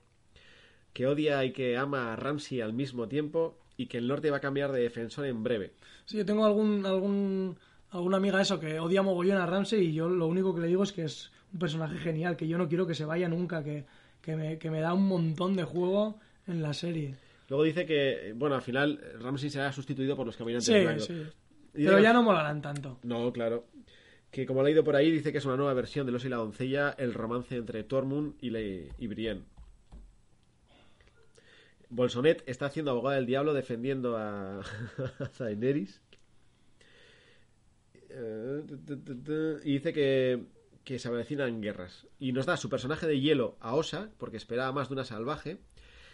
Que odia y que ama a Ramsey al mismo tiempo y que el norte va a cambiar de defensor en breve. Sí, yo tengo algún, algún, alguna amiga eso que odia mogollón a Ramsey y yo lo único que le digo es que es un personaje genial, que yo no quiero que se vaya nunca, que, que, me, que me da un montón de juego en la serie. Luego dice que, bueno, al final Ramsey será sustituido por los caminantes Sí, blancos. sí. Pero ya no molarán tanto. No, claro. Que como ha ido por ahí, dice que es una nueva versión de Los y la doncella, el romance entre Tormund y, Le y Brienne. Bolsonet está haciendo abogado del diablo defendiendo a, a Daenerys. Eh, Y dice que, que se avecinan guerras. Y nos da su personaje de hielo a Osa, porque esperaba más de una salvaje.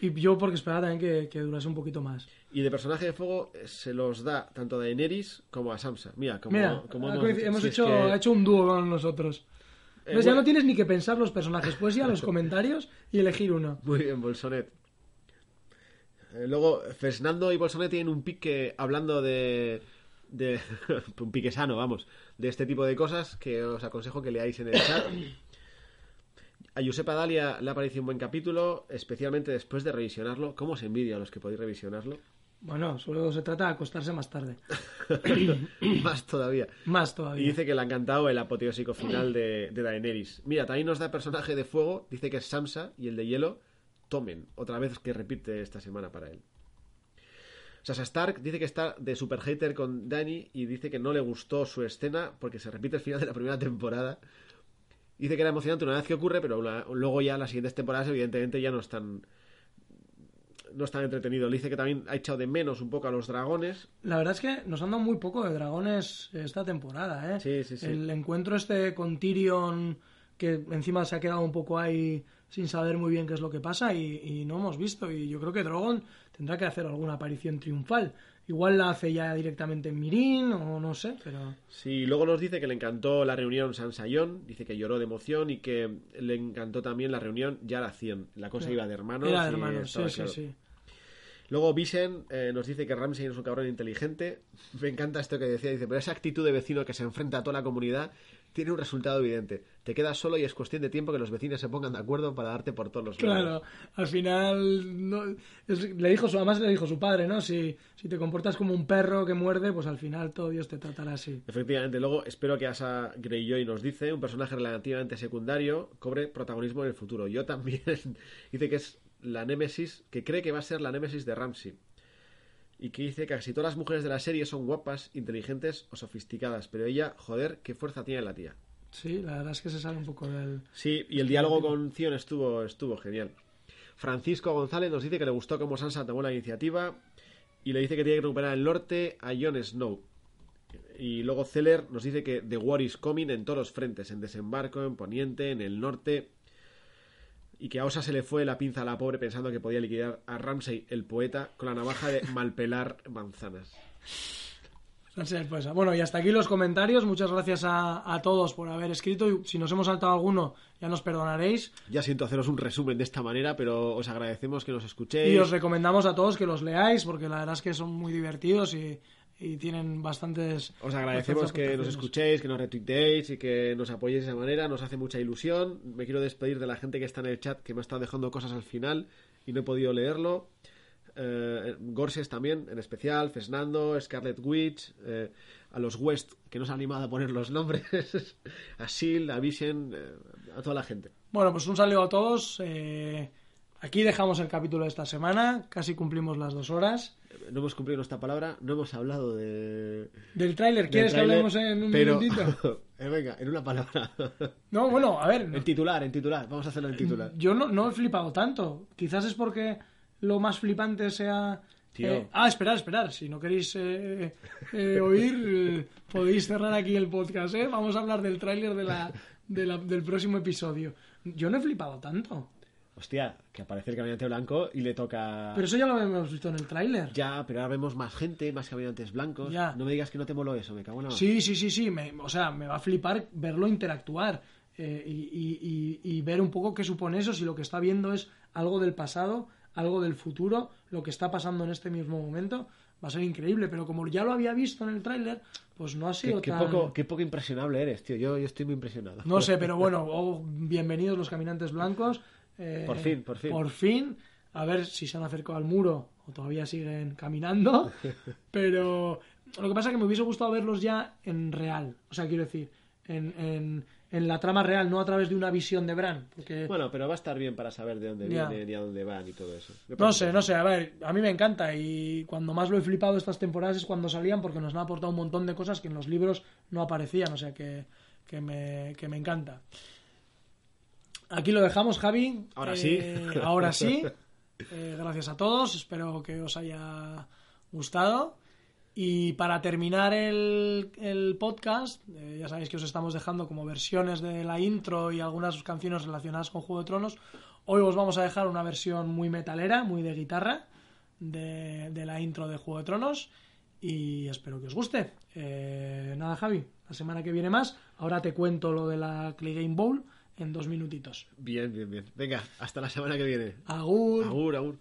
Y yo porque esperaba también que, que durase un poquito más. Y de personaje de fuego se los da tanto a Daenerys como a Sansa. Mira, como, Mira, como hemos, coincid- hemos si es hecho, que- hecho un dúo con nosotros. Eh, Pues ya no tienes ni que pensar los personajes, puedes ir a los comentarios y elegir uno. Muy bien, Bolsonet. Eh, luego, Fernando y Bolsonet tienen un pique hablando de. de un pique sano, vamos. De este tipo de cosas que os aconsejo que leáis en el chat. A Josepa Dalia le ha parecido un buen capítulo, especialmente después de revisionarlo. ¿Cómo os envidia a los que podéis revisionarlo? Bueno, solo se trata de acostarse más tarde. Más todavía. Más Y todavía. dice que le ha encantado el apoteósico final de, de Daenerys. Mira, también nos da personaje de fuego, dice que es Sansa, y el de hielo, Tomen. Otra vez que repite esta semana para él. Sea, Stark dice que está de super hater con Dany y dice que no le gustó su escena porque se repite el final de la primera temporada. Dice que era emocionante una vez que ocurre, pero la- luego ya las siguientes temporadas evidentemente ya no están no están entretenidos. Le dice que también ha echado de menos un poco a los dragones. La verdad es que nos han dado muy poco de dragones esta temporada, ¿eh? Sí, sí, sí. El encuentro este con Tyrion, que encima se ha quedado un poco ahí sin saber muy bien qué es lo que pasa y, y no hemos visto. Y yo creo que Drogon tendrá que hacer alguna aparición triunfal. Igual la hace ya directamente en Mirin o no sé, pero... Sí, luego nos dice que le encantó la reunión Sansayón, dice que lloró de emoción y que le encantó también la reunión Yaración. La cosa iba de hermanos. Era de hermanos, sí, sí, claro. sí. Luego Visen eh, nos dice que Ramsey es un cabrón inteligente. Me encanta esto que decía. Dice, pero esa actitud de vecino que se enfrenta a toda la comunidad tiene un resultado evidente. Te quedas solo y es cuestión de tiempo que los vecinos se pongan de acuerdo para darte por todos los lados. Claro, al final no- es- le dijo su, además le dijo su padre, ¿no? Si, si te comportas como un perro que muerde, pues al final todo Dios te tratará así. Efectivamente, luego espero que Asa Greyjoy nos dice, un personaje relativamente secundario, cobre protagonismo en el futuro. Yo también dice que es la némesis, que cree que va a ser la némesis de Ramsey. Y que dice que casi todas las mujeres de la serie son guapas, inteligentes o sofisticadas, pero ella, joder, qué fuerza tiene la tía. Sí, la verdad es que se sale un poco del... Sí, y el diálogo con Zion estuvo, estuvo genial. Francisco González nos dice que le gustó cómo Sansa tomó la iniciativa y le dice que tiene que recuperar el norte a Jon Snow. Y luego Zeller nos dice que The War is coming en todos los frentes, en desembarco, en poniente, en el norte. Y que a Osa se le fue la pinza a la pobre pensando que podía liquidar a Ramsay, el poeta, con la navaja de malpelar manzanas. Poesa. Bueno, y hasta aquí los comentarios. Muchas gracias a, a todos por haber escrito. Y si nos hemos saltado alguno, ya nos perdonaréis. Ya siento haceros un resumen de esta manera, pero os agradecemos que nos escuchéis. Y os recomendamos a todos que los leáis, porque la verdad es que son muy divertidos y, y tienen bastantes... Os agradecemos que nos escuchéis, que nos retuiteéis y que nos apoyéis de esa manera. Nos hace mucha ilusión. Me quiero despedir de la gente que está en el chat, que me ha estado dejando cosas al final y no he podido leerlo. Eh, Gorses también, en especial, Fernando, Scarlet Witch, eh, a los West, que nos han animado a poner los nombres, a Sil, a Vision, eh, a toda la gente. Bueno, pues un saludo a todos. eh, aquí dejamos el capítulo de esta semana. Casi cumplimos las dos horas. No hemos cumplido nuestra palabra, no hemos hablado de... Del tráiler, ¿quieres del que hablemos en un pero... minutito? Eh, venga, en una palabra. No, bueno, a ver. en titular, en titular. Vamos a hacerlo en titular. Yo no, no he flipado tanto. Quizás es porque lo más flipante sea. Eh, ah, esperar, esperar. Si no queréis eh, eh, oír, podéis cerrar aquí el podcast. ¿eh? Vamos a hablar del tráiler de la, de la- del próximo episodio. Yo no he flipado tanto. Hostia, que aparece el caminante blanco y le toca... Pero eso ya lo habíamos visto en el tráiler. Ya, pero ahora vemos más gente, más caminantes blancos. Ya. No me digas que no te moló eso, me cago en la. Sí, sí, sí, sí. me- o sea, me va a flipar verlo interactuar eh, y, y- y- y ver un poco qué supone eso, si lo que está viendo es algo del pasado, algo del futuro, lo que está pasando en este mismo momento. Va a ser increíble, pero como ya lo había visto en el tráiler, pues no ha Qué, sido qué tan... poco, qué poco impresionable eres, tío. Yo, yo estoy muy impresionado. No sé, pero bueno, oh, bienvenidos los caminantes blancos. Eh, Por fin, por fin. Por fin. A ver si se han acercado al muro o todavía siguen caminando. Pero lo que pasa es que me hubiese gustado verlos ya en real. O sea, quiero decir, en, en, en la trama real, no a través de una visión de Bran. Porque Bueno, pero va a estar bien para saber de dónde vienen y a dónde van y todo eso. No sé, no sé, a ver, a mí me encanta y cuando más lo he flipado estas temporadas es cuando salían porque nos han aportado un montón de cosas que en los libros no aparecían, o sea que, que, me, que me encanta. Aquí lo dejamos, Javi. Ahora Eh, sí. Ahora sí. Eh, gracias a todos, espero que os haya gustado. Y para terminar el, el podcast, eh, ya sabéis que os estamos dejando como versiones de la intro y algunas canciones relacionadas con Juego de Tronos. Hoy os vamos a dejar una versión muy metalera, muy de guitarra, de, de la intro de Juego de Tronos. Y espero que os guste. Eh, nada, Javi, la semana que viene más. Ahora te cuento lo de la Clay Game Bowl en dos minutitos. Bien, bien, bien. Venga, hasta la semana que viene. Agur. Agur, agur.